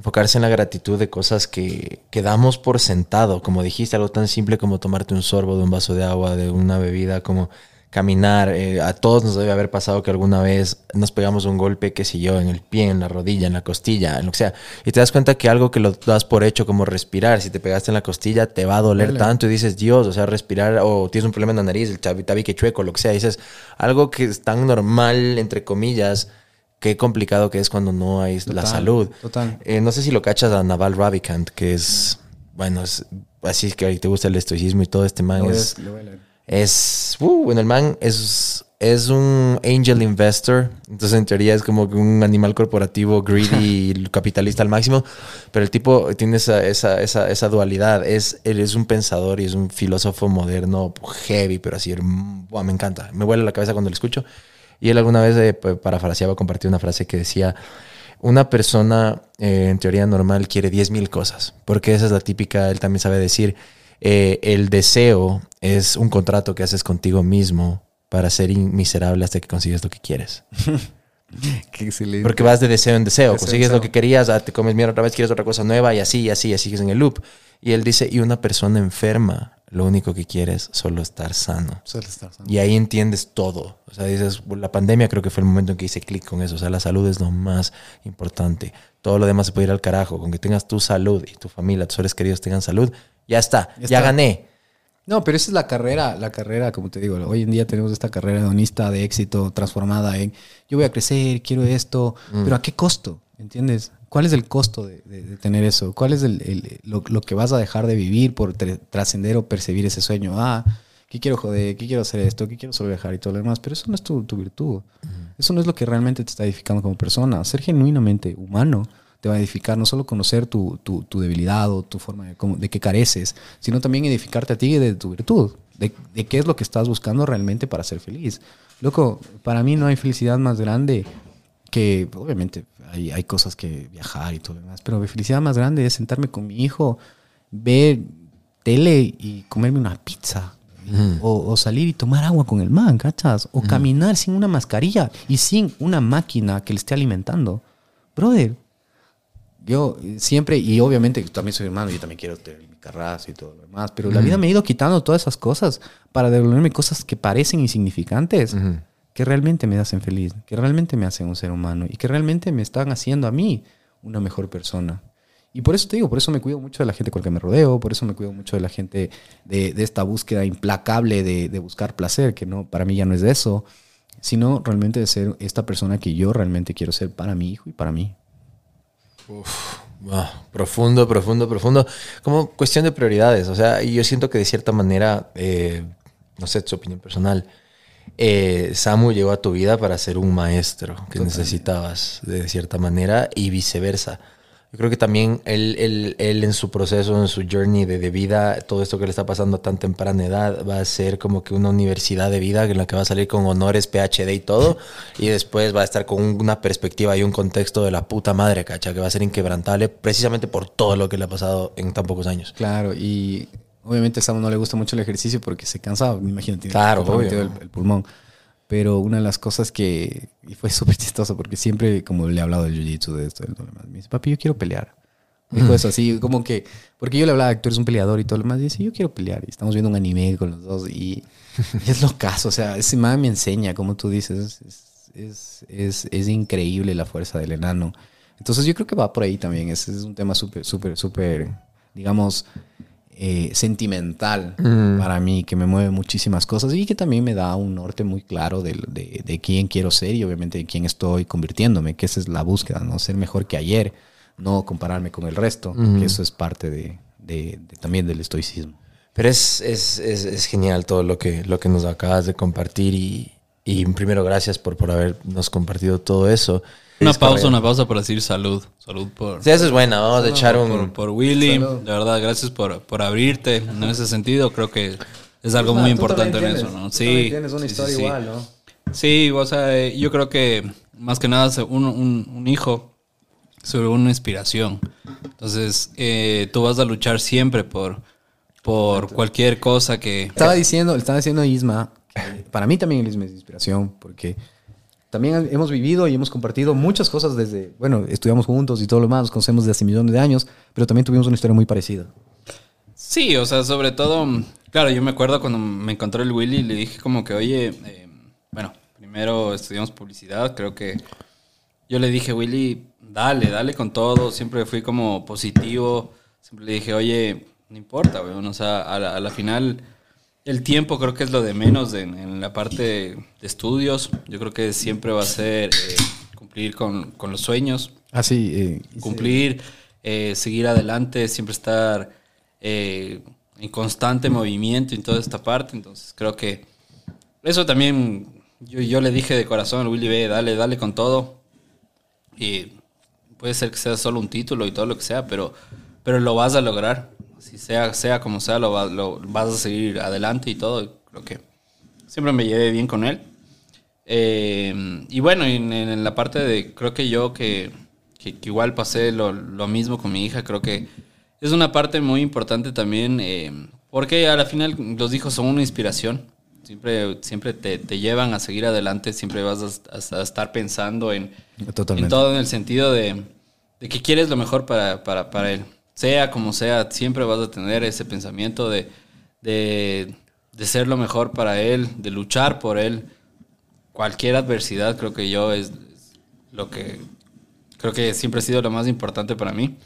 enfocarse en la gratitud de cosas que, que damos por sentado, como dijiste, algo tan simple como tomarte un sorbo de un vaso de agua, de una bebida, como caminar. eh, a todos nos debe haber pasado que alguna vez nos pegamos un golpe, qué sé yo, en el pie, en la rodilla, en la costilla, en lo que sea. Y te das cuenta que algo que lo das por hecho, como respirar, si te pegaste en la costilla, te va a doler tanto y dices, Dios, o sea, respirar, o tienes un problema en la nariz, el tabi- tabique chueco, lo que sea. Dices, algo que es tan normal, entre comillas, qué complicado que es cuando no hay la Total, salud. total. Eh, no sé si lo cachas a Naval Ravikant, que es, bueno, es, así es que te gusta el estoicismo y todo este man es... Es, uh, bueno, el man es, es un angel investor, entonces en teoría es como un animal corporativo greedy (laughs) y capitalista al máximo, pero el tipo tiene esa, esa, esa, esa dualidad, es, él es un pensador y es un filósofo moderno heavy, pero así, buah, me encanta, me vuela la cabeza cuando lo escucho. Y él alguna vez eh, pa- parafraseaba, compartió una frase que decía, una persona eh, en teoría normal quiere 10.000 cosas, porque esa es la típica, él también sabe decir, eh, el deseo es un contrato que haces contigo mismo para ser miserable hasta que consigues lo que quieres. (laughs) (laughs) Qué excelente. Porque vas de deseo en deseo. Deseo Consigues lo que querías, ah, te comes mierda otra vez, quieres otra cosa nueva y así, y así, y así sigues en el loop. Y él dice, y una persona enferma, lo único que quiere es solo estar sano. Suele estar sano. Y ahí entiendes todo. O sea, dices, la pandemia creo que fue el momento en que hice clic con eso. O sea, la salud es lo más importante. Todo lo demás se puede ir al carajo. Con que tengas tu salud y tu familia, tus seres queridos tengan salud, ya está, Ya ya, está. gané. No, pero esa es la carrera, la carrera, como te digo, hoy en día tenemos esta carrera hedonista de éxito transformada en yo voy a crecer, quiero esto, pero ¿a qué costo? ¿Entiendes? ¿Cuál es el costo de, de- de tener eso? ¿Cuál es el, el- lo, lo que vas a dejar de vivir por tra- trascender o percibir ese sueño? Ah, ¿qué quiero joder? ¿Qué quiero hacer esto? ¿Qué quiero solo viajar y todo lo demás? Pero eso no es tu, tu virtud. Eso no es lo que realmente te está edificando como persona. Ser genuinamente humano te va a edificar no solo conocer tu, tu, tu debilidad o tu forma de, cómo- de qué careces, sino también edificarte a ti de tu virtud, de, de qué es lo que estás buscando realmente para ser feliz. Loco, para mí no hay felicidad más grande que, obviamente, hay, hay cosas que viajar y todo lo demás, pero mi felicidad más grande es sentarme con mi hijo, ver tele y comerme una pizza. O, o salir y tomar agua con el man, ¿cachas? O caminar sin una mascarilla y sin una máquina que le esté alimentando. Brother, yo siempre, y obviamente también soy hermano, yo también quiero tener mi carrazo y todo lo demás, pero la vida me ha ido quitando todas esas cosas para devolverme cosas que parecen insignificantes, que realmente me hacen feliz, que realmente me hacen un ser humano y que realmente me están haciendo a mí una mejor persona. Y por eso te digo, por eso me cuido mucho de la gente con la que me rodeo, por eso me cuido mucho de la gente de, de esta búsqueda implacable de, de buscar placer, que no, para mí ya no es de eso, sino realmente de ser esta persona que yo realmente quiero ser para mi hijo y para mí. Ah, profundo, profundo, profundo. Como cuestión de prioridades. O sea, yo siento que de cierta manera, eh, no sé, tu opinión personal, eh, Samu llegó a tu vida para ser un maestro que necesitabas de cierta manera y viceversa. Yo creo que también él, él- él en su proceso, en su journey de, de vida, todo esto que le está pasando a tan temprana edad, va a ser como que una universidad de vida en la que va a salir con honores, PhD y todo, (laughs) y después va a estar con una perspectiva y un contexto de la puta madre, cacha, que va a ser inquebrantable precisamente por todo lo que le ha pasado en tan pocos años. Claro, y obviamente a Samu no le gusta mucho el ejercicio porque se cansa, me imagino, tiene Claro, obvio. el, el pulmón. Pero una de las cosas que, y fue (laughs) súper chistoso porque siempre, como le he hablado del jiu-jitsu, de esto, de todo lo demás, me dice, papi, yo quiero pelear. Me dijo eso así, como que, porque yo le hablaba, tú eres un peleador y todo lo demás, y dice, yo quiero pelear. Y estamos viendo un anime con los dos y, y (laughs) es lo caso, o sea, ese man me enseña, como tú dices, es, es, es, es increíble la fuerza del enano. Entonces yo creo que va por ahí también, ese es un tema súper, súper, súper, digamos, eh, sentimental para mí, que me mueve muchísimas cosas y que también me da un norte muy claro de, de, de quién quiero ser y obviamente de quién estoy convirtiéndome, que esa es la búsqueda, ¿no? Ser mejor que ayer, no compararme con el resto, que eso es parte de, de- de- también del estoicismo. Pero es, es, es, es genial todo lo que, lo que nos acabas de compartir y, y primero gracias por, por habernos compartido todo eso. Una pausa, una pausa para decir salud. Salud por, Sí, eso es buena, vamos a echar por, un... por Willy. Salud. De verdad, gracias por, por abrirte en ese sentido. Creo que es algo muy importante en eso, ¿no? Sí. Tienes una sí, historia sí, sí. igual, ¿no? Sí, o sea, eh, yo creo que más que nada un, un- un hijo sobre una inspiración. Entonces, eh, tú vas a luchar siempre por, por cualquier cosa que... Estaba diciendo, le estaba diciendo a Isma, para mí también Isma es inspiración, porque también hemos vivido y hemos compartido muchas cosas desde, bueno, estudiamos juntos y todo lo demás, nos conocemos desde hace millones de años, pero también tuvimos una historia muy parecida. Sí, o sea, sobre todo, claro, yo me acuerdo cuando me encontró el Willy, le dije como que, oye, eh, bueno, primero estudiamos publicidad, creo que yo le dije, Willy, dale, dale con todo, siempre fui como positivo, siempre le dije, oye, no importa, o sea, a la, a la final el tiempo creo que es lo de menos en, en la parte de estudios, yo creo que siempre va a ser eh, cumplir con, con los sueños, Así, eh, hice- cumplir, eh, seguir adelante, siempre estar eh, en constante movimiento en toda esta parte. Entonces creo que eso también yo, yo le dije de corazón al Willy B, dale, dale con todo. Y puede ser que sea solo un título y todo lo que sea, pero, pero lo vas a lograr. Si sea, sea como sea, lo, va- lo vas a seguir adelante y todo. Creo que siempre me llevé bien con él. Eh, y bueno, en, en la parte de, creo que yo que, que- que igual pasé lo, lo mismo con mi hija, creo que es una parte muy importante también, eh, porque a la final los hijos son una inspiración. siempre, siempre te, te llevan a seguir adelante, siempre vas a, estar pensando en, en todo en el sentido de, de que quieres lo mejor para, para, para él. Sea como sea, siempre vas a tener ese pensamiento de, de, de ser lo mejor para él, de luchar por él. Cualquier adversidad creo que yo es, lo que creo que siempre ha sido lo más importante para mí.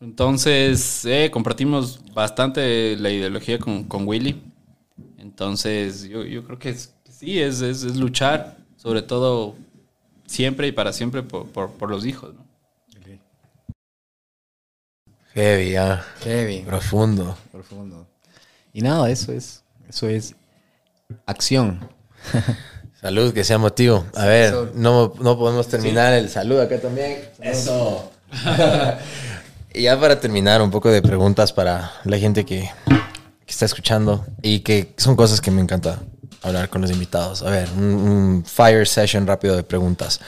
Entonces, eh, compartimos bastante la ideología con, con Willy. Entonces, yo, yo creo que sí, es, es, es luchar, sobre todo siempre y para siempre por, por, por los hijos. ¿no? Heavy, ah. Heavy. Profundo. Profundo. Y nada, eso es, eso es acción. (laughs) Salud, que sea motivo. A ver, no, no podemos terminar el salud acá también. Eso. (laughs) y ya para terminar, un poco de preguntas para la gente que, que está escuchando y que son cosas que me encanta hablar con los invitados. A ver, un, un fire session rápido de preguntas.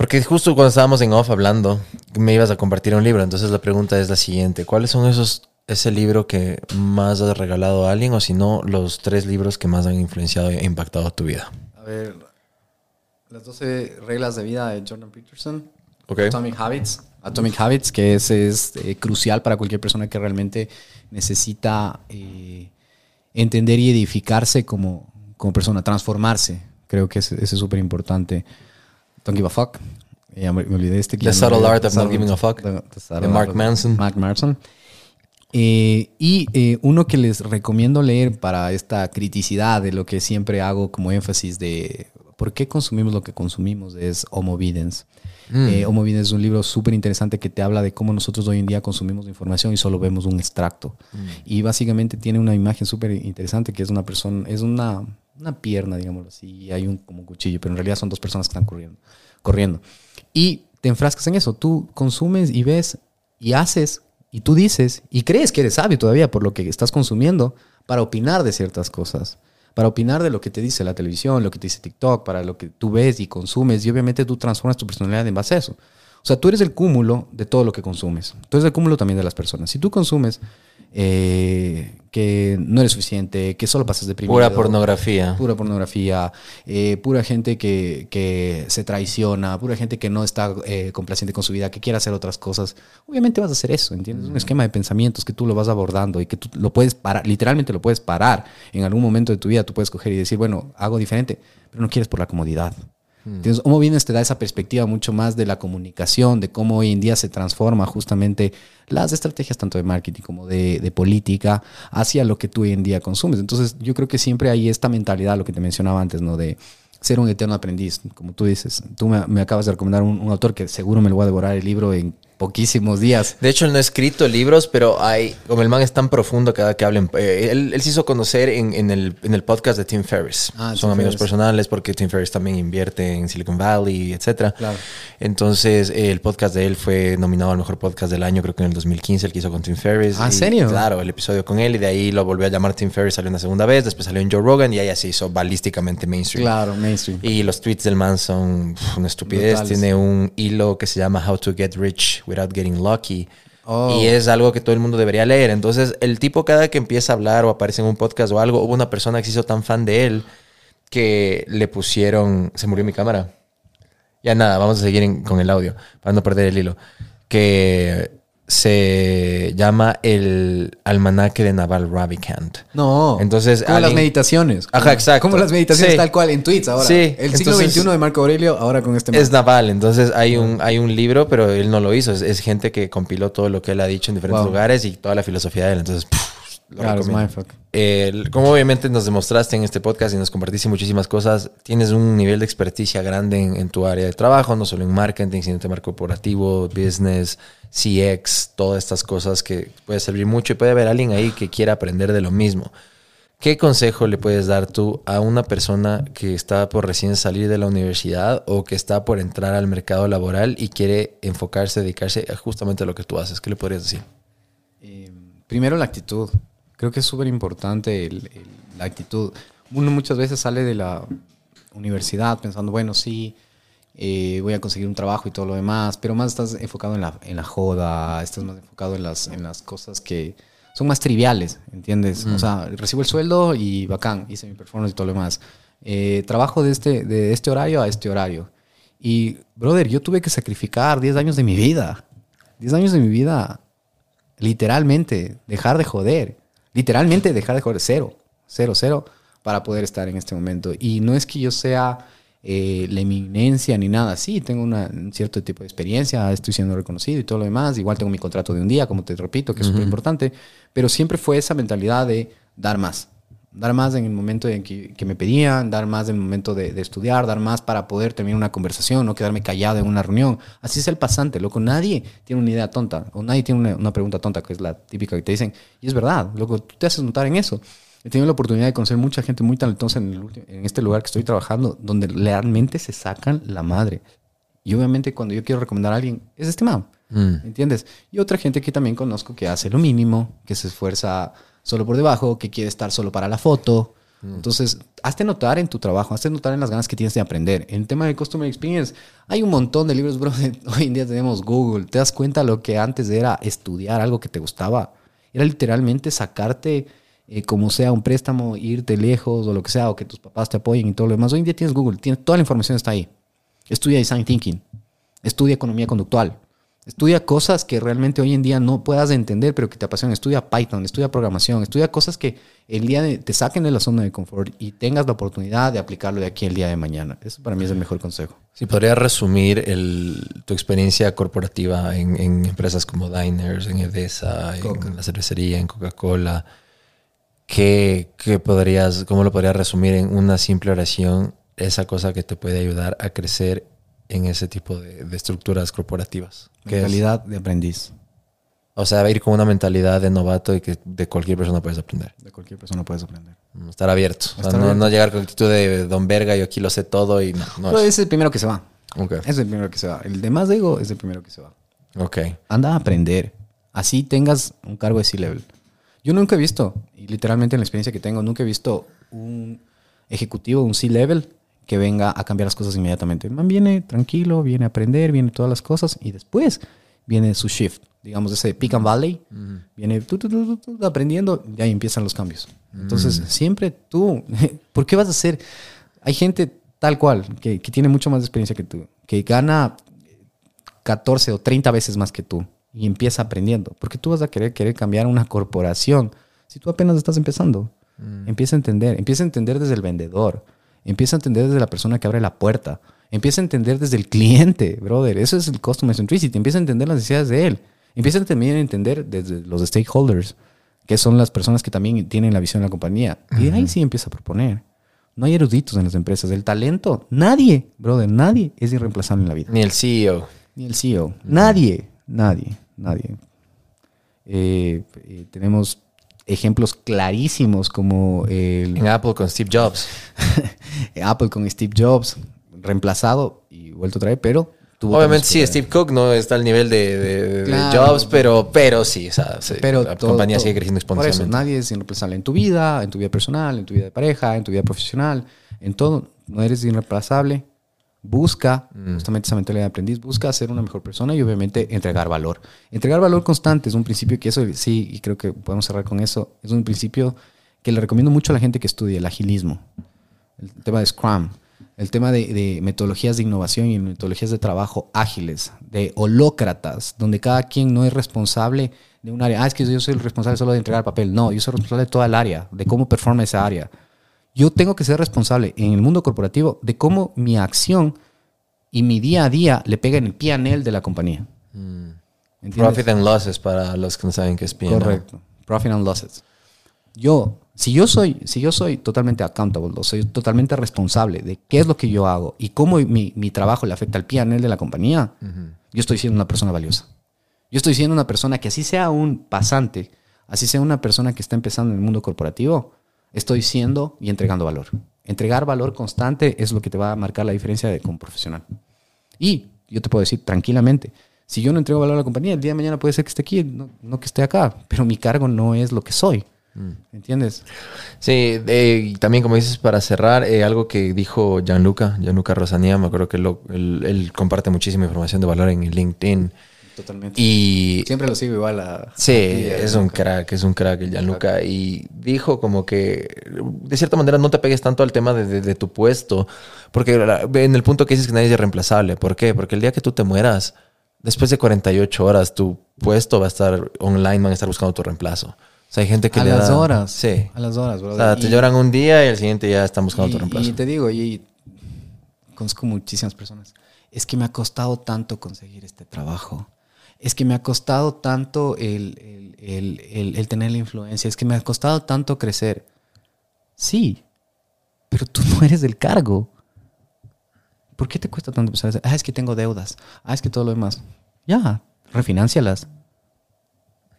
Porque justo cuando estábamos en off hablando, me ibas a compartir un libro. Entonces la pregunta es la siguiente: ¿Cuáles son esos ese libro que más has regalado a alguien o si no los tres libros que más han influenciado e impactado tu vida? A ver, las 12 reglas de vida de Jordan Peterson. Atomic Habits. Atomic Habits, que es, es eh, crucial para cualquier persona que realmente necesita eh, entender y edificarse como, como persona, transformarse. Creo que ese es súper importante. Don't give a fuck. Ya me, me olvidé este. The Subtle Art of Not Giving a Fuck, The- de Mark Manson. Mark Manson. Eh, y eh, uno que les recomiendo leer para esta criticidad de lo que siempre hago como énfasis de por qué consumimos lo que consumimos es Homo Videns. Eh, Homo Videns es un libro súper interesante que te habla de cómo nosotros hoy en día consumimos información y solo vemos un extracto. Y básicamente tiene una imagen súper interesante que es una persona, es una, una pierna, digámoslo así, y hay un como cuchillo, pero en realidad son dos personas que están corriendo. corriendo. Y te enfrascas en eso, tú consumes y ves y haces y tú dices y crees que eres sabio todavía por lo que estás consumiendo para opinar de ciertas cosas, para opinar de lo que te dice la televisión, lo que te dice TikTok, para lo que tú ves y consumes y obviamente tú transformas tu personalidad en base a eso. O sea, tú eres el cúmulo de todo lo que consumes. Tú eres el cúmulo también de las personas. Si tú consumes eh, que no eres suficiente, que solo pasas deprimido. Pura pornografía. Pura pornografía, eh, pura gente que, que se traiciona, pura gente que no está eh, complaciente con su vida, que quiere hacer otras cosas. Obviamente vas a hacer eso, ¿entiendes? Es un esquema de pensamientos que tú lo vas abordando y que tú lo puedes parar, literalmente lo puedes parar. En algún momento de tu vida tú puedes coger y decir, bueno, hago diferente, pero no quieres por la comodidad. Entonces, Homo Vienes te da esa perspectiva mucho más de la comunicación, de cómo hoy en día se transforma justamente las estrategias tanto de marketing como de, de política hacia lo que tú hoy en día consumes. Entonces, yo creo que siempre hay esta mentalidad, lo que te mencionaba antes, ¿no? De ser un eterno aprendiz, como tú dices. Tú me, me acabas de recomendar un, un autor que seguro me lo voy a devorar el libro en poquísimos días. De hecho, él no ha escrito libros, pero hay, como el man es tan profundo cada que hablen, eh, él, él se hizo conocer en, en el, en el podcast de Tim Ferriss. Ah, Son Tim amigos personales porque Tim Ferriss también invierte en Silicon Valley, etcétera. Claro. Entonces, eh, el podcast de él fue nominado al mejor podcast del año, creo que en el 2015, el que hizo con Tim Ferriss. Ah, ¿en Y, serio? Claro, el episodio con él y de ahí lo volvió a llamar Tim Ferriss, salió una segunda vez, después salió en Joe Rogan y ahí se hizo balísticamente mainstream. Claro, mainstream. Y los tweets del man son una estupidez. Brutales. Tiene un hilo que se llama How to Get Rich Without Getting Lucky. Oh. Y es algo que todo el mundo debería leer. Entonces, el tipo cada que empieza a hablar o aparece en un podcast o algo, hubo una persona que se hizo tan fan de él que le pusieron... Se murió mi cámara. Ya nada, vamos a seguir en- con el audio para no perder el hilo. Que se llama el almanaque de Naval Ravikant. No. Entonces, como las meditaciones. Ajá, exacto. Como las meditaciones Sí. tal cual en tweets ahora. Sí, El siglo entonces- XXI de Marco Aurelio, ahora con este Es man. Naval, entonces hay un, hay un libro, pero él no lo hizo. Es, es gente que compiló todo lo que él ha dicho en diferentes Wow. lugares y toda la filosofía de él. Entonces, pff, lo Claro, mindfuck. Eh, como obviamente nos demostraste en este podcast y nos compartiste muchísimas cosas, tienes un nivel de experticia grande en, en tu área de trabajo, no solo en marketing, sino en tema corporativo, business, CX, todas estas cosas que puede servir mucho y puede haber alguien ahí que quiera aprender de lo mismo. ¿Qué consejo le puedes dar tú a una persona que está por recién salir de la universidad o que está por entrar al mercado laboral y quiere enfocarse, dedicarse a justamente a lo que tú haces? ¿Qué le podrías decir? Eh, primero la actitud. Creo que es súper importante la actitud. Uno muchas veces sale de la universidad pensando, bueno, sí, eh, voy a conseguir un trabajo y todo lo demás, pero más estás enfocado en la, en la joda, estás más enfocado en las, en las cosas que son más triviales, ¿entiendes? O sea, recibo el sueldo y bacán, hice mi performance y todo lo demás. Eh, trabajo de este, de este horario a este horario. Y, brother, yo tuve que sacrificar 10 años de mi vida. 10 años de mi vida, literalmente, dejar de joder. Literalmente dejar de joder, cero, cero, cero, para poder estar en este momento. Y no es que yo sea eh, la eminencia ni nada. Sí, tengo una, un cierto tipo de experiencia, estoy siendo reconocido y todo lo demás. Igual tengo mi contrato de un día, como te repito, que es súper importante. Pero siempre fue esa mentalidad de dar más. Dar más en el momento en que, que me pedían, dar más en el momento de, de estudiar, dar más para poder terminar una conversación, no quedarme callado en una reunión. Así es el pasante, loco. Nadie tiene una idea tonta o nadie tiene una, una pregunta tonta, que es la típica que te dicen. Y es verdad, loco, tú te haces notar en eso. He tenido la oportunidad de conocer mucha gente muy talentosa en, el en este lugar que estoy trabajando, donde realmente se sacan la madre. Y obviamente cuando yo quiero recomendar a alguien, es este man. ¿Entiendes? Y otra gente que también conozco que hace lo mínimo, que se esfuerza solo por debajo, que quiere estar solo para la foto. Entonces, hazte notar en tu trabajo, hazte notar en las ganas que tienes de aprender. En el tema de Customer Experience, hay un montón de libros, (laughs) bro. Hoy en día tenemos Google. ¿Te das cuenta lo que antes era estudiar algo que te gustaba? Era literalmente sacarte, eh, como sea, un préstamo, irte lejos o lo que sea, o que tus papás te apoyen y todo lo demás. Hoy en día tienes Google, tienes, toda la información está ahí. Estudia Design Thinking, estudia economía conductual, estudia cosas que realmente hoy en día no puedas entender, pero que te apasionan. Estudia Python, estudia programación, estudia cosas que el día de, te saquen de la zona de confort y tengas la oportunidad de aplicarlo de aquí el día de mañana. Eso para mí es el mejor consejo. Si podrías resumir el- tu experiencia corporativa en, en empresas como Diners, en Edesa, en la cervecería, en Coca-Cola, ¿qué, qué podrías, ¿cómo lo podrías resumir en una simple oración? Esa cosa que te puede ayudar a crecer en ese tipo de, de estructuras corporativas. Mentalidad de aprendiz. O sea, ir con una mentalidad de novato y que de cualquier persona puedes aprender. De cualquier persona puedes aprender. Estar abierto. O sea, Estar no, abierto. no llegar con actitud de don verga, yo aquí lo sé todo y no. no Pero es- es el primero que se va. Es el primero que se va. El de más ego es el primero que se va. Ok. Anda a aprender. Así tengas un cargo de C-level. Yo nunca he visto, y literalmente en la experiencia que tengo, nunca he visto un ejecutivo, un C-level, que venga a cambiar las cosas inmediatamente. El man viene tranquilo, viene a aprender, viene todas las cosas, y después viene su shift. Digamos, ese pick and valley, viene aprendiendo, y ahí empiezan los cambios. Entonces, siempre tú, (laughs) ¿por qué vas a hacer? Hay gente tal cual, que, que tiene mucho más experiencia que tú, que gana 14 o 30 veces más que tú y empieza aprendiendo. Porque tú vas a querer, querer cambiar una corporación si tú apenas estás empezando. Empieza a entender, empieza a entender desde el vendedor, empieza a entender desde la persona que abre la puerta, empieza a entender desde el cliente, brother. Eso es el customer centricity, empieza a entender las necesidades de él, empieza también a entender desde los stakeholders, que son las personas que también tienen la visión de la compañía. Y de ahí sí empieza a proponer. No hay eruditos en las empresas. El talento, nadie, brother, nadie es irreemplazable en la vida. Ni el CEO. Ni el CEO. Nadie, nadie, nadie. Eh, eh, tenemos ejemplos clarísimos como el En Apple con Steve Jobs. (laughs) Apple con Steve Jobs, reemplazado y vuelto a traer, pero tuvo Obviamente sí, Steve Cook no está al nivel de, de- de Claro. Jobs, pero, pero sí, o sea, sí, Pero la todo- compañía todo- sigue creciendo Por eso, exponencialmente. nadie es irreemplazable en tu vida, en tu vida personal, en tu vida de pareja, en tu vida profesional, en todo. No eres irreemplazable. Busca Mm. justamente esa mentalidad de aprendiz, busca ser una mejor persona y obviamente entregar valor. Entregar valor constante es un principio que eso sí, y creo que podemos cerrar con eso, es un principio que le recomiendo mucho a la gente que estudie el agilismo, el tema de Scrum, el tema de, de metodologías de innovación y metodologías de trabajo ágiles, de holócratas, donde cada quien no es responsable de un área. Ah, es que yo soy el responsable solo de entregar papel. No, yo soy responsable de toda el área, de cómo performa esa área. Yo tengo que ser responsable en el mundo corporativo de cómo mi acción y mi día a día le pega en el PNL de la compañía. ¿Entiendes? Profit and losses para los que no saben qué es P&L. Correcto. Profit and losses. Yo, si yo soy, si yo soy totalmente accountable, o soy totalmente responsable de qué es lo que yo hago y cómo mi, mi trabajo le afecta al PNL de la compañía, yo estoy siendo una persona valiosa. Yo estoy siendo una persona que así sea un pasante, así sea una persona que está empezando en el mundo corporativo, estoy siendo y entregando valor. Entregar valor constante es lo que te va a marcar la diferencia de como profesional. Y yo te puedo decir tranquilamente, si yo no entrego valor a la compañía, el día de mañana puede ser que esté aquí, no, no que esté acá, pero mi cargo no es lo que soy. ¿Entiendes? Sí, eh, y también como dices, para cerrar, eh, algo que dijo Gianluca, Gianluca Rosanía, me acuerdo que lo- él, él comparte muchísima información de valor en LinkedIn. Totalmente. Y Siempre lo sigo igual a... Sí, a es un crack, es un crack el Gianluca. Y dijo como que, de cierta manera, no te pegues tanto al tema de, de- de tu puesto. Porque la- en el punto que dices que nadie es irreemplazable. ¿Por qué? Porque el día que tú te mueras, después de 48 horas, tu puesto va a estar online, van a estar buscando tu reemplazo. O sea, hay gente que A le las da- horas. Sí. A las horas, bro. O sea, te lloran un día y al siguiente ya están buscando tu reemplazo. y te digo, y conozco muchísimas personas. Es que me ha costado tanto conseguir este trabajo. Es que me ha costado tanto el, el- el- el- tener la influencia. Es que me ha costado tanto crecer. Sí, pero tú no eres del cargo. ¿Por qué te cuesta tanto decir, ah, es que tengo deudas, ah, es que todo lo demás? Ya, refinancialas.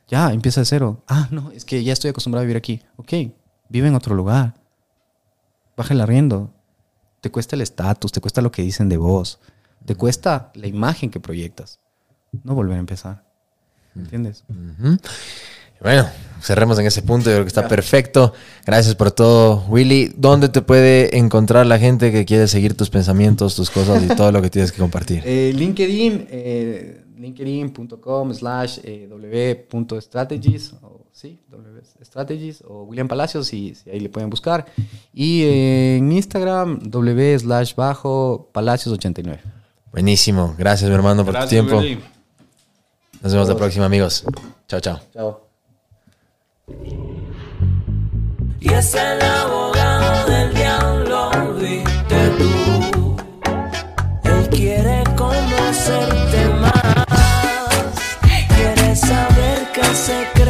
Ya, empieza de cero. Ah, no, es que ya estoy acostumbrado a vivir aquí. Ok, vive en otro lugar. Baja el arriendo. Te cuesta el estatus, te cuesta lo que dicen de vos. Te cuesta la imagen que proyectas. No volver a empezar. ¿Entiendes? Bueno, cerremos en ese punto. Yo creo que está perfecto. Gracias por todo, Willy. ¿Dónde te puede encontrar la gente que quiere seguir tus pensamientos, tus cosas y (laughs) todo lo que tienes que compartir? Eh, LinkedIn, eh, linkedin.com slash eh, w.strategies, o, sí, w strategies, o William Palacios, si, si ahí le pueden buscar. Y eh, en Instagram, w slash bajo Palacios 89. Buenísimo. Gracias, mi hermano, por Gracias, tu tiempo. Willy. Nos vemos Todos. la próxima, amigos. Chao, chao. Chao. Y es el abogado del diablo, viste tú. Él quiere conocerte más. Quiere saber qué se